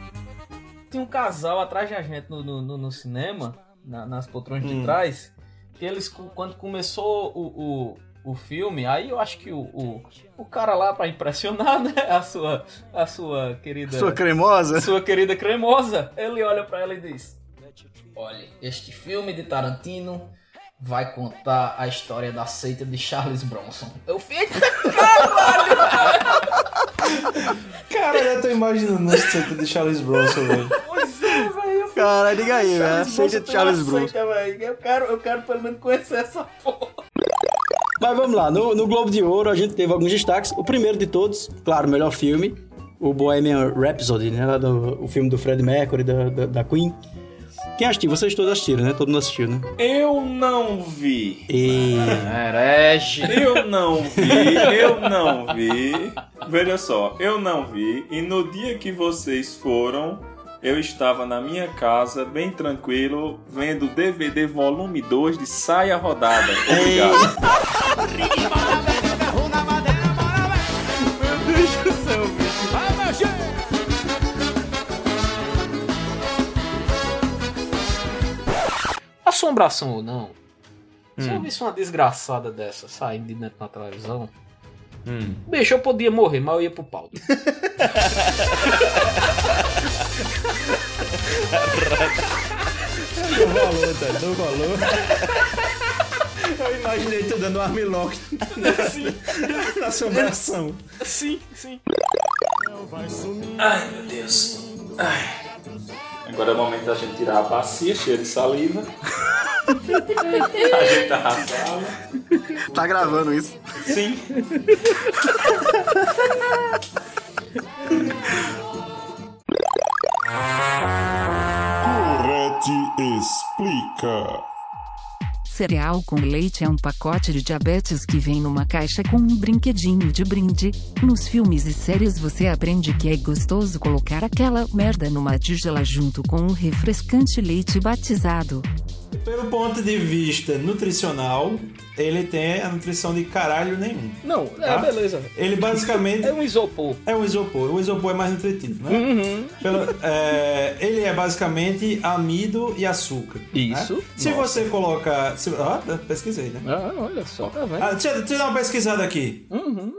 Tinha um casal atrás da gente no, no, no- no cinema, na- nas poltronas de Hum. trás, que eles, quando começou o, o, o filme, aí eu acho que o, o, o cara lá, pra impressionar, (laughs) né, a sua, a sua querida... Sua cremosa? Sua querida cremosa, ele olha pra ela e diz... Olha, este filme de Tarantino vai contar a história da seita de Charles Bronson. Eu fiquei... Cara, eu tô imaginando o centro de Charles Bronson, velho. Pois é, velho. Cara, diga aí, velho. Aceita de Charles Bronson. seita. Eu quero, eu quero pelo menos conhecer essa porra. Mas vamos lá, no, no Globo de Ouro a gente teve alguns destaques. O primeiro de todos, claro, o melhor filme, o Bohemian Rhapsody, né? do- o filme do Fred Mercury, da, da, da Queen. Quem assistiu? Vocês todos assistiram, né? Todo mundo assistiu, né? Eu não vi. E... Herege. Eu não vi, eu não vi. Veja só, eu não vi. E no dia que vocês foram, eu estava na minha casa, bem tranquilo, vendo DVD volume 2 de Saia Rodada. Obrigado. Meu Deus do céu, bicho. Vai mexer! Assombração ou não, se eu Hum. visse uma desgraçada dessa saindo de dentro da televisão, Hum. bicho, eu podia morrer, mas eu ia pro pau. (laughs) Não rolou, tá? Não rolou. (laughs) Eu imaginei tu dando um armlock na, na assombração. Sim, sim. Ai, meu Deus. Ai. Agora é o momento da gente tirar a bacia cheia de saliva. Ajeitar a sala. Tá gravando isso? Sim. Correte explica. Cereal com leite é um pacote de diabetes que vem numa caixa com um brinquedinho de brinde. Nos filmes e séries você aprende que é gostoso colocar aquela merda numa tigela junto com um refrescante leite batizado. Pelo ponto de vista nutricional, ele tem a nutrição de caralho nenhum. Não, é, Tá? beleza. Ele basicamente. (laughs) É um isopor. É um isopor. O isopor é mais nutritivo, né? Uhum. Pelo- é, ele é basicamente amido e açúcar. Isso. né? Se você colocar. Se, ah, pesquisei, né? Ah, olha só, tá? Ah, deixa, deixa eu dar uma pesquisada aqui. Uhum.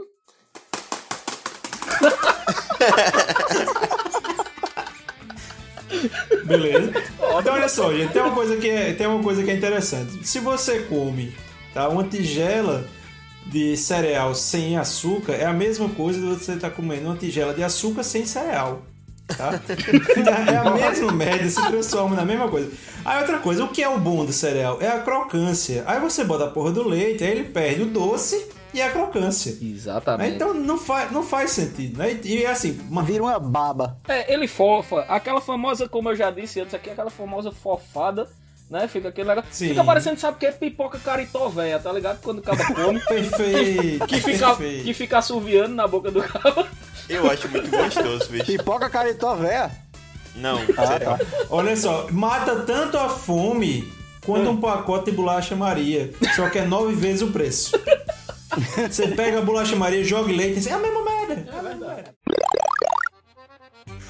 Beleza. (laughs) Então olha só, gente, tem uma coisa que é, tem uma coisa que é interessante. Se você come tá, uma tigela de cereal sem açúcar, é a mesma coisa de você estar comendo uma tigela de açúcar sem cereal. Tá? (laughs) É a mesma merda, se transforma na mesma coisa. Aí outra coisa, o que é o bom do cereal? É a crocância. Aí você bota a porra do leite, aí ele perde o doce e a crocância. Exatamente. Então não faz, não faz sentido, né? E assim, Vira uma baba. É, ele fofa. Aquela famosa, como eu já disse antes aqui, aquela famosa fofada, né? Fica aquele negócio. Sim. Fica parecendo, sabe o que? Pipoca caritó tá ligado? Quando o cabo come. (laughs) Perfeito, Que fica, perfeito. que fica assoviando na boca do cabo. Eu acho muito gostoso, bicho. Pipoca caritó. Não, Ah, tá. Olha só, mata tanto a fome quanto um pacote de bolacha Maria. Só que é nove vezes o preço. (laughs) Você pega a bolacha Maria, joga leite e diz, é a mesma merda. É a mesma merda.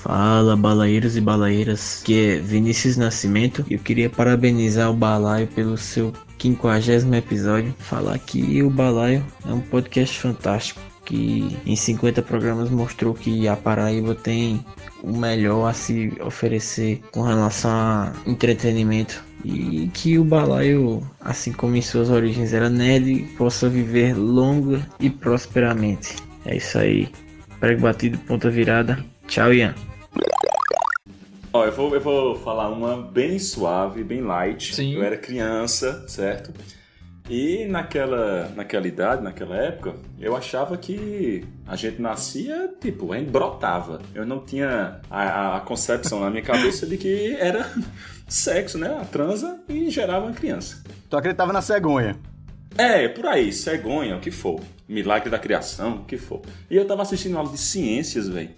Fala, balaeiros e balaeiras, que é Vinícius Nascimento. Eu queria parabenizar o Balaio pelo seu 50 episódio. Falar que o Balaio é um podcast fantástico que em 50 programas mostrou que a Paraíba tem o melhor a se oferecer com relação a entretenimento e que o balaio, assim como em suas origens era nerd, possa viver longa e prosperamente. É isso aí. Prego batido, ponta virada. Tchau, Ian. Ó, eu vou, eu vou falar uma bem suave, bem light. Sim. Eu era criança, certo? E naquela, naquela idade, naquela época, eu achava que a gente nascia, tipo, a gente brotava. Eu não tinha a, a- concepção na minha cabeça de que era (laughs) sexo, né? A transa e gerava uma criança. Tu acreditava na cegonha. É, por aí, cegonha, o que for. Milagre da criação, o que for. E eu tava assistindo aula de ciências, velho.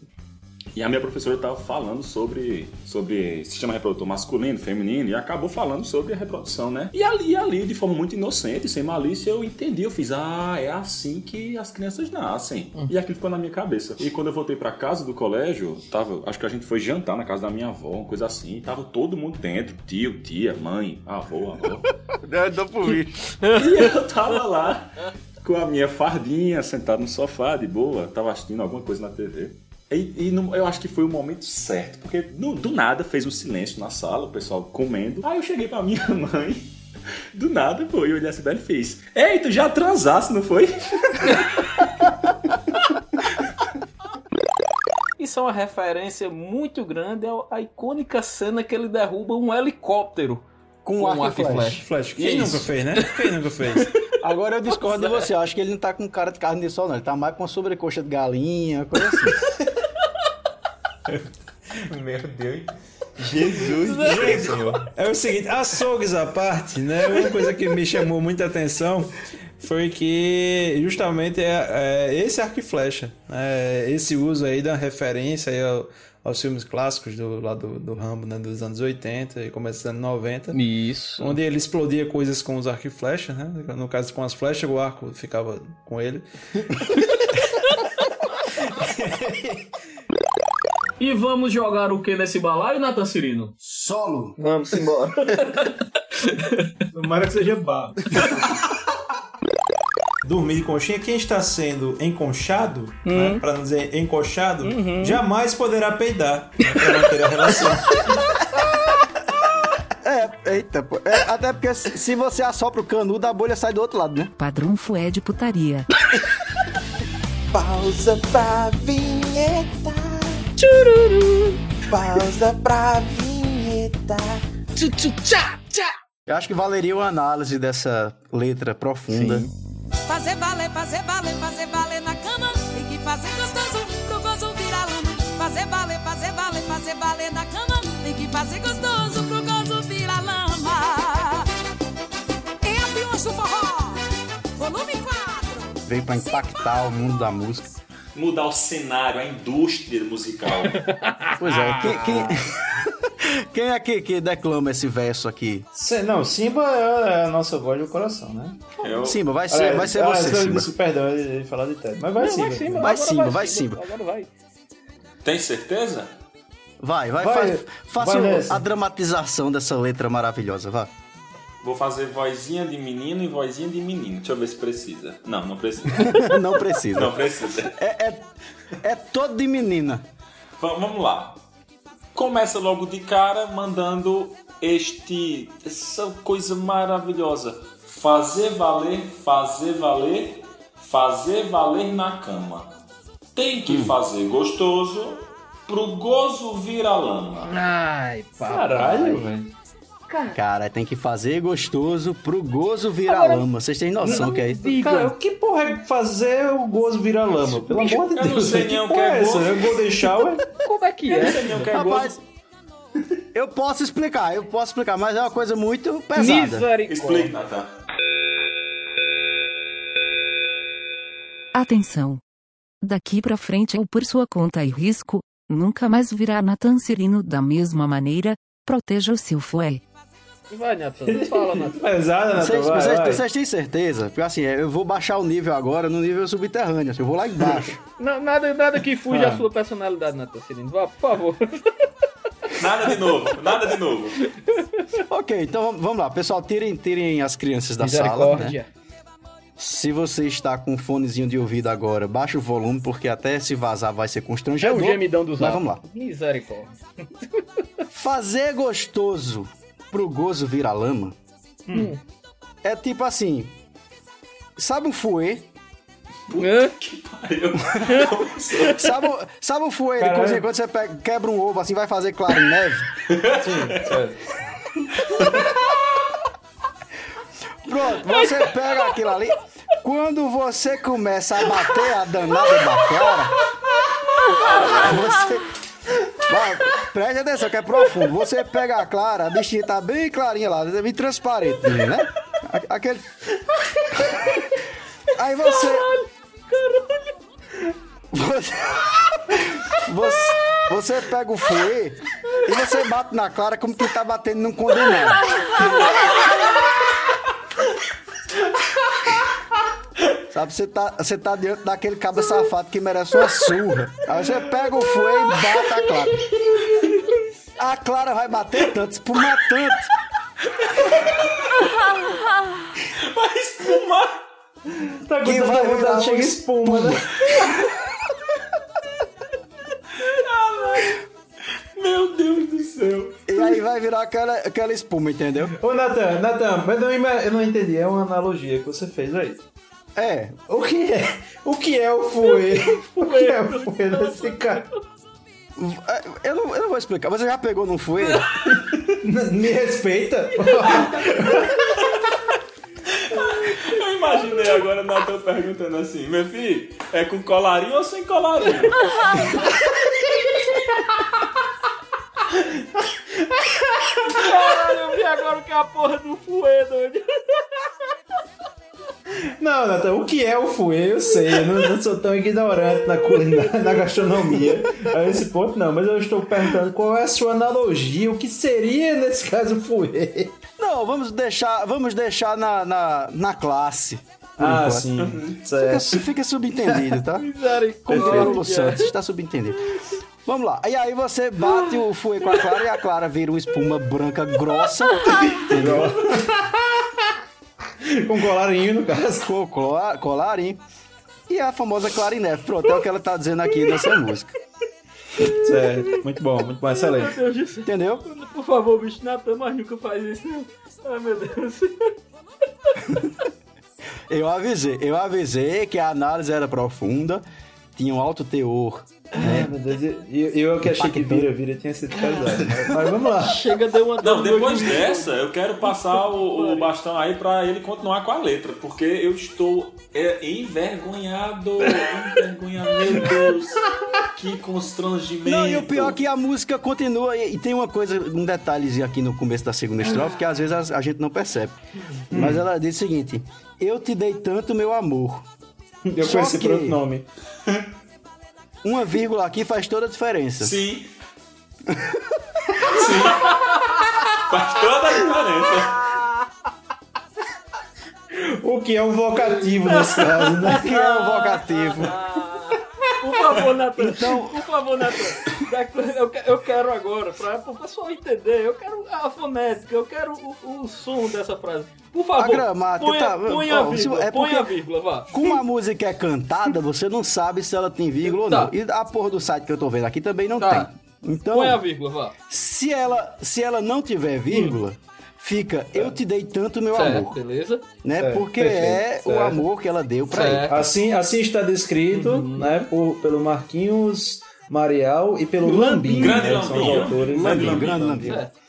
E a minha professora tava falando sobre, sobre sistema reprodutor masculino, feminino, e acabou falando sobre a reprodução, né? E ali, ali, de forma muito inocente, sem malícia, eu entendi. Eu fiz, ah, é assim que as crianças nascem. E aquilo ficou na minha cabeça. E quando eu voltei pra casa do colégio, tava, acho que a gente foi jantar na casa da minha avó, uma coisa assim, e tava todo mundo dentro, tio, tia, mãe, avô, avó. (laughs) Dá pro bicho. E eu tava lá com a minha fardinha, sentado no sofá, de boa, tava assistindo alguma coisa na TV. E, e não- eu acho que foi o momento certo, porque no- do nada fez um silêncio na sala, o pessoal comendo. Aí eu cheguei pra minha (laughs) mãe, do nada, pô, e olhei ela e fez: Ei, tu já transasse, não foi? (laughs) Isso é uma referência muito grande à icônica cena que ele derruba um helicóptero Com um arco e flecha. Flash, quem Isso. nunca fez, né? Quem nunca fez? (laughs) Agora eu discordo de você. Eu acho que ele não tá com cara de carne de sol, não. Ele tá mais com uma sobrecoxa de galinha, coisa assim. (laughs) Meu Deus. Jesus, Gente, Senhor. é o seguinte, açougues à parte, né? Uma coisa que me chamou muita atenção foi que justamente é, é esse arco e flecha, né? esse uso aí da referência aí ao- aos filmes clássicos do, lá do, do Rambo, né? Dos anos 80 e começo dos anos 90. Isso. Onde ele explodia coisas com os arcos e flechas, né? No caso, com as flechas, o arco ficava com ele. (laughs) E vamos jogar o que nesse balaio, Nathan Cirino? Solo. Vamos embora. (laughs) Tomara que seja babo. (laughs) Dormir de conchinha, quem está sendo enconchado, né, para não dizer encoxado, jamais poderá peidar né, para manter a relação. (laughs) É, eita, pô. É, até porque se se você assopra o canudo, a bolha sai do outro lado, né? Padrão fué de putaria. Pausa pra vinheta. Chururu. Pausa pra vinheta. Eu acho que valeria uma análise dessa letra profunda. Fazer valer, fazer valer, fazer valer na cama. Tem que fazer gostoso pro gozo virar lama. Fazer valer, fazer valer, fazer valer na cama. Tem que fazer gostoso pro gozo virar lama. Em aviões do forró, volume 4. Veio pra impactar o mundo da música. Mudar o cenário, a indústria musical. (laughs) Pois é, quem, quem- (laughs) Quem é que, que declama esse verso aqui? Se- Não, Simba é a nossa voz do coração, né? Eu- Simba, vai ser, vai ser Ah, você, Simba. Perdão, eu ia falar de Ted. Mas vai Não, Simba. vai Simba, Vai Simba, vai Simba. Agora vai. Tem certeza? Vai, vai, Vai, faz- faça vai a dramatização dessa letra maravilhosa, vá. Vou fazer vozinha de menino e vozinha de menino. Deixa eu ver se precisa. Não, não precisa. (laughs) Não precisa. Não precisa. É, é, é todo de menina. Va- Vamos lá. Começa logo de cara mandando este essa coisa maravilhosa. Fazer valer, fazer valer, fazer valer na cama. Tem que fazer gostoso pro gozo vir a lama. Ai, papai. Caralho, velho. Cara, tem que fazer gostoso pro gozo virar lama. Vocês têm noção que é isso? Cara, o que porra é fazer o gozo virar lama? Pelo amor de Eu não Deus, sei nem o que é é essa? gozo. Eu vou deixar, ué. (laughs) Como é que Eu não é? sei nem o que é Rapaz, gozo. eu posso explicar, eu posso explicar, mas é uma coisa muito pesada. Misericórdia. Explique, Natan. Atenção! Daqui pra frente ou por sua conta e risco, nunca mais virá Nathan Cirino da mesma maneira, proteja o seu fué. Vai, Natan. Fala, Natan. (laughs) Pesada, Natan, Vocês, vai, vocês- vai. vocês têm certeza? Porque assim, eu vou baixar o nível agora no nível subterrâneo. assim, Eu vou lá embaixo. (laughs) Não, nada, nada que fuja Ah. a sua personalidade, Natan Cirino. Vá, por favor. (laughs) Nada de novo, nada de novo. ok, então vamos- lá. Pessoal, tirem, tirem as crianças da sala. Né? Se você está com um fonezinho de ouvido agora, baixa o volume, porque até se vazar vai ser É constrangedor. o gemidão dos Mas vamos lá. Misericórdia. Fazer gostoso pro gozo virar lama Hum. é tipo assim. Sabe um fouet? Hã? (laughs) Sabe, o- sabe o fouet de Caralho. cozinha quando você pega- quebra um ovo assim, vai fazer claro neve? Sim, sério. Pronto, você pega aquilo ali. Quando você começa a bater a danada da clara, você. Vai, preste atenção que é profundo. Você pega a clara, a bichinha tá bem clarinha lá, bem transparente, né? Aquele. Aí você. Você, você, você pega o fouet e você bate na clara como que tá batendo num condenado. Sabe, você tá, você tá diante daquele cabo safado que merece uma surra. Aí você pega o fouet e bate a clara. A clara vai bater tanto, espumar tanto. Vai espumar. Tá Que com vai virar chega uma espuma, né? Meu Deus do céu. E aí vai virar aquela, aquela espuma, entendeu? Ô, Natan, Natan, mas eu não entendi. É uma analogia que você fez aí. É. O que é? O que é o fouet? (laughs) O que é o fouet desse cara? Eu não, eu não vou explicar. Você já pegou num fouet? (laughs) Me respeita? (laughs) Eu imaginei agora o Natan perguntando assim: Meu filho, é com colarinho ou sem colarinho? Caralho, eu vi agora o que é a porra do fuê, doido. Não, Natan, o que é o fouet? Eu sei, eu não, não sou tão ignorante na culinária, (laughs) na gastronomia. A esse ponto não, mas eu estou perguntando qual é a sua analogia, o que seria nesse caso o fouet? Não, vamos deixar, vamos deixar na, na, na classe. Ah, enquanto. sim, Fica, certo. fica subentendido, tá? Misericórdia. Perfeito, Santos, está subentendido. Vamos lá. E aí você bate o fouet com a clara e a clara vira uma espuma branca grossa. (laughs) entendeu? (laughs) Com colarinho, no caso. Com cola- colarinho. E a famosa clarinete. Pronto, é o que ela tá dizendo aqui nessa música. Certo, muito bom, muito bom, excelente. Meu Deus. Entendeu? Por favor, bicho, Natan, mas nunca faz isso, não. Ai, meu Deus. (laughs) Eu avisei, eu avisei que a análise era profunda, tinha um alto teor. É, meu Deus, eu, eu que achei que vira, vira tinha sido pesado. Mas, mas vamos lá. (laughs) Chega, deu uma Não, depois de- dessa, eu quero passar o, o bastão aí pra ele continuar com a letra, porque eu estou é, envergonhado. Envergonhado, meu Deus. Que constrangimento. Não, e o pior é que a música continua e, e tem uma coisa, um detalhezinho aqui no começo da segunda estrofe que às vezes a, a gente não percebe. Mas ela diz o seguinte: Eu te dei tanto meu amor. (laughs) Eu Só conheci que por outro nome. (laughs) Uma vírgula aqui faz toda a diferença. Sim. (laughs) sim. Faz toda a diferença. O que é um vocativo nesse caso? né? O que é um vocativo? Por favor, Natan. Então- Por favor, Natan. Eu, eu quero agora, para o pessoal entender, eu quero a fonética, eu quero o, o som dessa frase. Por favor, A gramática, ponha, tá, ponha a vírgula, é porque- a vírgula, vá. Como a música é cantada, você não sabe se ela tem vírgula ou Tá. não. E a porra do site que eu tô vendo aqui também não Tá. tem. Então, Põe a vírgula, vá. se ela, se ela não tiver vírgula, fica eu te dei tanto meu Certo, amor. beleza? Né? Certo, Porque perfeito, é o certo. amor que ela deu pra ele. Assim, assim está descrito, Uhum. né, por, pelo Marquinhos Marial e pelo Lambinho. Lambinho, Grande né, que são os Lambinho. autores. Lambinho, grande Lambinho. Certo.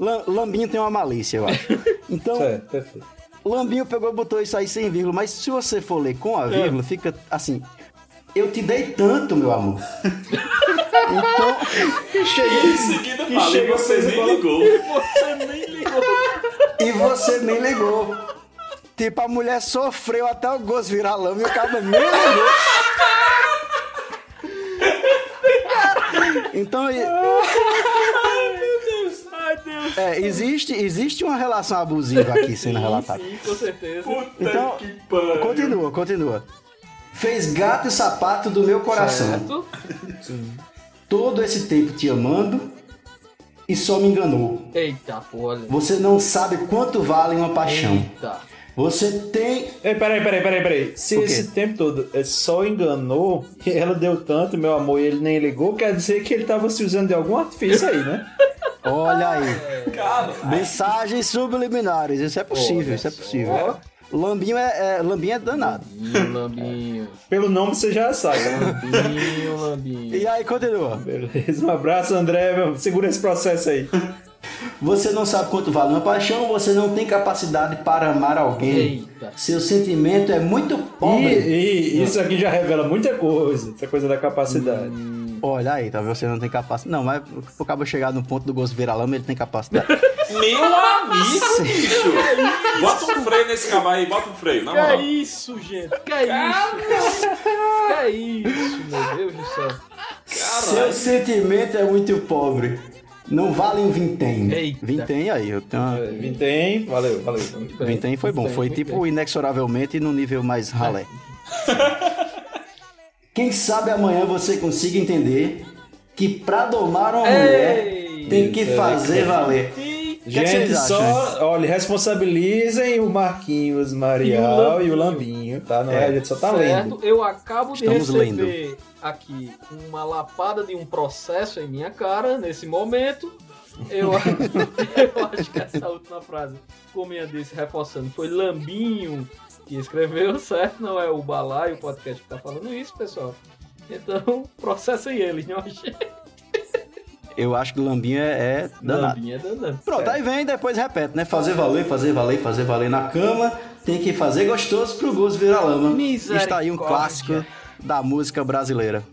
Lam- Lambinho tem uma malícia, eu acho. (laughs) Então, Certo, perfeito. Lambinho pegou e botou isso aí sem vírgula, mas se você for ler com a É. vírgula, fica assim. Eu te dei tanto, meu amor. então, chega, Em seguida fala, e você nem ligou. (laughs) Você nem ligou. E você nem ligou. Tipo, a mulher sofreu até o gosto virar lama e o cara nem ligou. Então, e- Ai, meu Deus. Ai, Deus. é, existe, existe uma relação abusiva aqui sendo relatada. Sim, com certeza. Então, continua, continua. Fez gato e sapato do meu coração. Certo. Todo esse tempo te amando e só me enganou. Eita, pô, olha. Você não sabe quanto vale uma paixão. Eita. Você tem. Ei, peraí, peraí, peraí, peraí. Se esse tempo todo é só enganou e (laughs) ela deu tanto, meu amor, e ele nem ligou, quer dizer que ele tava se usando de algum artifício aí, né? Olha aí. Cara, Mensagens subliminares. Isso é possível, isso é possível. Lambinho é, é- Lambinho é danado. Lambinho, lambinho. Pelo nome você já sabe. Lambinho, lambinho. E aí, continua. Beleza, um abraço, André. meu. Segura esse processo aí. Você não sabe quanto vale uma paixão, você não tem capacidade para amar alguém. Eita. Seu sentimento é muito E, pobre. e isso aqui já revela muita coisa, essa coisa da capacidade. Olha aí, tá vendo? Você não tem capacidade. Não, mas o cabo chegar no ponto do gosto virar lama, ele tem capacidade. (laughs) Meu amigo, bicho! Bota um freio nesse cavalo aí, bota um freio, na Que é moral. isso, gente? Que é isso? Que é isso, meu Deus do céu? Seu sentimento é muito pobre. Não vale um vintém. Eita. Vintém aí, eu tenho uma... Vintém, valeu, valeu. Vintém foi bom. Foi tipo inexoravelmente no nível mais ralé. Quem sabe amanhã você consiga entender que pra domar uma mulher tem que é fazer legal. valer. O que, é que Gente, acham? só, olha, responsabilizem o Marquinhos Marial e o Lambinho, tá? Não é, a gente só tá lendo. Certo? Eu acabo de Estamos receber aqui uma lapada de um processo em minha cara nesse momento. Eu, (laughs) eu acho que essa última frase, como eu disse, reforçando, foi Lambinho que escreveu, certo? Não é o Balaio, o podcast que tá falando isso, pessoal. Então, (laughs) processem eles, não achei. Eu acho que o lambinho é, danado. Lambinho é danado. Pronto, aí vem e depois repete, né? Fazer valer, fazer valer, fazer valer na cama. Tem que fazer gostoso pro gosto virar lama. Está aí um clássico da música brasileira.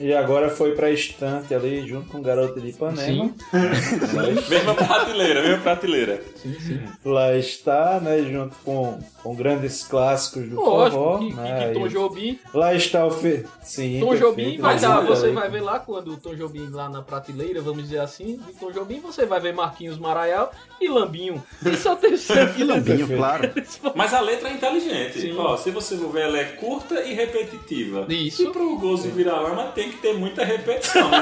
E agora foi pra estante ali, junto com o Garoto de Ipanema. (laughs) Mesma prateleira, mesma prateleira. Sim, sim. Lá está, né? Junto com, com grandes clássicos do Lógico, forró. que, né, que Tom Jobim Lá está o Fe... Sim, Tom Jobim vai dar, você aí. vai ver lá quando o Tom Jobim lá na prateleira, vamos dizer assim, de Tom Jobim, você vai ver Marquinhos Maraial e Lambinho. Isso eu tenho certeza. E lambinho, claro. Mas a letra é inteligente. Sim. Ó, se você for ver, ela é curta e repetitiva. Isso. E pro gozo virar lama tem que ter muita repetição. né?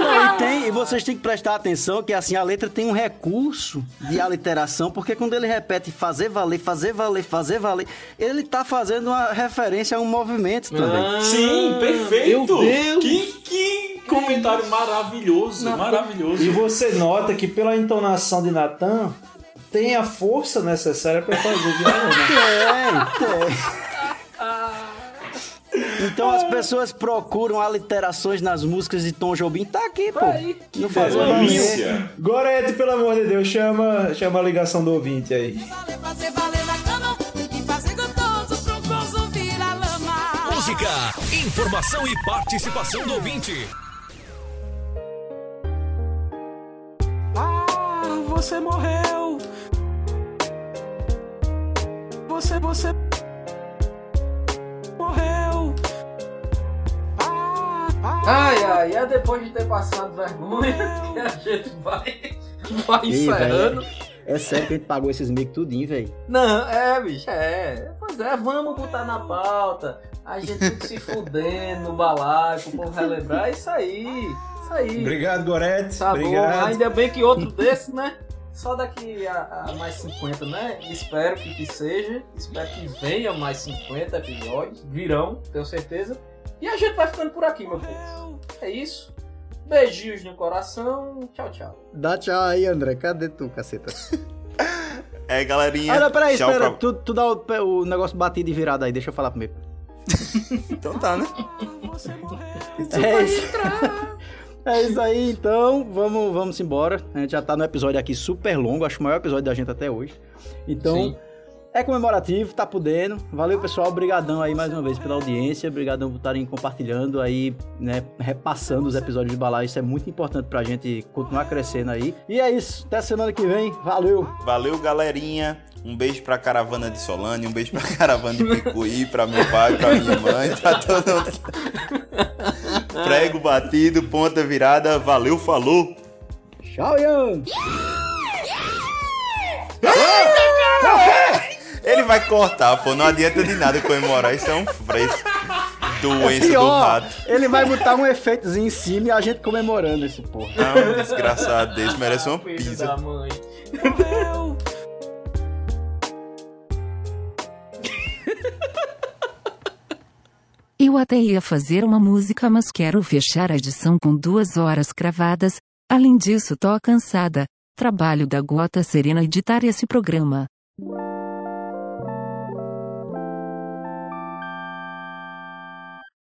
Não, e, tem, e vocês têm que prestar atenção que assim a letra tem um recurso de aliteração, porque quando ele repete fazer valer, fazer valer, fazer valer, ele tá fazendo uma referência a um movimento também. Ah, Sim, perfeito! Meu Deus! Que, que comentário maravilhoso, maravilhoso. E você nota que pela entonação de Natan, tem a força necessária pra fazer violão. Tem, tem. Então as pessoas procuram aliterações nas músicas de Tom Jobim. Tá aqui, pô. Aí, Não valer. Delícia. Gorete, pelo amor de Deus, chama, chama a ligação do ouvinte aí. Música, informação e participação do ouvinte. Ah, você morreu. Você, você morreu. Ai, ai, é depois de ter passado vergonha que a gente vai, (laughs) vai encerrando. velho, É sério que a gente pagou esses mic tudinho, velho. Não, é, bicho, é. Pois é, vamos botar na pauta. A gente tudo (laughs) se fudendo no balaio, pro povo relembrar. É isso aí. Isso aí. Obrigado, Gorete. Tá Obrigado. bom, ainda bem que outro desse, né? Só daqui a, a mais 50, né? Espero que, que seja. Espero que venha mais 50 episódios. Virão, tenho certeza. E a gente vai ficando por aqui, meu povo. É isso. Beijinhos no coração. Tchau, tchau. Dá tchau aí, André. Cadê tu, caceta? (laughs) É, galerinha. Ah, não, peraí, tchau espera. pra- Tu, tu dá o, o negócio batido e virado aí, deixa eu falar primeiro. (laughs) Então tá, né? É isso. É isso aí, então. Vamos, vamos embora. A gente já tá no episódio aqui super longo, acho o maior episódio da gente até hoje. Então, Sim. É comemorativo, tá podendo. Valeu, pessoal. Obrigadão aí mais uma vez pela audiência. Obrigadão por estarem compartilhando aí, né, repassando os episódios de Balai. Isso é muito importante pra gente continuar crescendo aí. E é isso. Até semana que vem. Valeu. Valeu, galerinha. Um beijo pra caravana de Solane, um beijo pra caravana de Picuí, pra meu pai, pra minha mãe, pra todo mundo. Prego batido, ponta virada. Valeu, falou. Tchau, Ian. Ele vai cortar, pô. Não adianta de nada comemorar. Isso é um fresco. Doença do Pior, rato. ele vai botar um efeitozinho em cima e a gente comemorando esse porra. Não, um desgraçado desse. Merece uma Filho pizza. da mãe. Eu até ia fazer uma música, mas quero fechar a edição com duas horas cravadas. Além disso, tô cansada. Trabalho da Gota Serena editar esse programa.